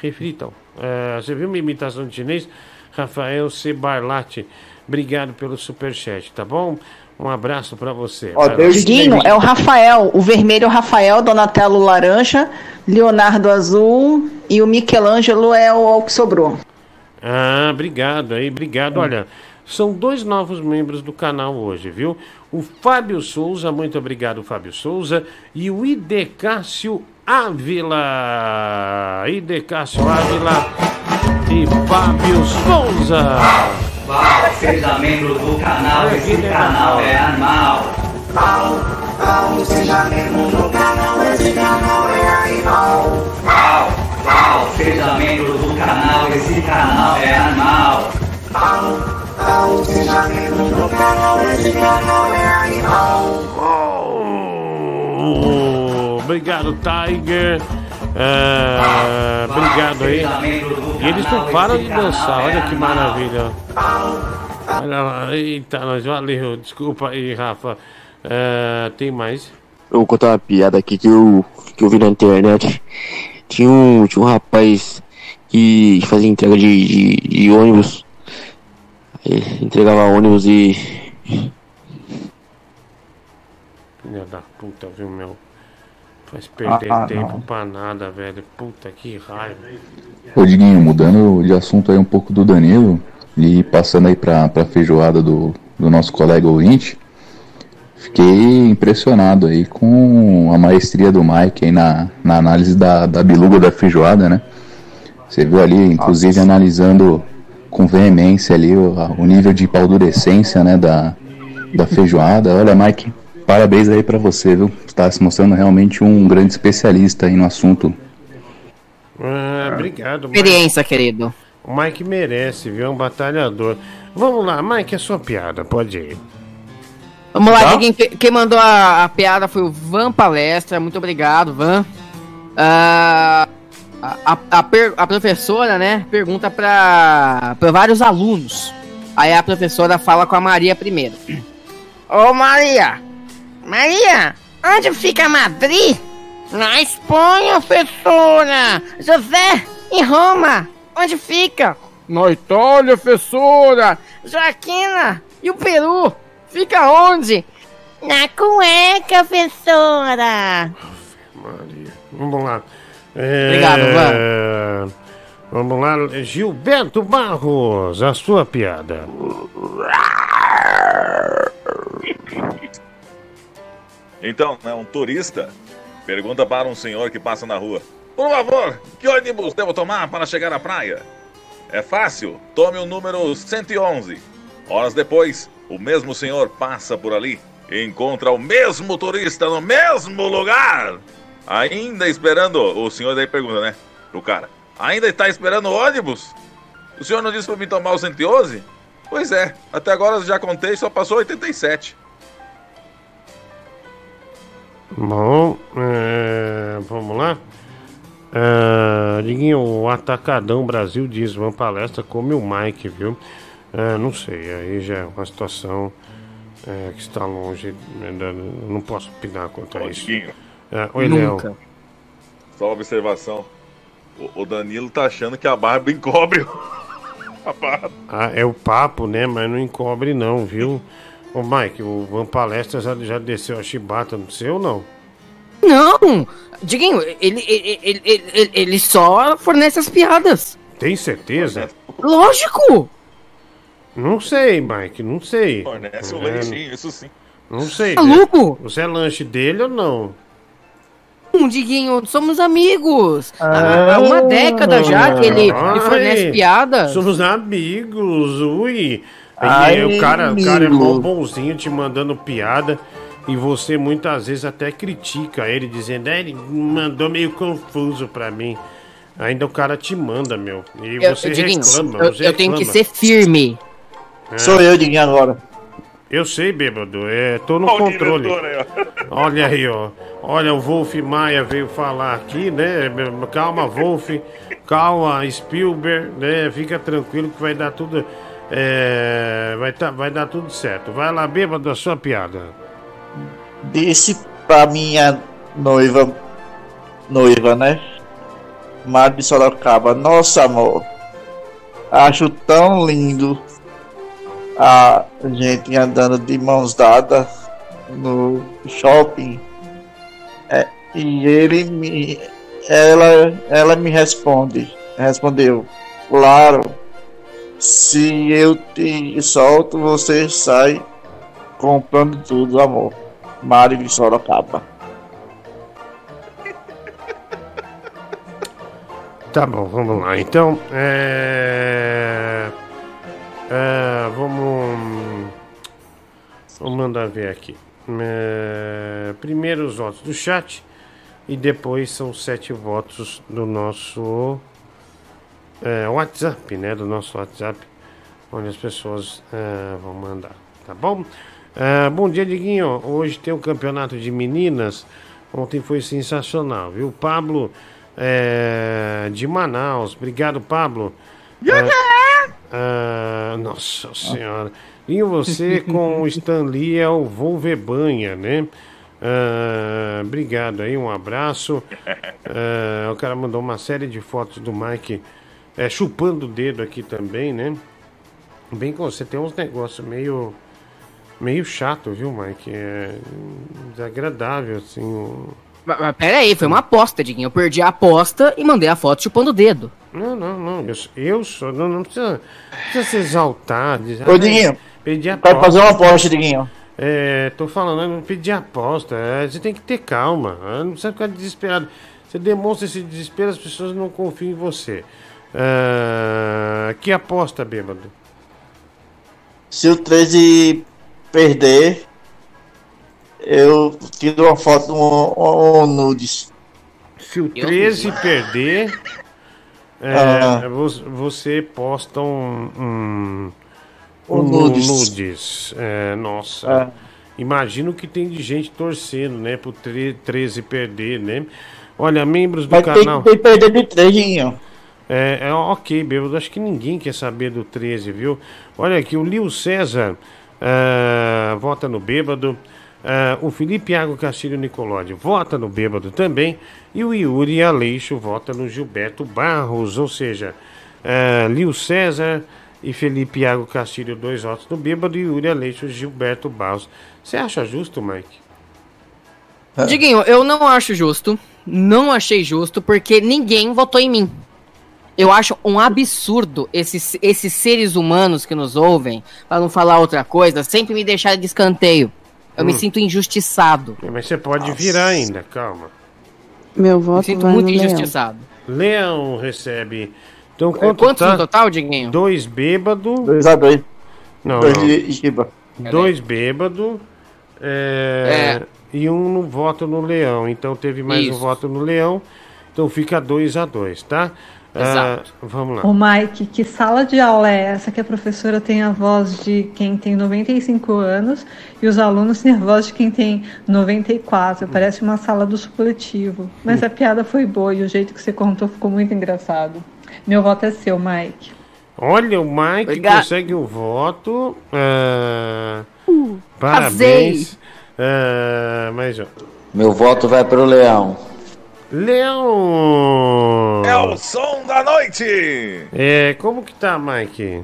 Reflitam. É, você viu uma imitação de chinês? Rafael C. Barlatti, obrigado pelo superchat, tá bom? Um abraço pra você. Lá. Diguinho, é o Rafael. O vermelho é o Rafael, Donatello laranja, Leonardo azul e o Michelangelo é o que sobrou. Ah, obrigado aí, obrigado. Olha, são dois novos membros do canal hoje, viu? O Fábio Souza, muito obrigado, Fábio Souza, e o Idecácio Ávila. Idecácio Ávila e Fábio Souza. Val, seja membro do canal, esse canal é animal. Val, Val, seja membro do canal, esse canal é animal. Val, Val, seja membro do canal, esse canal é animal. Canal, esse canal é animal. Obrigado, Tiger. É, obrigado aí. E eles não param de dançar, olha que maravilha. Eita, nós valeu. Desculpa aí, Rafa. É, tem mais? Eu vou contar uma piada aqui que eu, que eu vi na internet. Tinha um, tinha um rapaz que fazia entrega de, de, de ônibus. Entregava ônibus e. Filha da puta, viu, meu? Faz perder Ah, ah, tempo não. pra nada, velho. Puta que raiva. Ô Diguinho, mudando de assunto aí um pouco do Danilo e passando aí pra, pra feijoada do, do nosso colega ouvinte, fiquei impressionado aí com a maestria do Mike aí na, na análise da, da biluga da feijoada, né? Você viu ali, inclusive, analisando com veemência ali o, o nível de paldurecência, né, da, da feijoada. Olha, Mike, parabéns aí pra você, viu? Está se mostrando realmente um grande especialista aí no assunto. Ah, obrigado, Mike. Experiência, querido. O Mike merece, viu? É um batalhador. Vamos lá, Mike, é sua piada, pode ir. Vamos lá, Tá? quem, quem mandou a, a piada foi o Van Palestra. Muito obrigado, Van. Ah, a, a, per- a professora, né, pergunta para vários alunos. Aí a professora fala com a Maria primeiro. Ô Maria! Maria! Onde fica Madrid? Na Espanha, professora! José, em Roma! Onde fica? Na Itália, professora! Joaquina! E o Peru? Fica onde? Na cueca, professora! Vamos lá. É, Obrigado, Vamos lá, Gilberto Barros, a sua piada. Então, né, um turista pergunta para um senhor que passa na rua: Por favor, que ônibus devo tomar para chegar à praia? É fácil, tome o número 111. Horas depois, o mesmo senhor passa por ali e encontra o mesmo turista no mesmo lugar. Ainda esperando, o senhor daí pergunta, né, pro cara: Ainda está esperando o ônibus? O senhor não disse para mim tomar o 111? Pois é, até agora já contei, só passou 87. Bom, é, vamos lá. É, Diguinho, o Atacadão Brasil diz: Van Palestra come o Mike, viu? É, não sei, aí já é uma situação é, que está longe. né, não posso opinar quanto a isso. Diguinho. É, oi, Léo. Só uma observação. O, o Danilo tá achando que a barba encobre *laughs* a barba. Ah, é o papo, né? Mas não encobre, não, viu? Ô, Mike, o Van Palestra já, já desceu a chibata no seu ou não? Não! Diguinho, ele, ele, ele, ele, só fornece as piadas. Tem certeza? Lógico! Não sei, Mike, não sei. Fornece o É, leitinho, isso sim. Não sei. Maluco? Você é lanche dele ou não? Um Diguinho, somos amigos. Há uma década já que ele, ele fornece Ai, piadas. Somos amigos, ui. É Ai, que o, cara, o cara é mó bonzinho te mandando piada e você muitas vezes até critica ele, dizendo, é, ele mandou meio confuso pra mim. Ainda o cara te manda, meu. E Eu- você Diguinho, reclama. eu, você eu tenho que reclama. ser firme. É. Sou eu, Diguinho, agora. Eu sei, bêbado. É, tô no Ó o controle. aí. Olha aí, ó. Olha, o Wolf Maia veio falar aqui, né? Calma, Wolf. Calma, Spielberg, né? Fica tranquilo que vai dar tudo. é, vai, tá, vai dar tudo certo. Vai lá, bêbado, a sua piada. Disse pra minha noiva, noiva, né? Mário de Sorocaba, nossa amor, acho tão lindo a gente andando de mãos dadas no shopping. É, e ele me. Ela, ela me responde, respondeu, claro, se eu te solto, você sai comprando tudo, amor. Mário de Sorocaba. Tá bom, vamos lá. Então, é. É, vamos. Vamos mandar ver aqui. É, primeiro os votos do chat e depois são sete votos do nosso é, WhatsApp, né? Do nosso WhatsApp. onde as pessoas vão mandar, tá bom? Bom dia, Diguinho. Hoje tem o campeonato de meninas. Ontem foi sensacional, viu? Pablo é, de Manaus. Obrigado, Pablo. É, é, nossa senhora. E você com o Stan Lee é o Volvebanha, né? É, obrigado aí, um abraço. É, o cara mandou uma série de fotos do Mike é, chupando o dedo aqui também, né? Bem que você tem uns negócios meio meio chato, viu, Mike? É desagradável, assim. o- Mas, mas pera aí, foi uma aposta, Diguinho. Eu perdi a aposta e mandei a foto chupando o dedo. Não, não, não. Eu, eu sou. Não, não precisa, precisa se exaltar. Dizer, Ô, "Ah, Diguinho, Pedi vai aposta. fazer uma aposta, Diguinho. É, tô falando, eu não pedi aposta. é, você tem que ter calma. Não precisa ficar desesperado. Você demonstra esse desespero, as pessoas não confiam em você. É, que aposta, bêbado? Se o 13 perder, eu tiro uma foto, um, um, um nudes. Se o 13 perder, é, Ah. vo- você posta um. um, Um nudes. nudes. É, nossa. Ah. Imagino que tem de gente torcendo, né? Pro tre- 13 perder, né? Olha, membros do Mas tem canal. que perder de 3, Diguinho. É, é ok, bêbado. Acho que ninguém quer saber do 13, viu? Olha aqui, o Lio César ah, vota no bêbado. Ah, o Felipe Iago Castilho Nicolodi vota no bêbado também. E o Yuri Aleixo vota no Gilberto Barros. Ou seja, ah, Lio César e Felipe Iago Castilho, dois votos no bêbado. E Yuri Aleixo e Gilberto Barros. Você acha justo, Mike? Diguinho, eu não acho justo. Não achei justo porque ninguém votou em mim. Eu acho um absurdo esses, esses seres humanos que nos ouvem, pra não falar outra coisa, sempre me deixarem de escanteio. Eu me Hum. sinto injustiçado. Mas você pode virar ainda, calma. Meu voto sinto vai muito no Leão. injustiçado. Leão recebe. Então, É, quanto quantos tá? no total, Diguinho? Dois bêbado. 2 a 2 Não, Dois não. Giba. Dois bêbado. é, E um no voto no Leão. Então teve mais um Isso. voto no Leão. Então fica 2 a 2 tá? Exato. Ah, vamos lá. Mike, que sala de aula é essa que a professora tem a voz de quem tem 95 anos e os alunos têm a voz de quem tem 94? Parece uma sala do supletivo. Mas a piada foi boa e o jeito que você contou ficou muito engraçado. Meu voto é seu, Mike. Olha, o Mike Obrigado. consegue o voto. ah, Uh, parabéns. Ah, mas, ó. Meu voto vai pro Leão. Leão! É o som da noite! É, como que tá, Mike?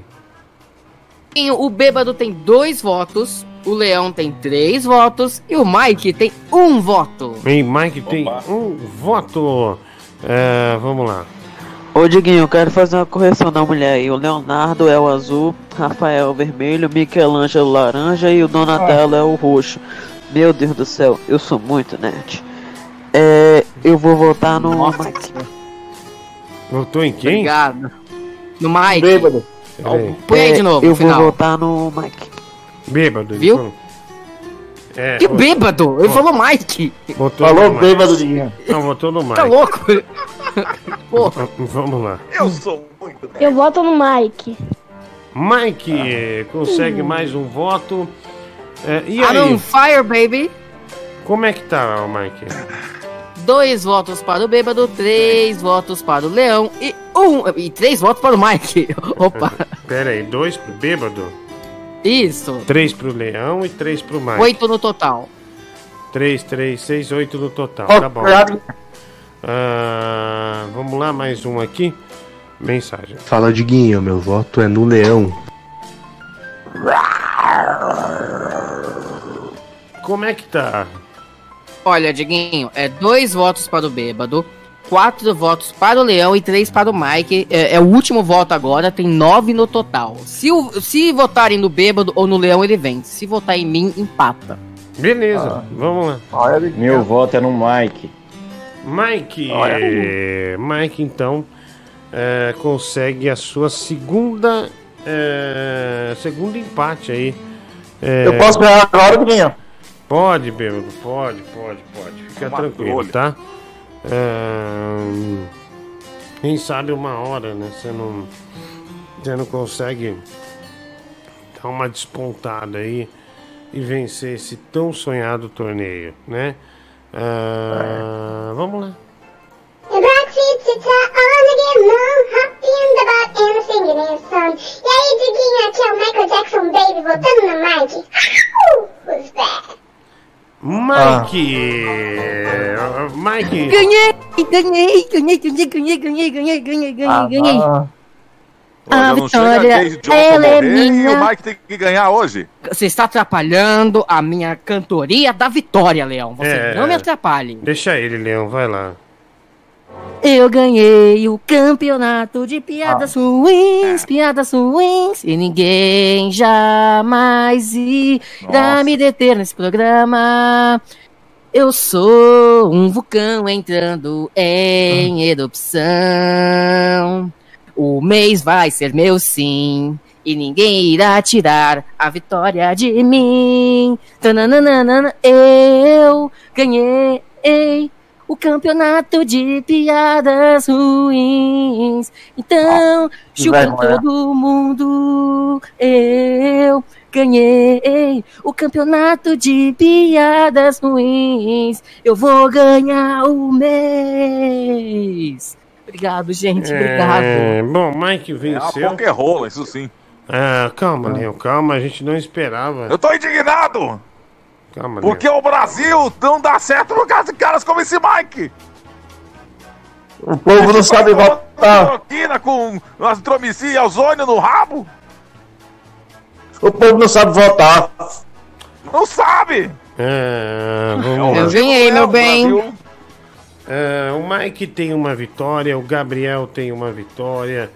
O bêbado tem dois votos, o Leão tem três votos e o Mike tem um voto. E Mike tem um voto. É, vamos lá. Ô Diguinho, eu quero fazer uma correção da mulher aí. O Leonardo é o azul, Rafael é o vermelho, Michelangelo laranja e o Donatello é o roxo. Meu Deus do céu, eu sou muito nerd. É, eu vou votar no Mike. Votou em quem? Obrigado. No Mike. Bêbado. Peraí. Põe aí de É, novo, Eu no final. vou votar no Mike. Bêbado, ele Viu? falou. É, Que votou- bêbado! Ele falou Mike. Votou Falou no Mike. bêbado, Diguinho. Não, votou no Mike. Tá louco? *laughs* Vamos lá. Eu sou muito. Eu voto no Mike. Mike eh, consegue mais um voto. É, e I'm aí? on fire, baby. Como é que tá, Mike? Dois votos para o bêbado, três votos para o Leão e um. E três votos para o Mike. *laughs* Opa. *laughs* Pera aí, dois pro bêbado, Isso. três pro leão e três pro Mike. Oito no total. Três, três, seis, oito no total. Ó, Tá bom. claro. Ah, vamos lá, mais um aqui. Mensagem. Fala, Diguinho, meu voto é no Leão. Como é que tá? Olha, Diguinho, é dois votos para o bêbado, quatro votos para o Leão e três para o Mike. É, é o último voto agora, tem nove no total. Se, o- se votarem no bêbado ou no Leão, ele vence. Se votar em mim, empata. Beleza, vamos lá. Meu voto é no Mike. Mike, Olha. eh, Mike então eh, consegue a sua segunda eh, segundo empate aí. Eu posso ganhar agora, Diguinho? Pode, bêbado, pode, pode, pode. Fica Uma tranquilo, trolha. tá? Ahn, quem sabe uma hora, né? Você não, você não consegue dar uma despontada aí e vencer esse tão sonhado torneio, né? Ah, vamos lá. E aí, Diguinho, aqui é o Michael Jackson Baby, voltando no mic. Who's that? Mike! Ah, Mike! Ganhei, ganhei, ganhei, ganhei, ganhei, ganhei, ganhei, ganhei, ganhei, ganhei. Olha, A vitória, ela é morrer e o minha. Mike tem que ganhar hoje. Você está atrapalhando a minha cantoria da vitória, Leão. Você É. não me atrapalhe. Deixa ele, Leão, vai lá. Eu ganhei o campeonato de piadas ruins, piadas ruins, e ninguém jamais irá me deter nesse programa. Eu sou um vulcão entrando em erupção. O mês vai ser meu sim, e ninguém irá tirar a vitória de mim. Tananana, eu ganhei o campeonato de piadas ruins. Então, que chupa todo mundo. Eu ganhei o campeonato de piadas ruins. Eu vou ganhar o mês. Obrigado, gente. Obrigado. É, bom, Mike É uma venceu. pokerrola, isso sim. Ah, calma, Leão, calma, a gente não esperava. Eu tô indignado! Calma, Porque o Brasil não dá certo por causa de caras como esse Mike! O povo não sabe votar. Com azitromicina e ozônio no rabo? O povo não sabe votar. Não sabe! É, vamos Eu lá. ganhei, meu bem. É, o Mike tem uma vitória, o Gabriel tem uma vitória,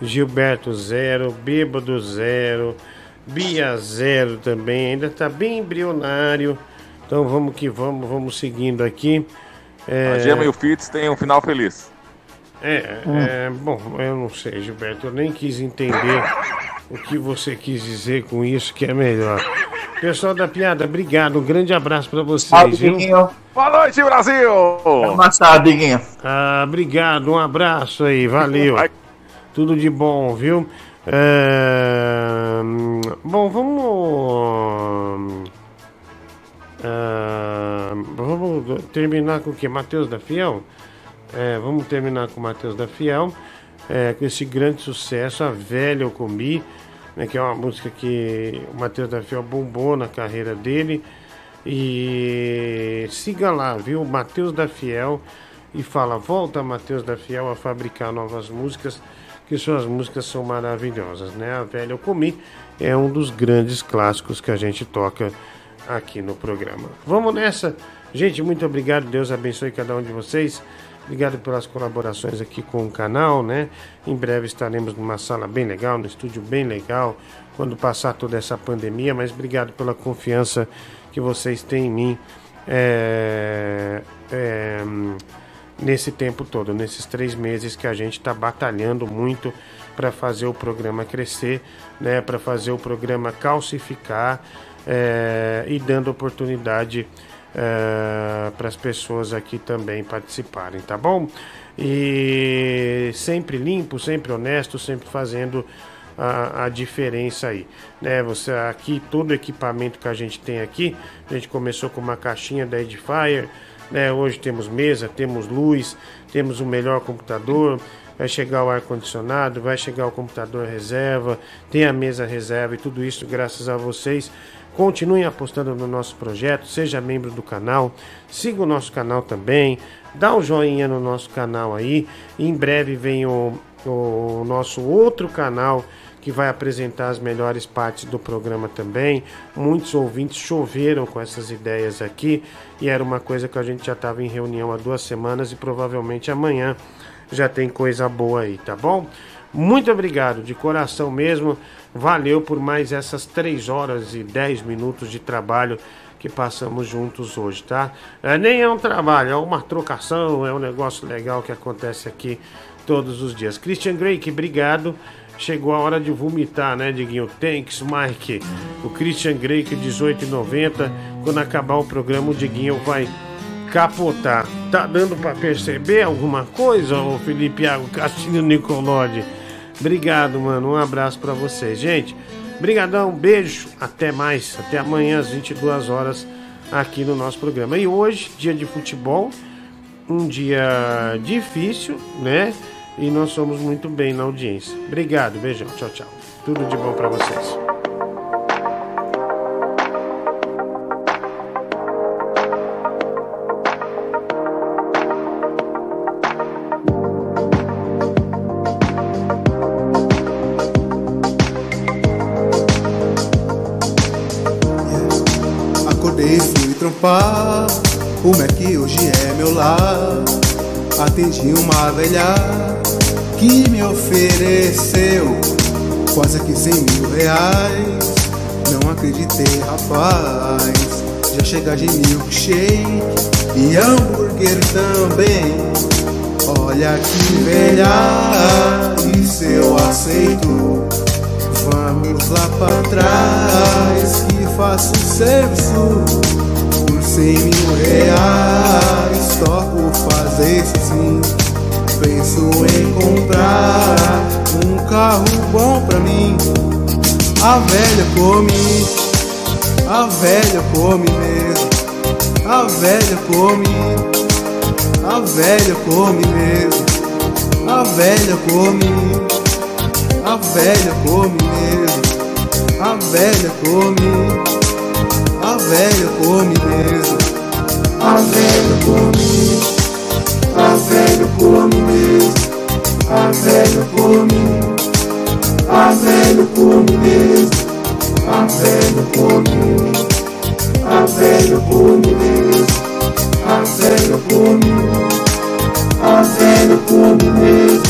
Gilberto zero, Bêbado zero, Bia zero também, ainda tá bem embrionário. Então vamos que vamos, vamos seguindo aqui. É, A Gema e o Fitz têm um final feliz. é, é, bom, eu não sei, Gilberto, eu nem quis entender o que você quis dizer com isso, que é melhor. Pessoal da piada, obrigado, um grande abraço pra vocês, viu? Boa noite, Brasil! Amassado, Diguinho. Ah, obrigado, um abraço aí, valeu. Tudo de bom, viu? É, hum, Bom, vamos. ah, vamos terminar com o quê? Matheus da Fiel? É, vamos terminar com o Matheus da Fiel, é, com esse grande sucesso, A Velha Eu Comi, né, que é uma música que o Matheus da Fiel bombou na carreira dele. E siga lá, viu? Matheus da Fiel e fala: volta, Matheus da Fiel, a fabricar novas músicas, que suas músicas são maravilhosas, né? A Velha Eu Comi é um dos grandes clássicos que a gente toca aqui no programa. Vamos nessa, gente. Muito obrigado, Deus abençoe cada um de vocês. Obrigado pelas colaborações aqui com o canal, né? Em breve estaremos numa sala bem legal, no estúdio bem legal, quando passar toda essa pandemia. Mas obrigado pela confiança que vocês têm em mim é, é, nesse tempo todo, nesses três meses que a gente está batalhando muito para fazer o programa crescer, né? Para fazer o programa calcificar é, e dando oportunidade para as pessoas aqui também participarem, tá bom? E sempre limpo, sempre honesto, sempre fazendo a, a diferença aí, né? Você aqui todo equipamento que a gente tem aqui, a gente começou com uma caixinha da Edifier, né? Hoje temos mesa, temos luz, temos o melhor computador, vai chegar o ar condicionado, vai chegar o computador reserva, tem a mesa reserva e tudo isso graças a vocês. Continuem apostando no nosso projeto, seja membro do canal, siga o nosso canal também, dá um joinha no nosso canal aí. Em breve vem o, o nosso outro canal que vai apresentar as melhores partes do programa também. Muitos ouvintes choveram com essas ideias aqui e era uma coisa que a gente já estava em reunião há duas semanas e provavelmente amanhã já tem coisa boa aí, tá bom? Muito obrigado, de coração mesmo. Valeu por mais essas 3 horas e 10 minutos de trabalho que passamos juntos hoje, tá? É, nem é um trabalho, é uma trocação, é um negócio legal que acontece aqui todos os dias. Christian Drake, obrigado. Chegou a hora de vomitar, né, Diguinho? Thanks, Mike. O Christian Drake, 18,90. Quando acabar o programa, o Diguinho vai capotar. Tá dando para perceber alguma coisa, ô Felipe Iago Castilho Nicolodi? Obrigado, mano. Um abraço para vocês. Gente, Brigadão, beijo, até mais, até amanhã às 22 horas aqui no nosso programa. E hoje, dia de futebol, um dia difícil, né? E nós somos muito bem na audiência. Obrigado, beijão, tchau, tchau. Tudo de bom pra vocês. E fui trampar. O Mac hoje é meu lar. Atendi uma velha que me ofereceu quase que cem mil reais. Não acreditei, rapaz. Já chega de milkshake e hambúrguer também. Olha que velha, isso eu aceito. Vamos lá pra trás que faço serviço cem mil reais. Topo fazer sim. Penso em comprar um carro bom pra mim. A velha come, a velha come mesmo. A velha come, a velha come mesmo. A velha come, a velha come mesmo. A velha come, a velha come mesmo. A velha come, a velha come mesmo. A velha come, a velha come mesmo. A velha come, a velha come mesmo. A velha come, a velha come mesmo.